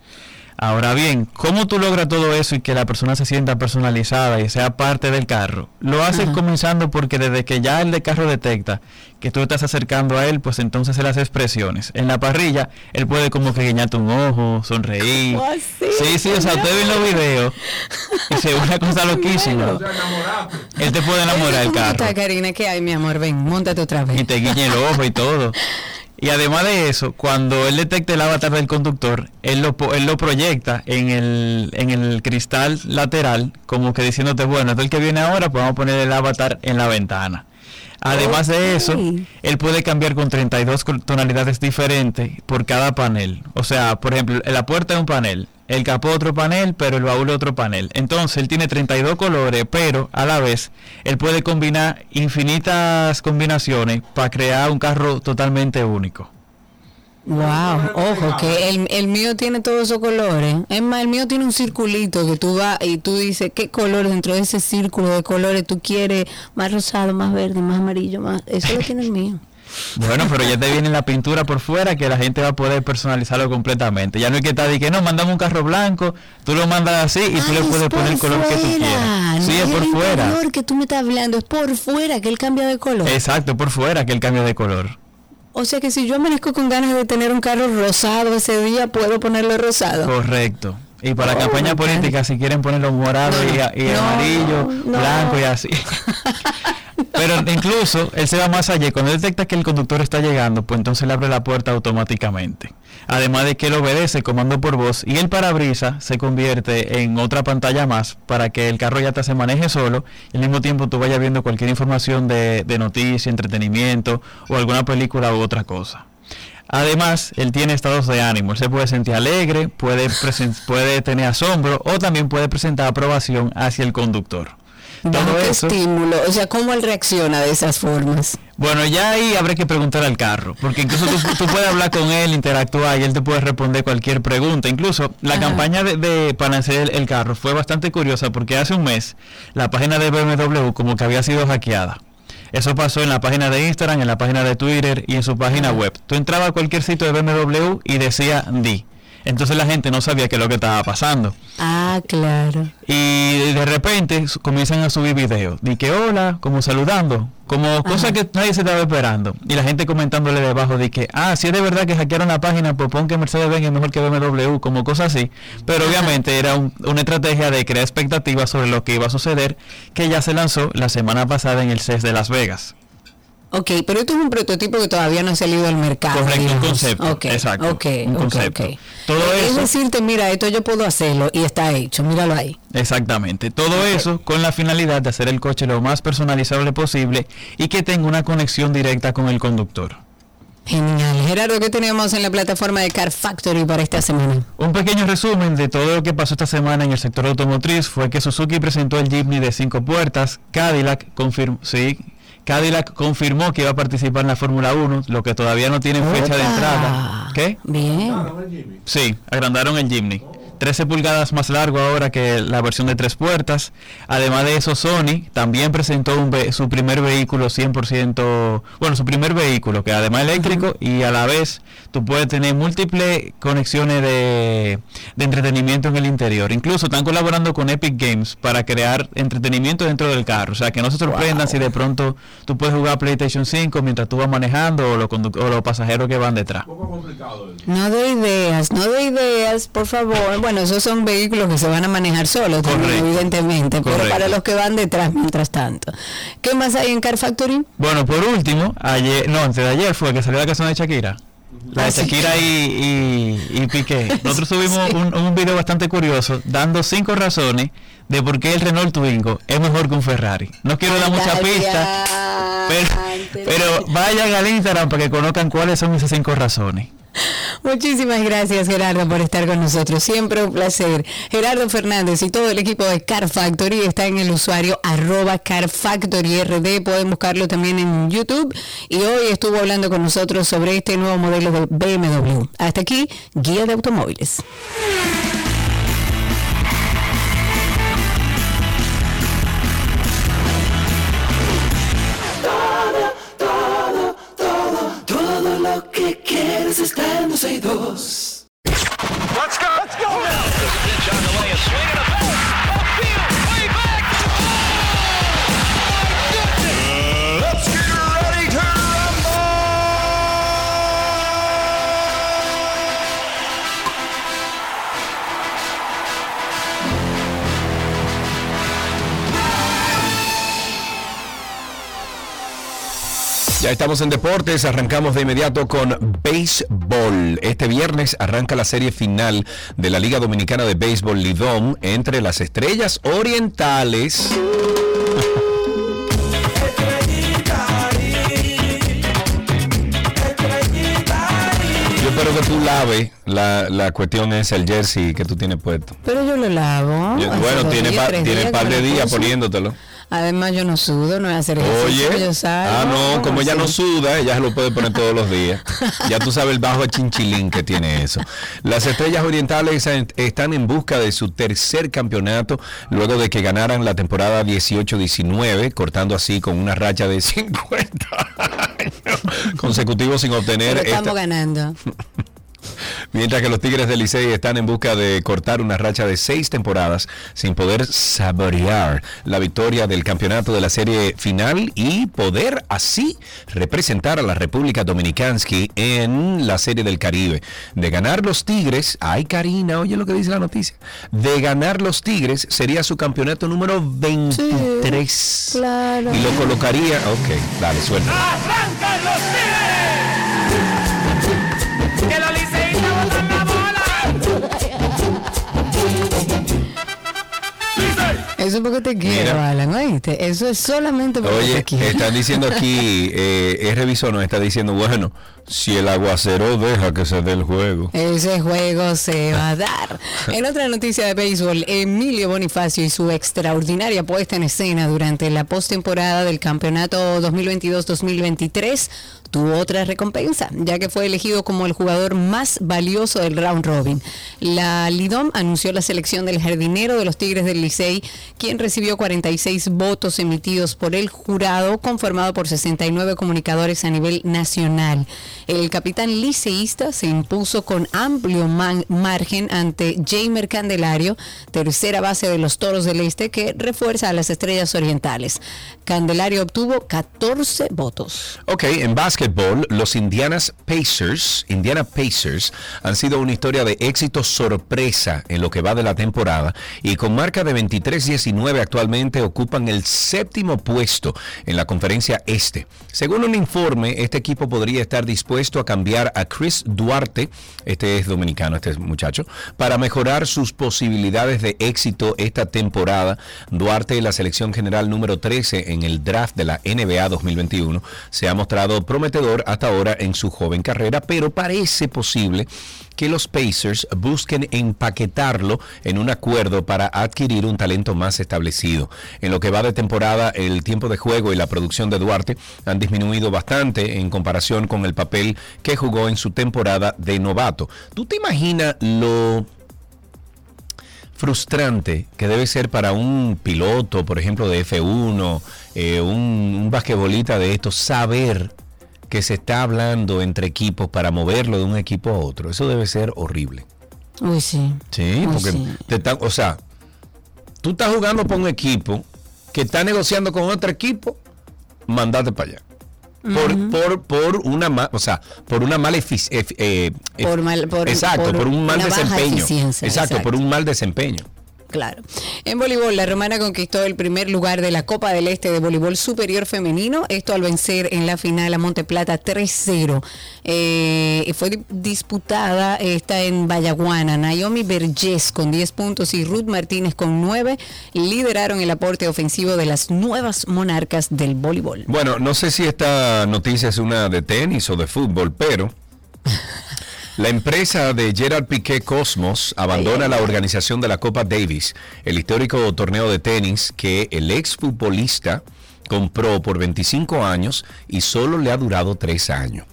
Ahora bien, ¿cómo tú logras todo eso y que la persona se sienta personalizada y sea parte del carro? Lo haces Ajá. comenzando porque desde que ya el de carro detecta que tú estás acercando a él, pues entonces él hace expresiones. En la parrilla, él puede como que guiñarte un ojo, sonreír. ¿Cómo así? Sí, sí, o sea, ustedes ven los videos y se ve una cosa loquísima. Él te puede enamorar el ¿Cómo carro está, Karina? ¿Qué hay, mi amor? Ven, montate otra vez. y te guiña el ojo y todo. Y además de eso, cuando él detecte el avatar del conductor, él lo, él lo proyecta en el, en el cristal lateral, como que diciéndote, bueno, es el que viene ahora, pues vamos a poner el avatar en la ventana. Además de eso, él puede cambiar con 32 col- tonalidades diferentes por cada panel. O sea, por ejemplo, la puerta es un panel, el capó otro panel, pero el baúl otro panel. Entonces, él tiene 32 colores, pero a la vez, él puede combinar infinitas combinaciones para crear un carro totalmente único. Wow, ojo, que el, el mío tiene todos esos colores. Es más, el mío tiene un circulito que tú vas y tú dices qué color dentro de ese círculo de colores tú quieres, más rosado, más verde, más amarillo, más... Eso lo tiene el mío. Bueno, pero ya te viene la pintura por fuera que la gente va a poder personalizarlo completamente. Ya no hay que estar de que no, mandamos un carro blanco, tú lo mandas así y tú le puedes poner el color que tú quieras. Sí, es no por el fuera. interior que tú me estás hablando, es por fuera que él cambia de color. Exacto, por fuera que el cambio de color. O sea que si yo amanezco con ganas de tener un carro rosado ese día, puedo ponerlo rosado. Correcto. Y para Oh, campaña política, si quieren ponerlo morado y, a- y no, amarillo, no. blanco y así. Pero incluso él se va más allá. Cuando detecta que el conductor está llegando, pues entonces le abre la puerta automáticamente. Además de que él obedece comando por voz y el parabrisas se convierte en otra pantalla más para que el carro ya te se maneje solo y al mismo tiempo tú vayas viendo cualquier información de, de noticia, entretenimiento o alguna película u otra cosa. Además, él tiene estados de ánimo. Él se puede sentir alegre, puede, puede tener asombro o también puede presentar aprobación hacia el conductor. Todo eso. estímulo, o sea, cómo él reacciona de esas formas. Bueno, ya ahí habrá que preguntar al carro, porque incluso tú, tú puedes hablar con él, interactuar y él te puede responder cualquier pregunta. Incluso la campaña de, de- para hacer el, el carro fue bastante curiosa porque hace un mes la página de BMW como que había sido hackeada. Eso pasó en la página de Instagram, en la página de Twitter y en su página web. Tú entrabas a cualquier sitio de BMW y decía D. Entonces la gente no sabía qué es lo que estaba pasando. Ah, claro. Y de repente comienzan a subir videos. De que hola, como saludando, como cosas que nadie se estaba esperando. Y la gente comentándole debajo de que, ah, si es de verdad que hackearon la página, pues pon que Mercedes-Benz es mejor que BMW, como cosas así. Pero obviamente era un- una estrategia de crear expectativas sobre lo que iba a suceder, que ya se lanzó la semana pasada en el CES de Las Vegas. Ok, pero esto es un prototipo que todavía no ha salido al mercado. Correcto, un digamos. concepto, Ok, exacto, ok, un concepto. Todo es decirte, mira, esto yo puedo hacerlo y está hecho, míralo ahí. Exactamente. Todo eso con la finalidad de hacer el coche lo más personalizable posible y que tenga una conexión directa con el conductor. Genial. Gerardo, ¿qué tenemos en la plataforma de Car Factory para esta semana? Un pequeño resumen de todo lo que pasó esta semana en el sector automotriz fue que Suzuki presentó el Jeepney de cinco puertas, Cadillac confirmó, sí, Cadillac confirmó que iba a participar en la Fórmula 1, lo que todavía no tiene fecha de entrada. ¿Qué? Bien. Sí, agrandaron el Jimny. 13 pulgadas más largo ahora que la versión de tres puertas. Además de eso, Sony también presentó un ve- su primer vehículo 100%, bueno, su primer vehículo que además eléctrico y a la vez tú puedes tener múltiples conexiones de, de entretenimiento en el interior. Incluso están colaborando con Epic Games para crear entretenimiento dentro del carro. O sea, que no se sorprendan si de pronto tú puedes jugar PlayStation 5 mientras tú vas manejando o o los pasajeros que van detrás. No de ideas, no de ideas, por favor. Bueno, esos son vehículos que se van a manejar solos, también, evidentemente, pero para los que van detrás, mientras tanto. ¿Qué más hay en Car Factory? Bueno, por último, ayer, no, antes de ayer fue que salió la canción de Shakira. La de Ah. Shakira y, y, y Piqué. Nosotros subimos un, un video bastante curioso dando cinco razones de por qué el Renault Twingo es mejor que un Ferrari. No quiero dar mucha pista, pero, pero vayan al Instagram para que conozcan cuáles son esas cinco razones. Muchísimas gracias Gerardo por estar con nosotros, siempre un placer. Gerardo Fernández y todo el equipo de Car Factory está en el usuario arroba Car Factory RD, pueden buscarlo también en YouTube y hoy estuvo hablando con nosotros sobre este nuevo modelo de BMW. Hasta aquí, Guía de Automóviles. Estando Let's go! Let's go now! Pitch on the way, a swing and a back. Ya estamos en deportes, arrancamos de inmediato con béisbol. Este viernes arranca la serie final de la Liga Dominicana de Béisbol Lidom entre las estrellas orientales. Yo espero que tú laves la, la cuestión es el jersey que tú tienes puesto. Pero yo lo lavo. Yo- bueno, tiene, pa- tiene par de días poniéndotelo. Además, yo no sudo, no voy a hacer ejercicio. Oye, yo salgo, ah no, como ella no suda, ella se lo puede poner todos los días. Ya tú sabes el bajo chinchilín que tiene eso. Las estrellas orientales en- están en busca de su tercer campeonato luego de que ganaran la temporada 18-19, cortando así con una racha de 50 años consecutivos sin obtener Pero estamos esta- ganando. Mientras que los Tigres del Licey están en busca de cortar una racha de seis temporadas sin poder saborear la victoria del campeonato de la serie final y poder así representar a la República Dominicansky en la serie del Caribe. De ganar los Tigres, ay Karina, oye lo que dice la noticia, de ganar los Tigres sería su campeonato número 23. Claro. Y lo colocaría, ok, dale, suelta. ¡Arrancan los Eso es porque te quiero, Mira. Alan, ¿oíste? Eso es solamente porque Oye, te quiero. están diciendo aquí, eh, es revisor, nos está diciendo, bueno, si el aguacero deja que se dé el juego. Ese juego se va a dar. En otra noticia de béisbol, Emilio Bonifacio y su extraordinaria puesta en escena durante la postemporada del campeonato 2022-2023 tuvo otra recompensa, ya que fue elegido como el jugador más valioso del round robin. La Lidom anunció la selección del jardinero de los Tigres del Licey, quien recibió 46 votos emitidos por el jurado, conformado por 69 comunicadores a nivel nacional. El capitán liceísta se impuso con amplio margen ante Jamer Candelario, tercera base de los Toros del Este, que refuerza a las Estrellas Orientales. Candelario obtuvo 14 votos. Ok, en básquetbol, los Indianas Pacers, Indiana Pacers, han sido una historia de éxito sorpresa en lo que va de la temporada y con marca de 23-19 actualmente ocupan el séptimo puesto en la conferencia este. Según un informe, este equipo podría estar dispuesto a cambiar a Chris Duarte, este es dominicano, este muchacho, para mejorar sus posibilidades de éxito esta temporada. Duarte, la selección general número 13 en el draft de la NBA 2021, se ha mostrado prometedor hasta ahora en su joven carrera, pero parece posible que los Pacers busquen empaquetarlo en un acuerdo para adquirir un talento más establecido. En lo que va de temporada, el tiempo de juego y la producción de Duarte han disminuido bastante en comparación con el papel que jugó en su temporada de novato. ¿Tú te imaginas lo frustrante que debe ser para un piloto, por ejemplo, de F1, eh, un, un basquetbolista de estos, saber que se está hablando entre equipos para moverlo de un equipo a otro. Eso debe ser horrible. Uy, sí. Sí, Uy, porque sí. te están- o sea, tú estás jugando por un equipo que está negociando con otro equipo, mandate para allá. Por, Ujú. por, por una ma- o sea, por una mala efic- ef- eh, ef- Por mal- por- exacto, por por, un mal desempeño. eficiencia, exacto, por exacto. un mal desempeño. Claro. En voleibol, la romana conquistó el primer lugar de la Copa del Este de Voleibol Superior Femenino, esto al vencer en la final a Monte Plata 3-0. Eh, fue di- disputada esta en Vallaguana. Naomi Vergés con 10 puntos y Ruth Martínez con 9 lideraron el aporte ofensivo de las nuevas monarcas del voleibol. Bueno, no sé si esta noticia es una de tenis o de fútbol, pero la empresa de Gerard Piqué Cosmos abandona la organización de la Copa Davis, el histórico torneo de tenis que el exfutbolista compró por 25 años y solo le ha durado 3 años.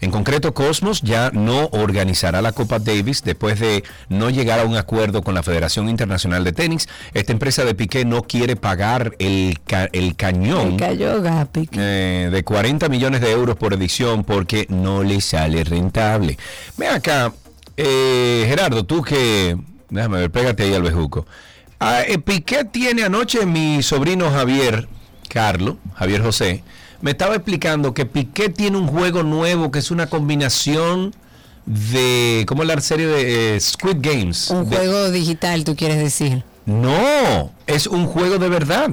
En concreto, Cosmos ya no organizará la Copa Davis después de no llegar a un acuerdo con la Federación Internacional de Tenis. Esta empresa de Piqué no quiere pagar el, ca- el cañón eh, de 40 millones de euros por edición porque no le sale rentable. Ve acá, eh, Gerardo, tú que... Déjame ver, pégate ahí al bejuco. Ah, eh, Piqué tiene anoche mi sobrino Javier, Carlos, Javier José, me estaba explicando que Piqué tiene un juego nuevo que es una combinación de... ¿Cómo es la serie de eh, Squid Games? Un De- juego digital, tú quieres decir. no, es un juego de verdad.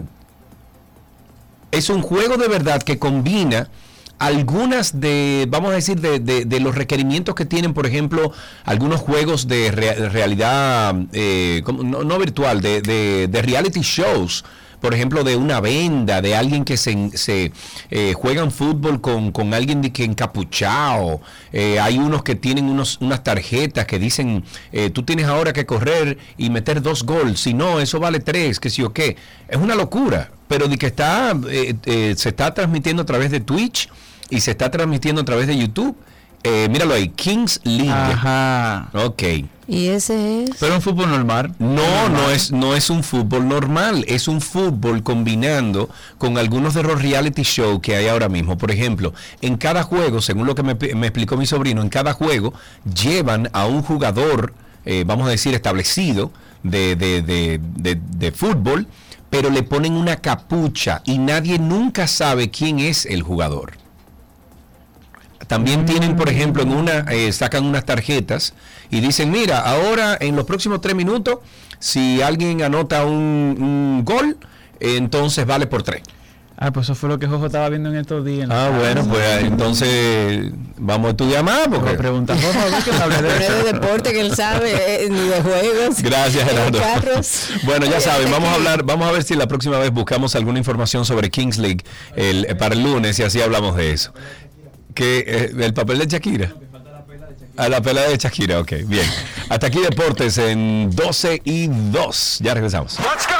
Es un juego de verdad que combina algunas de, vamos a decir, de, de- de los requerimientos que tienen, por ejemplo, algunos juegos de rea- realidad, eh, no, no virtual, de, de- de reality shows. Por ejemplo, de una venda, de alguien que se, se eh, fútbol con, con alguien de que encapuchado. Eh, hay unos que tienen unos, unas tarjetas que dicen, eh, tú tienes ahora que correr y meter dos gols. Si no, eso vale tres, que sí o qué. Es una locura. Pero de que está, eh, se está transmitiendo a través de Twitch y se está transmitiendo a través de YouTube. Eh, míralo ahí, Kings League. Ajá. Ok. Y ese es. Pero un fútbol normal. No, no es, no es un fútbol normal, es un fútbol combinando con algunos de los reality show que hay ahora mismo. Por ejemplo, en cada juego, según lo que me, me explicó mi sobrino, en cada juego llevan a un jugador, eh, vamos a decir, establecido de, de- de- de- de fútbol, pero le ponen una capucha y nadie nunca sabe quién es el jugador. También tienen, por ejemplo, en una, eh, sacan unas tarjetas y dicen, mira, ahora en los próximos tres minutos, si alguien anota un, un gol, eh, entonces vale por tres. Ah, pues eso fue lo que Jojo estaba viendo en estos días. Ah, bueno, pues eh, entonces vamos a estudiar más. Porque... pregunta, Jojo, sabe de deporte que él sabe, eh, ni de juegos. Gracias, ni de Gerardo. carros. Bueno, ya saben, vamos a hablar, vamos a ver si la próxima vez buscamos alguna información sobre Kings League el- eh, para el lunes y así hablamos de eso. Que eh, el papel de Shakira. A la pelea de Shakira, ok, bien. Hasta aquí deportes en 12 y 2. Ya regresamos. Let's go.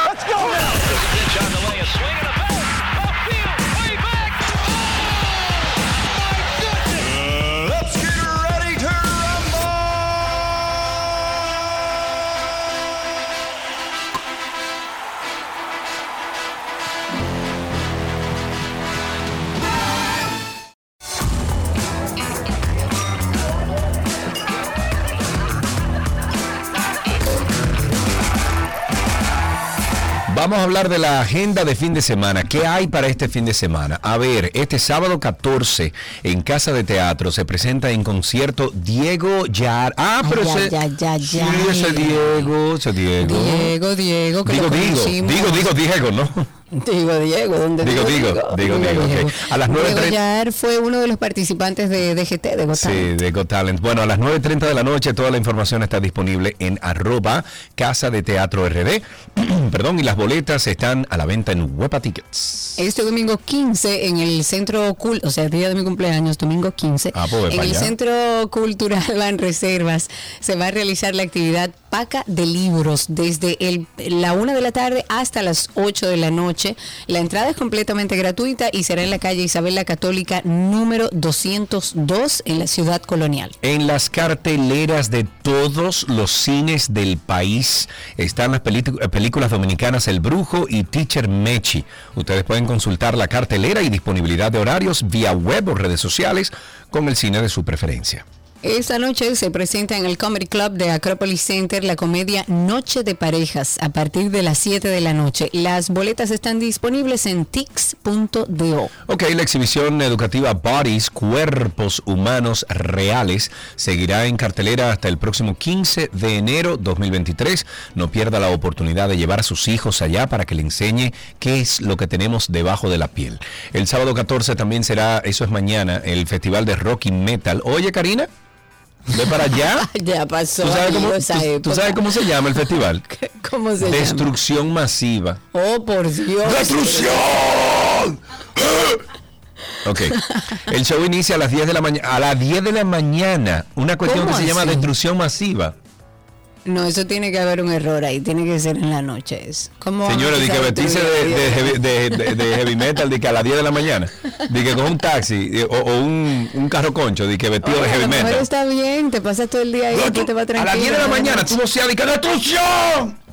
Vamos a hablar de la agenda de fin de semana. ¿Qué hay para este fin de semana? A ver, este sábado 14 en Casa de Teatro se presenta en concierto Diego Yar. Ah, pero Ay, ese, ay, ay, ay, sí, ese Diego, ese Diego. Diego, Diego, que digo, lo digo, digo, digo, Diego, ¿no? Digo, Diego, ¿dónde Digo, digo, digo, digo, ok. A las Diego 9.30 Yar fue uno de los participantes de DGT, de Got Sí, Talent. de Got Talent. Bueno, a las 9.30 de la noche toda la información está disponible en arroba Casa de Teatro RD. Perdón, y las boletas están a la venta en Huepa Tickets. Este domingo 15 en el Centro Cul, o sea, el día de mi cumpleaños, domingo 15, Ah, pues en el allá. Centro Cultural Van Reservas se va a realizar la actividad De Libros desde la 1 de la tarde hasta las 8 de la noche. La entrada es completamente gratuita y será en la calle Isabel la Católica número 202 en la ciudad colonial. En las carteleras de todos los cines del país están las peli- películas dominicanas El Brujo y Teacher Mechi. Ustedes pueden consultar la cartelera y disponibilidad de horarios vía web o redes sociales con el cine de su preferencia. Esta noche se presenta en el Comedy Club de Acropolis Center la comedia Noche de Parejas a partir de las 7 de la noche. Las boletas están disponibles en tix.do. Ok, la exhibición educativa Bodies, Cuerpos Humanos Reales, seguirá en cartelera hasta el próximo 15 de enero 2023. No pierda la oportunidad de llevar a sus hijos allá para que le enseñe qué es lo que tenemos debajo de la piel. El sábado 14 también será, eso es mañana, el Festival de Rock y Metal. Oye, Karina, ve para allá. ya pasó. ¿Tú sabes, cómo, amigo, esa tú- tú época. sabes cómo se llama el festival? ¿Cómo se llama? Destrucción masiva. Oh, por Dios. ¡Destrucción! Ok. El show inicia a las 10 de la mañana. A las 10 de la mañana. Una cuestión que ¿Cómo se llama destrucción masiva. No, eso tiene que haber un error ahí. Tiene que ser en la noche. Es como Señores, de que vestirse de, de heavy, de- de- de heavy metal, de que a las 10 de la mañana, de que con un taxi o, o un, un carro concho, de que vestido de a heavy metal. está bien, te pasas todo el día ahí, tú te vas A tranquilo. las 10 de la ¿no? mañana, tú no seas de que destrucción.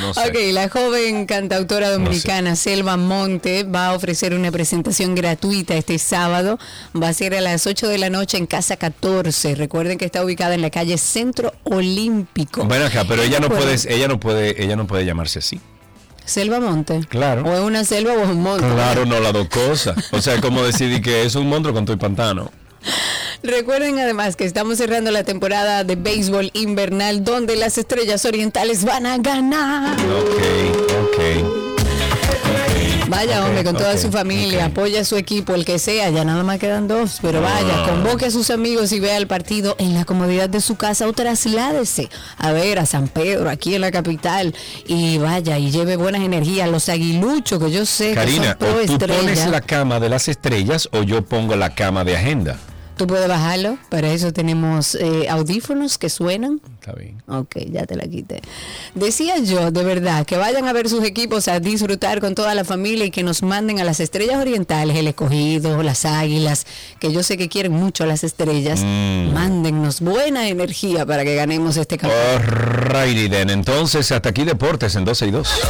No sé. Ok, la joven cantautora dominicana Selva Monte va a ofrecer una presentación gratuita este sábado. Va a ser a las 8 de la noche en Casa 14. Recuerden que está ubicada en la calle Centro Olímpico. Bueno, acá, pero ella no puede, ella no puede, ella no puede llamarse así. Selva Monte. Claro. O es una selva o es un monte. Claro, no las dos cosas. O sea, como decir que es un monstruo con tu pantano. Recuerden además que estamos cerrando la temporada de béisbol invernal donde las estrellas orientales van a ganar. Ok, ok. Vaya, hombre, con toda su familia, apoya a su equipo, el que sea, ya nada más quedan dos, pero vaya, Ah. convoque a sus amigos y vea el partido en la comodidad de su casa o trasládese a ver a San Pedro, aquí en la capital, y vaya, y lleve buenas energías, los aguiluchos, que yo sé que Karina, son pro o tú estrella. pones la cama de las estrellas o yo pongo la cama de agenda. Tú puedes bajarlo, para eso tenemos eh, audífonos que suenan. Está bien. Ok, ya te la quité. Decía yo, de verdad, que vayan a ver sus equipos a disfrutar con toda la familia y que nos manden a las estrellas orientales, el escogido, las águilas, que yo sé que quieren mucho a las estrellas. Mm. Mándennos buena energía para que ganemos este campeonato. Alrighty then. Entonces, hasta aquí deportes en 12 y 2.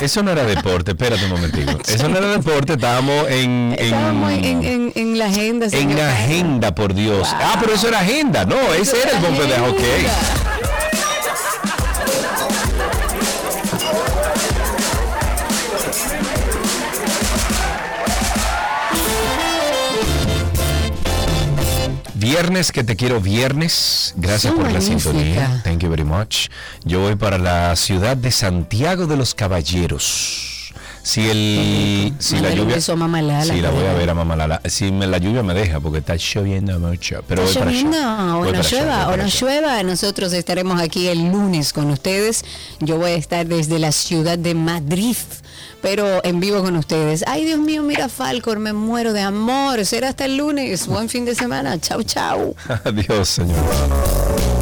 Eso no era deporte, espérate un momentico. Eso no era deporte, estábamos en, en, Estábamos en, en- en- en la agenda. en la agenda, por Dios. Ah, pero eso era agenda. No, ese era el bombe de hockey. Viernes que te quiero viernes. Gracias por la sintonía. Thank you very much. Yo voy para la ciudad de Santiago de los Caballeros. Si el si la lluvia Sí, la voy a ver a Mamá Lala. Si me, la lluvia me deja porque está lloviendo mucho, pero voy para allá. lloviendo, Voy o no para llueva, o no llueva. Nosotros estaremos aquí el lunes con ustedes. Yo voy a estar desde la ciudad de Madrid, pero en vivo con ustedes. Ay, Dios mío, mira Falcor, me muero de amor. Será hasta el lunes. Buen fin de semana. Chau, chau. Adiós, señor.